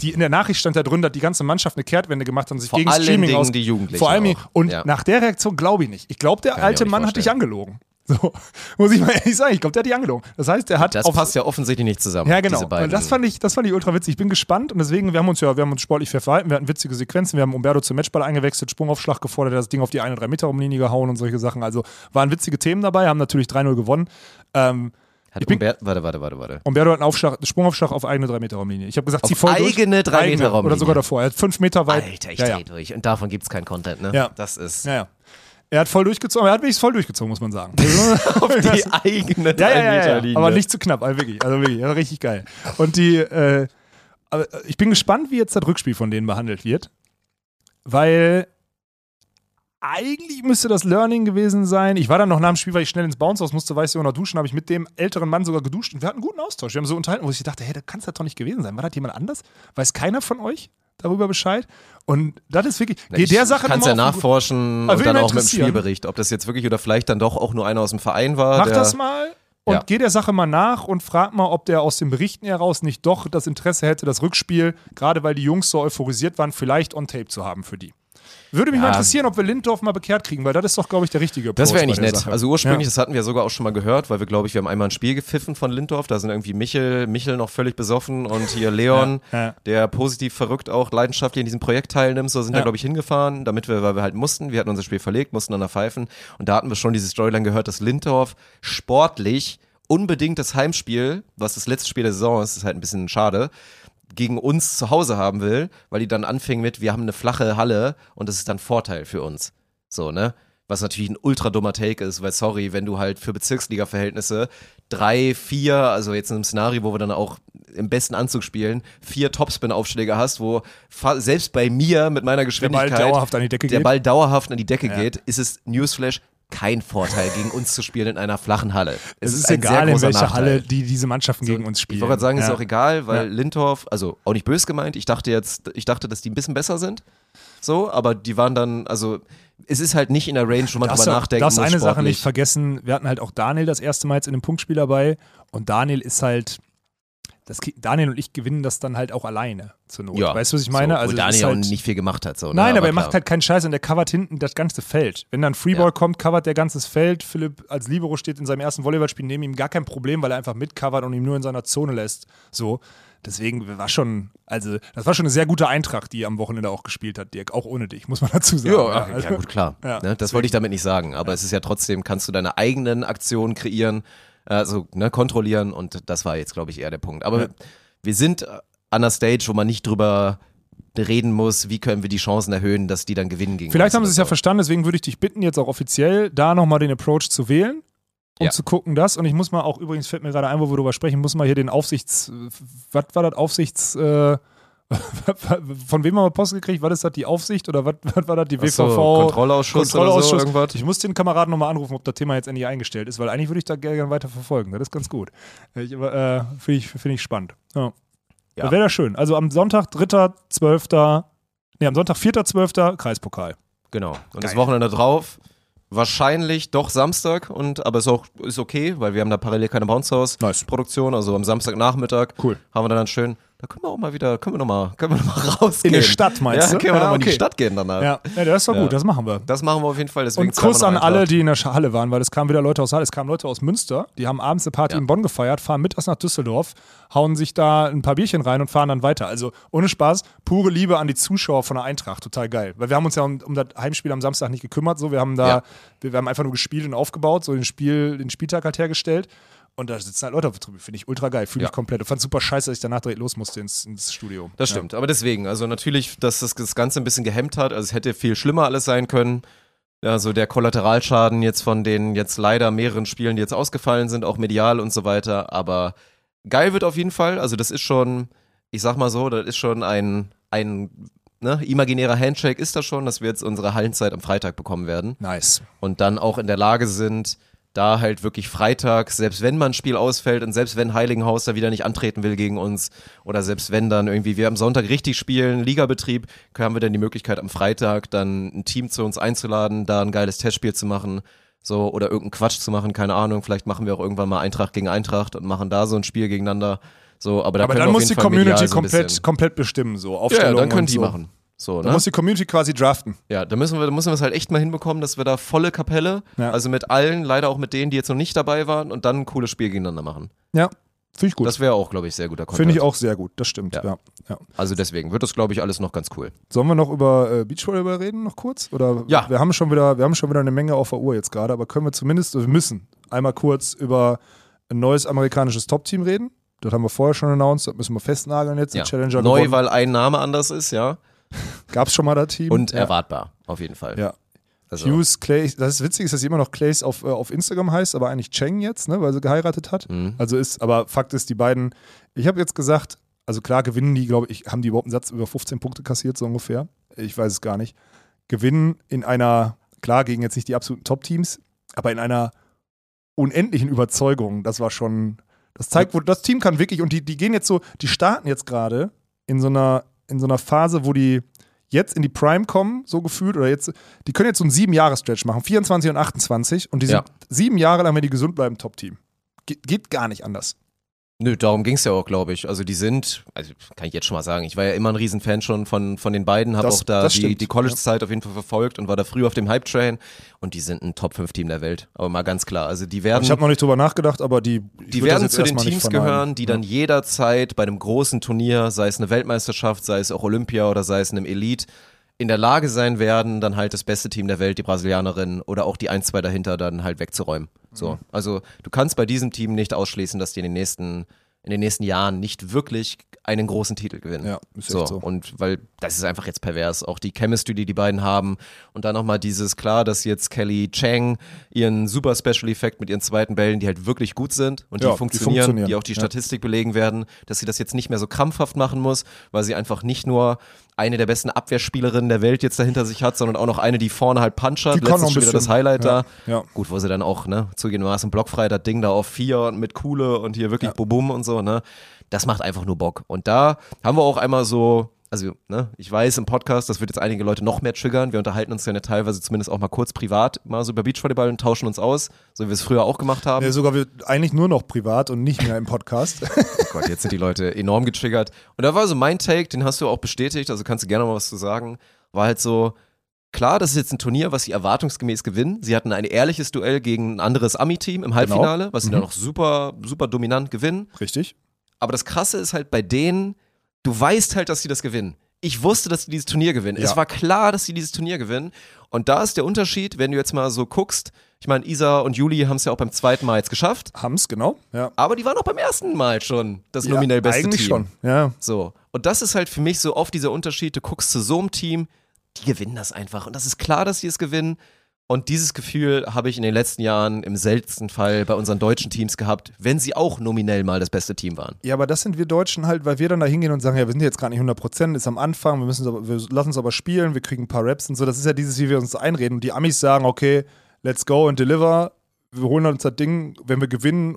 die in der Nachricht stand da drin, dass die ganze Mannschaft eine Kehrtwende gemacht hat und sich Vor gegen allen Streaming Dingen aus. die Jugendlichen Vor allem, auch. und Ja. nach der Reaktion glaube ich nicht. Ich glaube, der Kann alte Mann hat dich vorstellen. angelogen. So, muss ich mal ehrlich sagen. Ich glaube, der hat dich angelogen. Das heißt, er hat Das passt ja offensichtlich nicht zusammen. ja, genau. Und das fand ich, das fand ich ultra witzig. Ich bin gespannt und deswegen, wir haben uns ja, wir haben uns sportlich fair verhalten, wir hatten witzige Sequenzen, wir haben Umberto zum Matchball eingewechselt, Sprungaufschlag gefordert, das Ding auf die 1 3 Meter Umlinie gehauen und solche Sachen. Also waren witzige Themen dabei, haben natürlich 3-0 gewonnen. Ähm, Hat ich bin- Umbert, warte, warte, warte, warte. Umberto hat einen Aufschlag, Sprungaufschlag auf eigene 3 Meter Raumlinie. Ich habe gesagt, Auf zieh voll eigene durch. 3 Meter Oder Raumlinie. sogar davor. Er hat 5 Meter weit. Alter, ich ja, dreh ja. durch. Und davon gibt es keinen Content, ne? Ja. Das ist ja, ja. Er hat voll durchgezogen, er hat wirklich voll durchgezogen, muss man sagen. auf die eigene 3 Ja, aber nicht zu knapp, also wirklich, also wirklich, ja, richtig geil. Und die, äh, ich bin gespannt, wie jetzt das Rückspiel von denen behandelt wird, weil eigentlich müsste das Learning gewesen sein. Ich war dann noch nach dem Spiel, weil ich schnell ins Bounce-Haus musste, weiß ich, noch duschen, habe ich mit dem älteren Mann sogar geduscht und wir hatten einen guten Austausch. Wir haben so unterhalten, wo ich dachte, hey, das kann es doch nicht gewesen sein. War das jemand anders? Weiß keiner von euch darüber Bescheid? Und das ist wirklich, Ich der Sache kannst ja nachforschen Also und dann auch mit dem. Spielbericht, ob das jetzt wirklich oder vielleicht dann doch auch nur einer aus dem Verein war. Mach das mal und Ja. geh der Sache mal nach und frag mal, ob der aus den Berichten heraus nicht doch das Interesse hätte, das Rückspiel, gerade weil die Jungs so euphorisiert waren, vielleicht on tape zu haben für die. Würde mich Ja. mal interessieren, ob wir Lindorf mal bekehrt kriegen, weil das ist doch, glaube ich, der richtige Das Approach wäre der nett. Sache. Also ursprünglich, Ja. das hatten wir sogar auch schon mal gehört, weil wir, glaube ich, wir haben einmal ein Spiel gepfiffen von Lindorf. Da sind irgendwie Michel, Michel noch völlig besoffen und hier Leon, Ja, der positiv verrückt auch leidenschaftlich in diesem Projekt teilnimmt. So sind Ja. da, glaube ich, hingefahren, damit wir, weil wir halt mussten. Wir hatten unser Spiel verlegt, mussten dann da pfeifen. Und da hatten wir schon diese Storyline gehört, dass Lindorf sportlich unbedingt das Heimspiel, was das letzte Spiel der Saison ist, ist halt ein bisschen schade, gegen uns zu Hause haben will, weil die dann anfingen mit, wir haben eine flache Halle und das ist dann Vorteil für uns. So, ne? Was natürlich ein ultra dummer Take ist, weil sorry, wenn du halt für Bezirksliga-Verhältnisse drei, vier, also jetzt in einem Szenario, wo wir dann auch im besten Anzug spielen, vier Topspin-Aufschläge hast, wo selbst bei mir mit meiner der Ball Geschwindigkeit dauerhaft an die Decke der geht. Ball dauerhaft an die Decke Ja. geht, ist es Newsflash kein Vorteil, gegen uns zu spielen in einer flachen Halle. es ist ein sehr egal, in welcher Nachteil. Halle die diese Mannschaften gegen uns spielen. Ich wollte gerade sagen, ist ja. auch egal, weil Ja. Lindorf, also auch nicht böse gemeint, ich dachte jetzt, ich dachte, dass die ein bisschen besser sind. So, aber die waren dann, also es ist halt nicht in der Range, wo man darfst drüber du- nachdenken darfst muss. eine Sache sportlich. nicht vergessen. Wir hatten halt auch Daniel das erste Mal jetzt in einem Punktspiel dabei und Daniel ist halt. Das, Daniel und ich gewinnen das dann halt auch alleine zur Not. Ja, weißt du, was ich meine? So, also Daniel halt, nicht viel gemacht hat. So, ne? Nein, aber, er klar. macht halt keinen Scheiß und der covert hinten das ganze Feld. Wenn dann Freeball Ja. kommt, covert der ganzes Feld. Philipp als Libero steht in seinem ersten Volleyballspiel neben ihm gar kein Problem, weil er einfach mitcovert und ihn nur in seiner Zone lässt. So. Deswegen war schon, also das war schon eine sehr gute Eintracht, die am Wochenende auch gespielt hat, Dirk. Auch ohne dich, muss man dazu sagen. Ja, ach, also- ja, gut, klar. Ja, ne? Das wollte ich damit nicht sagen. Aber es ist ja trotzdem, kannst du deine eigenen Aktionen kreieren, also ne, kontrollieren und das war jetzt, glaube ich, eher der Punkt. Aber Ja. wir sind an einer Stage, wo man nicht drüber reden muss, wie können wir die Chancen erhöhen, dass die dann gewinnen gegen Vielleicht haben sie es ja verstanden, deswegen würde ich dich bitten, jetzt auch offiziell da nochmal den Approach zu wählen, um Ja. zu gucken, das. Und ich muss mal auch, übrigens fällt mir gerade ein, wo wir darüber sprechen, muss mal hier den Aufsichts, was war das, Aufsichts, äh, Von wem haben wir Post gekriegt? Was ist das, die Aufsicht oder was, was war das, die Ach so, WVV? Kontrollausschuss oder so, irgendwas? Ich muss den Kameraden nochmal anrufen, ob das Thema jetzt endlich eingestellt ist, weil eigentlich würde ich da gerne weiter verfolgen. Das ist ganz gut. Ich, äh, Finde ich, find ich spannend. Ja. Ja. Das wäre ja schön. Also am Sonntag, 3.12., nee, am Sonntag, 4.12. Kreispokal. Genau. Und Geil. das Wochenende drauf, wahrscheinlich doch Samstag, und aber ist auch ist okay, weil wir haben da parallel keine Bounce House Nice. Produktion, also am Samstagnachmittag Cool. haben wir dann schön, da können wir auch mal wieder, können wir noch mal, können wir noch mal rausgehen. In die Stadt, meinst ja, du? können wir Ja, noch mal in okay. die Stadt gehen danach. Ja, ja das ist doch Ja. gut, das machen wir. Das machen wir auf jeden Fall. Deswegen Und Kuss an alle, die in der Halle waren, weil es kamen wieder Leute aus Halle, es kamen Leute aus Münster, die haben abends eine Party in Bonn gefeiert, fahren mittags nach Düsseldorf, hauen sich da ein paar Bierchen rein und fahren dann weiter. Also ohne Spaß, pure Liebe an die Zuschauer von der Eintracht, total geil. Weil wir haben uns ja um, um das Heimspiel am Samstag nicht gekümmert, so wir haben da, wir, wir haben einfach nur gespielt und aufgebaut, so den Spiel, den Spieltag halt hergestellt. Und da sitzen halt Leute auf der Tribüne, finde ich ultra geil, fühle Ja. ich komplett. Ich fand super scheiße, dass ich danach direkt los musste ins, ins Studio. Das Ja. stimmt, aber deswegen, also natürlich, dass das, das Ganze ein bisschen gehemmt hat, also es hätte viel schlimmer alles sein können. Also der Kollateralschaden jetzt von den jetzt leider mehreren Spielen, die jetzt ausgefallen sind, auch medial und so weiter, aber geil wird auf jeden Fall, also das ist schon, ich sag mal so, das ist schon ein, ein ne, imaginärer Handshake ist das schon, dass wir jetzt unsere Hallenzeit am Freitag bekommen werden Nice. und dann auch in der Lage sind, da halt wirklich Freitag, selbst wenn mal ein Spiel ausfällt und selbst wenn Heiligenhaus da wieder nicht antreten will gegen uns oder selbst wenn dann irgendwie wir am Sonntag richtig spielen, Ligabetrieb, haben wir dann die Möglichkeit am Freitag dann ein Team zu uns einzuladen, da ein geiles Testspiel zu machen, so oder irgendeinen Quatsch zu machen, keine Ahnung, vielleicht machen wir auch irgendwann mal Eintracht gegen Eintracht und machen da so ein Spiel gegeneinander, so, aber da Aber dann muss die Fall Community medial so komplett, komplett bestimmen, so Aufstellung ja, dann können und die so. machen. So, Da ne? muss die Community quasi draften. Ja, da müssen wir, da müssen wir es halt echt mal hinbekommen, dass wir da volle Kapelle, Ja. also mit allen, leider auch mit denen, die jetzt noch nicht dabei waren und dann ein cooles Spiel gegeneinander machen. Ja, finde ich gut. Das wäre auch, glaube ich, sehr guter Content. Finde ich auch sehr gut, das stimmt. Ja. Ja. Ja. Also deswegen wird das, glaube ich, alles noch ganz cool. Sollen wir noch über äh, Beachvolleyball reden, noch kurz? Oder Ja. wir haben schon wieder, wir haben schon wieder eine Menge auf der Uhr jetzt gerade, aber können wir zumindest, wir müssen einmal kurz über ein neues amerikanisches Top-Team reden. Das haben wir vorher schon announced, das müssen wir festnageln jetzt. Ja. Challenger Neu, gewonnen. weil ein Name anders ist, ja. Gab es schon mal das Team. Und ja. erwartbar, auf jeden Fall. Ja. Also, Hughes Clay, das ist witzig, ist, dass sie immer noch Clays auf, äh, auf Instagram heißt, aber eigentlich Cheng jetzt, ne, weil sie geheiratet hat. Mhm. Also ist, aber Fakt ist, die beiden, ich habe jetzt gesagt, also klar gewinnen die, glaube ich, haben die überhaupt einen Satz über 15 Punkte kassiert, so ungefähr. Ich weiß es gar nicht. Gewinnen in einer, klar, gegen jetzt nicht die absoluten Top-Teams, aber in einer unendlichen Überzeugung. Das war schon, das zeigt, wo das Team kann wirklich, und die, die gehen jetzt so, die starten jetzt gerade in so einer, in so einer Phase, wo die jetzt in die Prime kommen, so gefühlt, oder jetzt, die können jetzt so einen sieben Jahre Stretch machen, 24 und 28, und die sind Ja. sieben Jahre lang, wenn die gesund bleiben, Top-Team. Ge geht gar nicht anders. Nö, darum ging es ja auch, glaube ich. Also die sind, also kann ich jetzt schon mal sagen, ich war ja immer ein Riesenfan schon von, von den beiden, habe auch da die, die College-Zeit auf jeden Fall verfolgt und war da früh auf dem Hype-Train und die sind ein Top-5-Team der Welt. Aber mal ganz klar, also die werden... Ich habe noch nicht drüber nachgedacht, aber die, Die werden zu den Teams gehören, die dann jederzeit bei einem großen Turnier, sei es eine Weltmeisterschaft, sei es auch Olympia oder sei es einem Elite, in der Lage sein werden, dann halt das beste Team der Welt, die Brasilianerin oder auch die ein, zwei dahinter dann halt wegzuräumen. So. Mhm. Also du kannst bei diesem Team nicht ausschließen, dass die in den nächsten, in den nächsten Jahren nicht wirklich einen großen Titel gewinnen. Ja, ist so. so. Und weil das ist einfach jetzt pervers. Auch die Chemistry, die die beiden haben. Und dann nochmal dieses, klar, dass jetzt Kelly Chang ihren super Special Effekt mit ihren zweiten Bällen, die halt wirklich gut sind und Ja, die die funktionieren, die, funktionieren. auch die Ja. Statistik belegen werden, dass sie das jetzt nicht mehr so krampfhaft machen muss, weil sie einfach nicht nur eine der besten Abwehrspielerinnen der Welt jetzt dahinter sich hat, sondern auch noch eine, die vorne halt punchert. Die ein schon wieder das. Highlight Ja, da. ja. Gut, wo sie dann auch, ne, zugegebenermaßen blockfrei das Ding da auf vier und mit Kuhle und hier wirklich Ja. Bubum und so, ne. Das macht einfach nur Bock. Und da haben wir auch einmal so, also, ne, ich weiß im Podcast, das wird jetzt einige Leute noch mehr triggern. Wir unterhalten uns ja ne, teilweise zumindest auch mal kurz privat mal so über Beachvolleyball und tauschen uns aus, so wie wir es früher auch gemacht haben. Ja, sogar wir eigentlich nur noch privat und nicht mehr im Podcast. Oh Gott, jetzt sind die Leute enorm getriggert. Und da war so mein Take, den hast du auch bestätigt, also kannst du gerne mal was zu sagen. War halt so, klar, das ist jetzt ein Turnier, was sie erwartungsgemäß gewinnen. Sie hatten ein ehrliches Duell gegen ein anderes Ami-Team im Halbfinale, was sie dann Mhm. noch super, super dominant gewinnen. Richtig? Aber das Krasse ist halt bei denen, du weißt halt, dass sie das gewinnen. Ich wusste, dass sie dieses Turnier gewinnen. Ja. Es war klar, dass sie dieses Turnier gewinnen. Und da ist der Unterschied, wenn du jetzt mal so guckst. Ich meine, Isa und Juli haben es ja auch beim zweiten Mal jetzt geschafft. Haben's, genau. Ja. Aber die waren auch beim ersten Mal schon das nominell ja, beste eigentlich Team. schon. Ja. So. Und das ist halt für mich so oft dieser Unterschied. Du guckst zu so einem Team, die gewinnen das einfach. Und das ist klar, dass sie es gewinnen. Und dieses Gefühl habe ich in den letzten Jahren im seltensten Fall bei unseren deutschen Teams gehabt, wenn sie auch nominell mal das beste Team waren. Ja, aber das sind wir Deutschen halt, weil wir dann da hingehen und sagen, ja, wir sind jetzt gerade nicht 100 Prozent, ist am Anfang, wir, müssen, wir lassen uns aber spielen, wir kriegen ein paar Raps und so. Das ist ja dieses, wie wir uns einreden. Und die Amis sagen, okay, let's go and deliver. Wir holen uns das Ding, wenn wir gewinnen,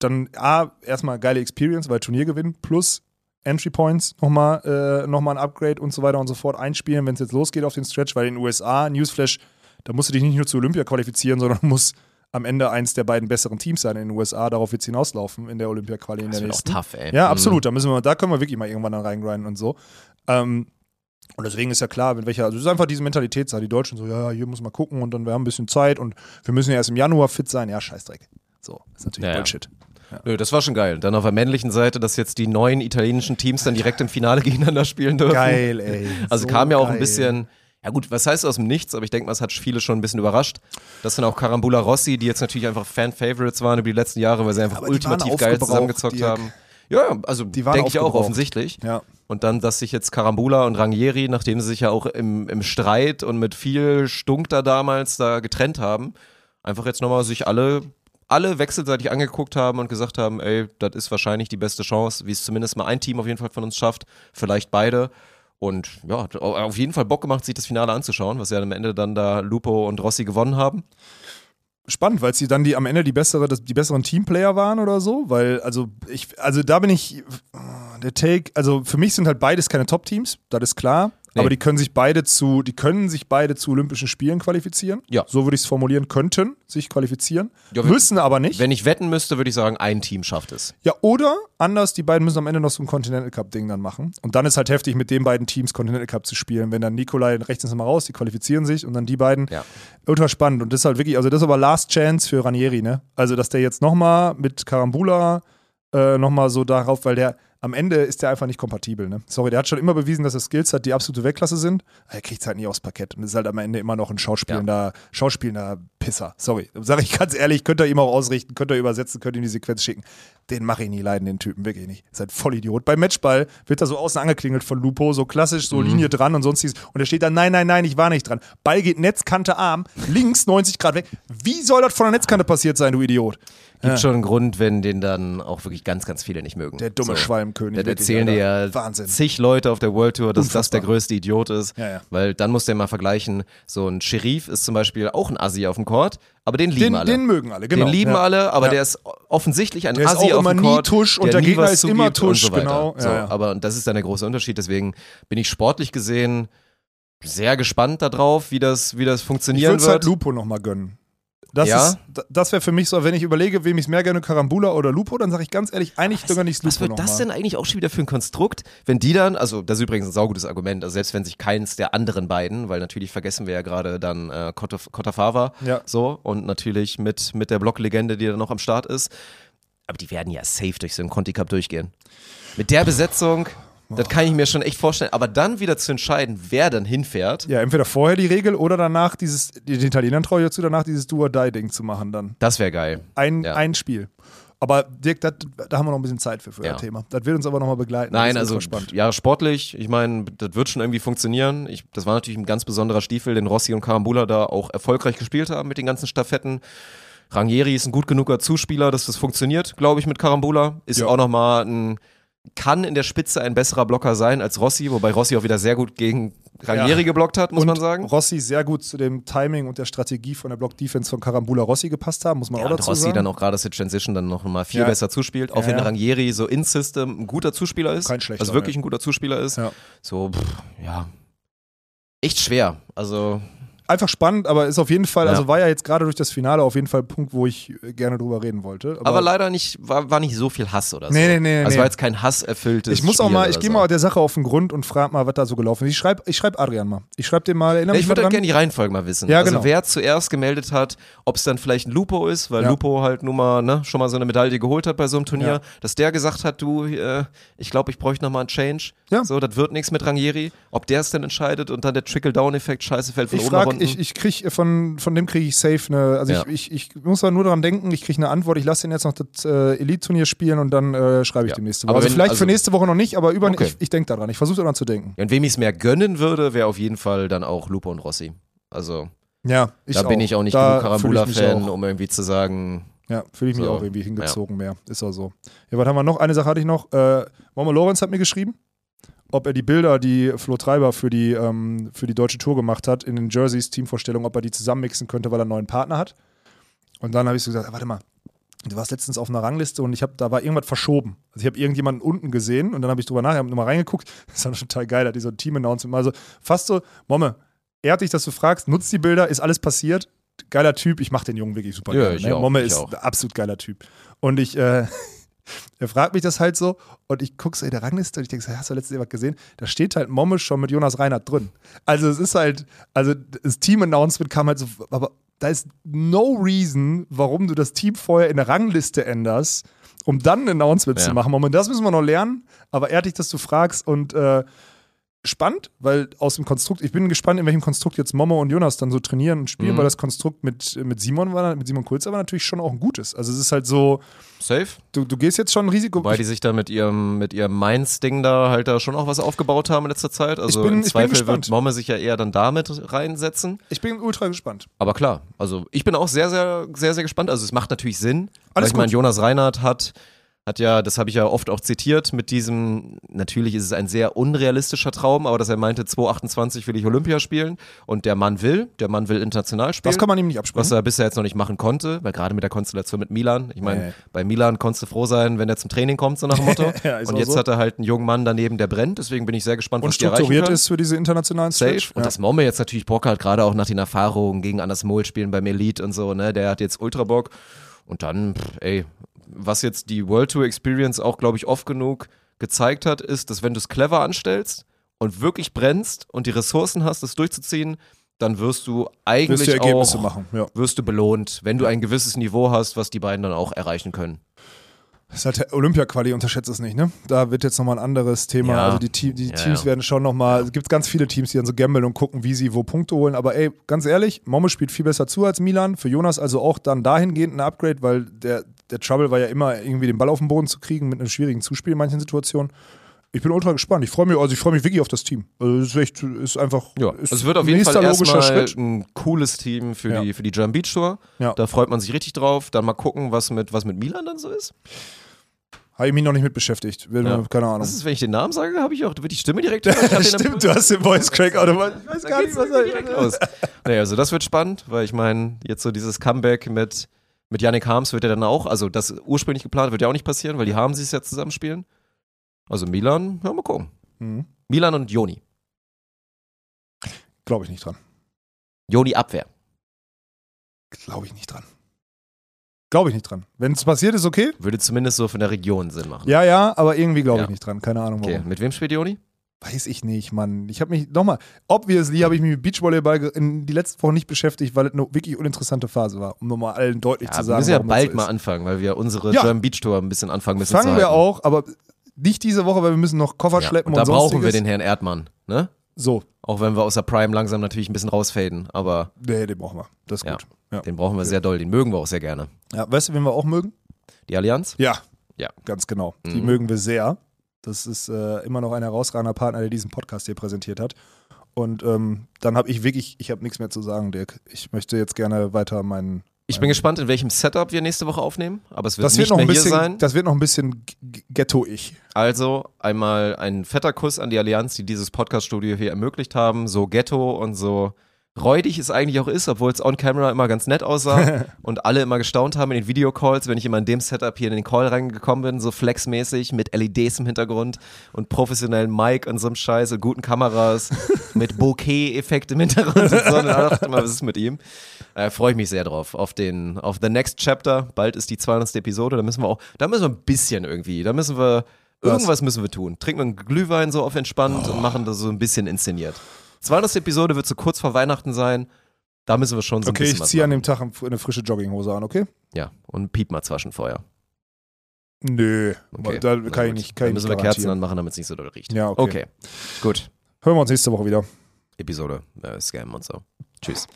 dann A, erstmal geile Experience, weil Turnier gewinnen, plus Entry Points nochmal äh, noch ein Upgrade und so weiter und so fort einspielen, wenn es jetzt losgeht auf den Stretch, weil in den USA, Newsflash, da musst du dich nicht nur zu Olympia qualifizieren, sondern musst am Ende eins der beiden besseren Teams sein in den USA. Darauf wird es hinauslaufen in der Olympia-Quali in Das der wird auch nächsten. tough, ey. Ja, Mhm. absolut. Da müssen wir, da können wir wirklich mal irgendwann dann reingrinden und so. Ähm, und deswegen ist ja klar, mit welcher, also es ist einfach diese Mentalitätssache. Die Deutschen so, ja, hier muss man gucken und dann wir haben ein bisschen Zeit und wir müssen ja erst im Januar fit sein. Ja, Scheißdreck. So, ist natürlich Ja, ja. Bullshit. Nö, das war schon geil. Dann auf der männlichen Seite, dass jetzt die neuen italienischen Teams dann direkt im Finale gegeneinander spielen dürfen. Geil, ey. Also So kam ja auch geil. ein bisschen, ja gut, was heißt aus dem Nichts, aber ich denke mal, es hat viele schon ein bisschen überrascht. Das sind auch Carambula Rossi, die jetzt natürlich einfach Fan-Favorites waren über die letzten Jahre, weil sie einfach aber ultimativ geil zusammengezockt Dirk. haben. Ja, also denke ich auch offensichtlich. Ja. Und dann, dass sich jetzt Carambula und Rangieri, nachdem sie sich ja auch im, im Streit und mit viel Stunk da damals da getrennt haben, einfach jetzt nochmal sich alle, alle wechselseitig angeguckt haben und gesagt haben, ey, das ist wahrscheinlich die beste Chance, wie es zumindest mal ein Team auf jeden Fall von uns schafft, vielleicht beide. Und ja, hat au- auf jeden Fall Bock gemacht, sich das Finale anzuschauen, was ja am Ende dann da Lupo und Rossi gewonnen haben. Spannend, weil sie dann die am Ende die bessere, die besseren Teamplayer waren oder so, weil also ich, also da bin ich der Take, also für mich sind halt beides keine Top-Teams, das ist klar. Nee. Aber die können sich beide zu, die können sich beide zu Olympischen Spielen qualifizieren. Ja. So würde ich es formulieren, könnten sich qualifizieren. Ja, müssen aber nicht. Wenn ich wetten müsste, würde ich sagen, ein Team schafft es. Ja, oder anders, die beiden müssen am Ende noch so ein Continental Cup-Ding dann machen. Und dann ist halt heftig, mit den beiden Teams Continental Cup zu spielen. Wenn dann Nikolai rechnet es mal raus, die qualifizieren sich und dann die beiden. Ja. Ultra spannend. Und das ist halt wirklich, also das ist aber Last Chance für Ranieri, ne? Also, dass der jetzt nochmal mit Karambula äh, nochmal so darauf, weil der am Ende ist der einfach nicht kompatibel, ne? Sorry, der hat schon immer bewiesen, dass er Skills hat, die absolute Weltklasse sind. Er kriegt es halt nie aufs Parkett und ist halt am Ende immer noch ein schauspielender, schauspielender Pisser. Sorry. Sag ich ganz ehrlich, könnt ihr ihm auch ausrichten, könnt ihr übersetzen, könnt ihr ihm die Sequenz schicken. Den mache ich nie leiden, den Typen, wirklich nicht. Ist halt voll Idiot. Beim Matchball wird er so außen angeklingelt von Lupo, so klassisch, so Linie dran und sonstiges. Und er steht da, nein, nein, nein, ich war nicht dran. Ball geht Netzkante Arm, links 90 Grad weg. Wie soll das von der Netzkante passiert sein, du Idiot? Gibt schon einen Grund, wenn den dann auch wirklich ganz, ganz viele nicht mögen. Der dumme Schwalmkönig. Das erzählen dir ja Wahnsinn. zig Leute auf der World Tour, dass das Unfassbar. der größte Idiot ist. Ja, ja. Weil dann musst du ja mal vergleichen, so ein Sheriff ist zum Beispiel auch ein Assi auf dem Court, aber den lieben Den, alle. den mögen alle, genau. den lieben ja. alle, aber der ist offensichtlich ein Der ist Assi auf dem immer nie Court. Tusch und der Gegner ist immer Tusch, so genau. So. Aber das ist dann der große Unterschied. Deswegen bin ich sportlich gesehen sehr gespannt darauf, wie das, wie das Ich funktionieren würde es halt wird. Lupo nochmal gönnen. Das, Ja? ist- das wäre für mich so, wenn ich überlege, wem ich es mehr gerne, Karambula oder Lupo, dann sage ich ganz ehrlich, eigentlich gönne ich Was Lupo wird das nochmal. denn eigentlich auch schon wieder für ein Konstrukt, wenn die dann, also das ist übrigens ein saugutes Argument, also selbst wenn sich keins der anderen beiden, weil natürlich vergessen wir ja gerade dann äh, Kotafava Ja. so und natürlich mit, mit der Blocklegende, die da noch am Start ist, aber die werden ja safe durch so einen Conti Cup durchgehen. Mit der Besetzung, das kann ich mir schon echt vorstellen, aber dann wieder zu entscheiden, wer dann hinfährt, Ja, entweder vorher die Regel oder danach dieses, den Italienern traue ich dazu, danach dieses Do-or-Die-Ding zu machen dann. das wäre geil. Ein, Ja. ein Spiel. Aber Dirk, dat, da haben wir noch ein bisschen Zeit für, für Ja. das Thema. Das wird uns aber nochmal begleiten. Nein, also ja, sportlich, ich meine, das wird schon irgendwie funktionieren. Ich, das war natürlich ein ganz besonderer Stiefel, den Rossi und Karambula da auch erfolgreich gespielt haben mit den ganzen Staffetten. Rangieri ist ein gut genuger Zuspieler, dass das funktioniert, glaube ich, mit Karambula. Ist Ja. auch nochmal ein, kann in der Spitze ein besserer Blocker sein als Rossi, wobei Rossi auch wieder sehr gut gegen Rangieri Ja. geblockt hat, muss und man sagen. Rossi sehr gut zu dem Timing und der Strategie von der Block-Defense von Karambula Rossi gepasst haben, muss man Ja, auch und dazu Rossi sagen. dann auch gerade aus der Transition dann noch mal viel Ja. besser zuspielt. Auch wenn ja. Rangieri so in System ein guter Zuspieler ist. Kein schlechter, Also wirklich ein guter Zuspieler ist. Ja. So, pff, ja. Echt schwer. Also, Einfach spannend, aber ist auf jeden Fall, Ja. also war ja jetzt gerade durch das Finale auf jeden Fall ein Punkt, wo ich äh, gerne drüber reden wollte. aber, leider nicht, war, war nicht so viel Hass oder so. Nee, nee, nee, Also nee. war jetzt kein hasserfülltes ich muss auch Spiel mal, ich gehe so. mal der Sache auf den Grund und frage mal, was da so gelaufen ist. Ich schreibe ich schreib Adrian mal. Ich schreibe dem mal, erinnere Ja, ich würde dran. gerne die Reihenfolge mal wissen. Ja, also genau. wer zuerst gemeldet hat, ob es dann vielleicht ein Lupo ist, weil Ja. Lupo halt nun mal ne, schon mal so eine Medaille geholt hat bei so einem Turnier, Ja. dass der gesagt hat, du, äh, ich glaube, ich bräuchte nochmal einen Change. Ja. So, das wird nichts mit Rangieri. Ob der es denn entscheidet und dann der Trickle-Down-Effekt scheiße fällt von Ich oben nach unten. Ich, ich kriege von, von dem kriege ich safe eine, also Ja. ich, ich, ich muss aber nur daran denken, ich kriege eine Antwort, ich lasse ihn jetzt noch das äh, Elite-Turnier spielen und dann äh, schreibe ich Ja. dem nächste Woche. Aber Also wenn- vielleicht also- für nächste Woche noch nicht, aber über, Okay. ich, ich denke daran, ich versuche daran zu denken. Ja, und wem ich es mehr gönnen würde, wäre auf jeden Fall dann auch Lupo und Rossi. Also, Ja, ich da bin auch. ich auch nicht Da genug Karambula-Fan, um irgendwie zu sagen, Ja, fühle ich mich So, auch irgendwie hingezogen mehr. Ist auch so. Ja, was haben wir noch? Eine Sache hatte ich noch. Äh, Momo Lorenz hat mir geschrieben, ob er die Bilder, die Flo Treiber für die, ähm, für die deutsche Tour gemacht hat, in den Jerseys Teamvorstellungen, ob er die zusammenmixen könnte, weil er einen neuen Partner hat. Und dann habe ich so gesagt, ah, warte mal, du warst letztens auf einer Rangliste und ich habe, da war irgendwas verschoben. Also ich habe irgendjemanden unten gesehen und dann habe ich drüber nachher nochmal reingeguckt. Das ist total geil, hat die so ein Team-Announcement. Also fast so, Momme, ehrt dich, dass du fragst, nutzt die Bilder, ist alles passiert. Geiler Typ, ich mache den Jungen wirklich super Ja, gerne. ich ne? Momme ist auch. ein absolut geiler Typ. Und ich, äh, er fragt mich das halt so und ich gucke so in der Rangliste und ich denke so, hast du letztens was gesehen? Da steht halt Momme schon mit Jonas Reinhardt drin. Also es ist halt, also das Team-Announcement kam halt so, aber da ist no reason, warum du das Team vorher in der Rangliste änderst, um dann ein Announcement Ja. zu machen. Moment, das müssen wir noch lernen, aber ehrlich, dass du fragst und äh, spannend, weil aus dem Konstrukt, ich bin gespannt, in welchem Konstrukt jetzt Momo und Jonas dann so trainieren und spielen, Mhm. weil das Konstrukt mit, mit Simon war, mit Simon Kulzer war natürlich schon auch ein gutes. Also es ist halt so, safe. du, du gehst jetzt schon ein Risiko. Wobei die sich da mit ihrem, mit ihrem Mainz-Ding da halt da schon auch was aufgebaut haben in letzter Zeit. Also bin- im ich bin Zweifel gespannt. wird Momme sich ja eher dann damit reinsetzen. ich bin ultra gespannt. Aber klar, also ich bin auch sehr, sehr, sehr, sehr gespannt. Also es macht natürlich Sinn. Alles weil ich meine. Jonas Reinhardt hat, hat ja, das habe ich ja oft auch zitiert, mit diesem, natürlich ist es ein sehr unrealistischer Traum, aber dass er meinte, 2028 will ich Olympia spielen und der Mann will, der Mann will international spielen. Das kann man ihm nicht was absprechen. er bisher jetzt noch nicht machen konnte, weil gerade mit der Konstellation mit Milan, ich meine, Nee. bei Milan konntest du froh sein, wenn er zum Training kommt, so nach dem Motto. Ja, und jetzt so. hat er halt einen jungen Mann daneben, der brennt, deswegen bin ich sehr gespannt, Und was die erreichen strukturiert ist für diese internationalen Safe. Stretch. Und Ja. dass Momme jetzt natürlich Bock hat, gerade auch nach den Erfahrungen gegen Anders Mohl spielen beim Elite und so, ne? Der hat jetzt ultra Bock. Und dann, pff, ey, was jetzt die World Tour Experience auch, glaube ich, oft genug gezeigt hat, ist, dass wenn du es clever anstellst und wirklich brennst und die Ressourcen hast, das durchzuziehen, dann wirst du eigentlich Wirst du Ergebnisse auch machen. Ja. wirst du belohnt, wenn du ein gewisses Niveau hast, was die beiden dann auch erreichen können. Das ist halt der Olympia-Quali, unterschätzt es nicht, ne? Da wird jetzt nochmal ein anderes Thema. Ja. Also die, Team, die Ja, Teams ja. werden schon nochmal, es gibt ganz viele Teams, die dann so gambeln und gucken, wie sie wo Punkte holen. Aber ey, ganz ehrlich, Momme spielt viel besser zu als Milan. Für Jonas also auch dann dahingehend ein Upgrade, weil der, der Trouble war ja immer, irgendwie den Ball auf den Boden zu kriegen mit einem schwierigen Zuspiel in manchen Situationen. Ich bin ultra gespannt. Ich freue mich, also ich freue mich wirklich auf das Team. Also es ist echt, ist einfach. Ja, ist es wird auf jeden Fall erstmal Schritt. ein cooles Team für, Ja. die, für die Jam Beach Tour. Ja. Da freut man sich richtig drauf. Dann mal gucken, was mit, was mit Milan dann so ist. Habe ich mich noch nicht mit beschäftigt. Ja. Keine Ahnung. Das ist, wenn ich den Namen sage, habe ich auch, wird die Stimme direkt. Stimmt, du hast den Voice Crack automatisch. Ich weiß Da gar nicht, was direkt er. los. Naja, also das wird spannend, weil ich meine, jetzt so dieses Comeback mit, mit Yannick Harms wird ja dann auch, also das ursprünglich geplant wird ja auch nicht passieren, weil die Harms es ja zusammenspielen. Also Milan, ja, mal gucken. Mhm. Milan und Joni. Glaube ich nicht dran. Joni Abwehr. Glaube ich nicht dran. Glaube ich nicht dran. Wenn es passiert, ist okay. Würde zumindest so von der Region Sinn machen. Ja, ja, aber irgendwie glaube Ja. ich nicht dran. Keine Ahnung Okay, warum. mit wem spielt Joni? Weiß ich nicht, Mann. Ich habe mich, nochmal, obviously habe ich mich mit Beachvolleyball in die letzten Wochen nicht beschäftigt, weil es eine wirklich uninteressante Phase war, um nochmal allen deutlich Ja, zu wir sagen. müssen ja bald so mal anfangen, weil wir unsere Ja. German Beach Tour ein bisschen anfangen müssen Fangen wir auch, aber nicht diese Woche, weil wir müssen noch Koffer Ja, schleppen und und, da brauchen wir den Herrn Erdmann, ne? So, Auch wenn wir aus der Prime langsam natürlich ein bisschen rausfaden, aber nee, den brauchen wir. Das ist Ja. gut. Ja. den brauchen wir sehr doll, den mögen wir auch sehr gerne. ja, weißt du, wen wir auch mögen? Die Allianz? Ja. Ja. Ganz genau. Die Mhm. mögen wir sehr. Das ist äh, immer noch ein herausragender Partner, der diesen Podcast hier präsentiert hat. Und ähm, dann habe ich wirklich, ich habe nichts mehr zu sagen, Dirk. Ich möchte jetzt gerne weiter meinen. Ich bin gespannt, in welchem Setup wir nächste Woche aufnehmen, aber es wird Das nicht wird noch mehr ein bisschen, hier sein. das wird noch ein bisschen ghetto-ich. Also einmal ein fetter Kuss an die Allianz, die dieses Podcast-Studio hier ermöglicht haben. So ghetto und so räudig es eigentlich auch ist, obwohl es on camera immer ganz nett aussah und alle immer gestaunt haben in den Videocalls, wenn ich immer in dem Setup hier in den Call reingekommen bin, so flexmäßig mit LEDs im Hintergrund und professionellen Mic und so einem Scheiß und guten Kameras mit Bokeh-Effekt im Hintergrund und so. Und da dachte mal, was ist mit ihm? Äh, Freue ich mich sehr drauf. Auf den, auf The Next Chapter. Bald ist die 200. Episode. Da müssen wir auch, da müssen wir ein bisschen irgendwie, da müssen wir, Was? irgendwas müssen wir tun. Trinken wir einen Glühwein so auf entspannt und machen das so ein bisschen inszeniert. 200. Episode wird so kurz vor Weihnachten sein. Da müssen wir schon so ein Okay, bisschen ich was ziehe an dem Tag eine frische Jogginghose an, okay? Ja, und piep mal Zwaschenfeuer. Nö, Okay. da Na kann ich gut. nicht. Kann Dann ich müssen wir Kerzen anmachen, damit es nicht so doll riecht. Ja, okay. okay. Gut. Hören wir uns nächste Woche wieder. Episode, äh, Scam und so. Tschüss.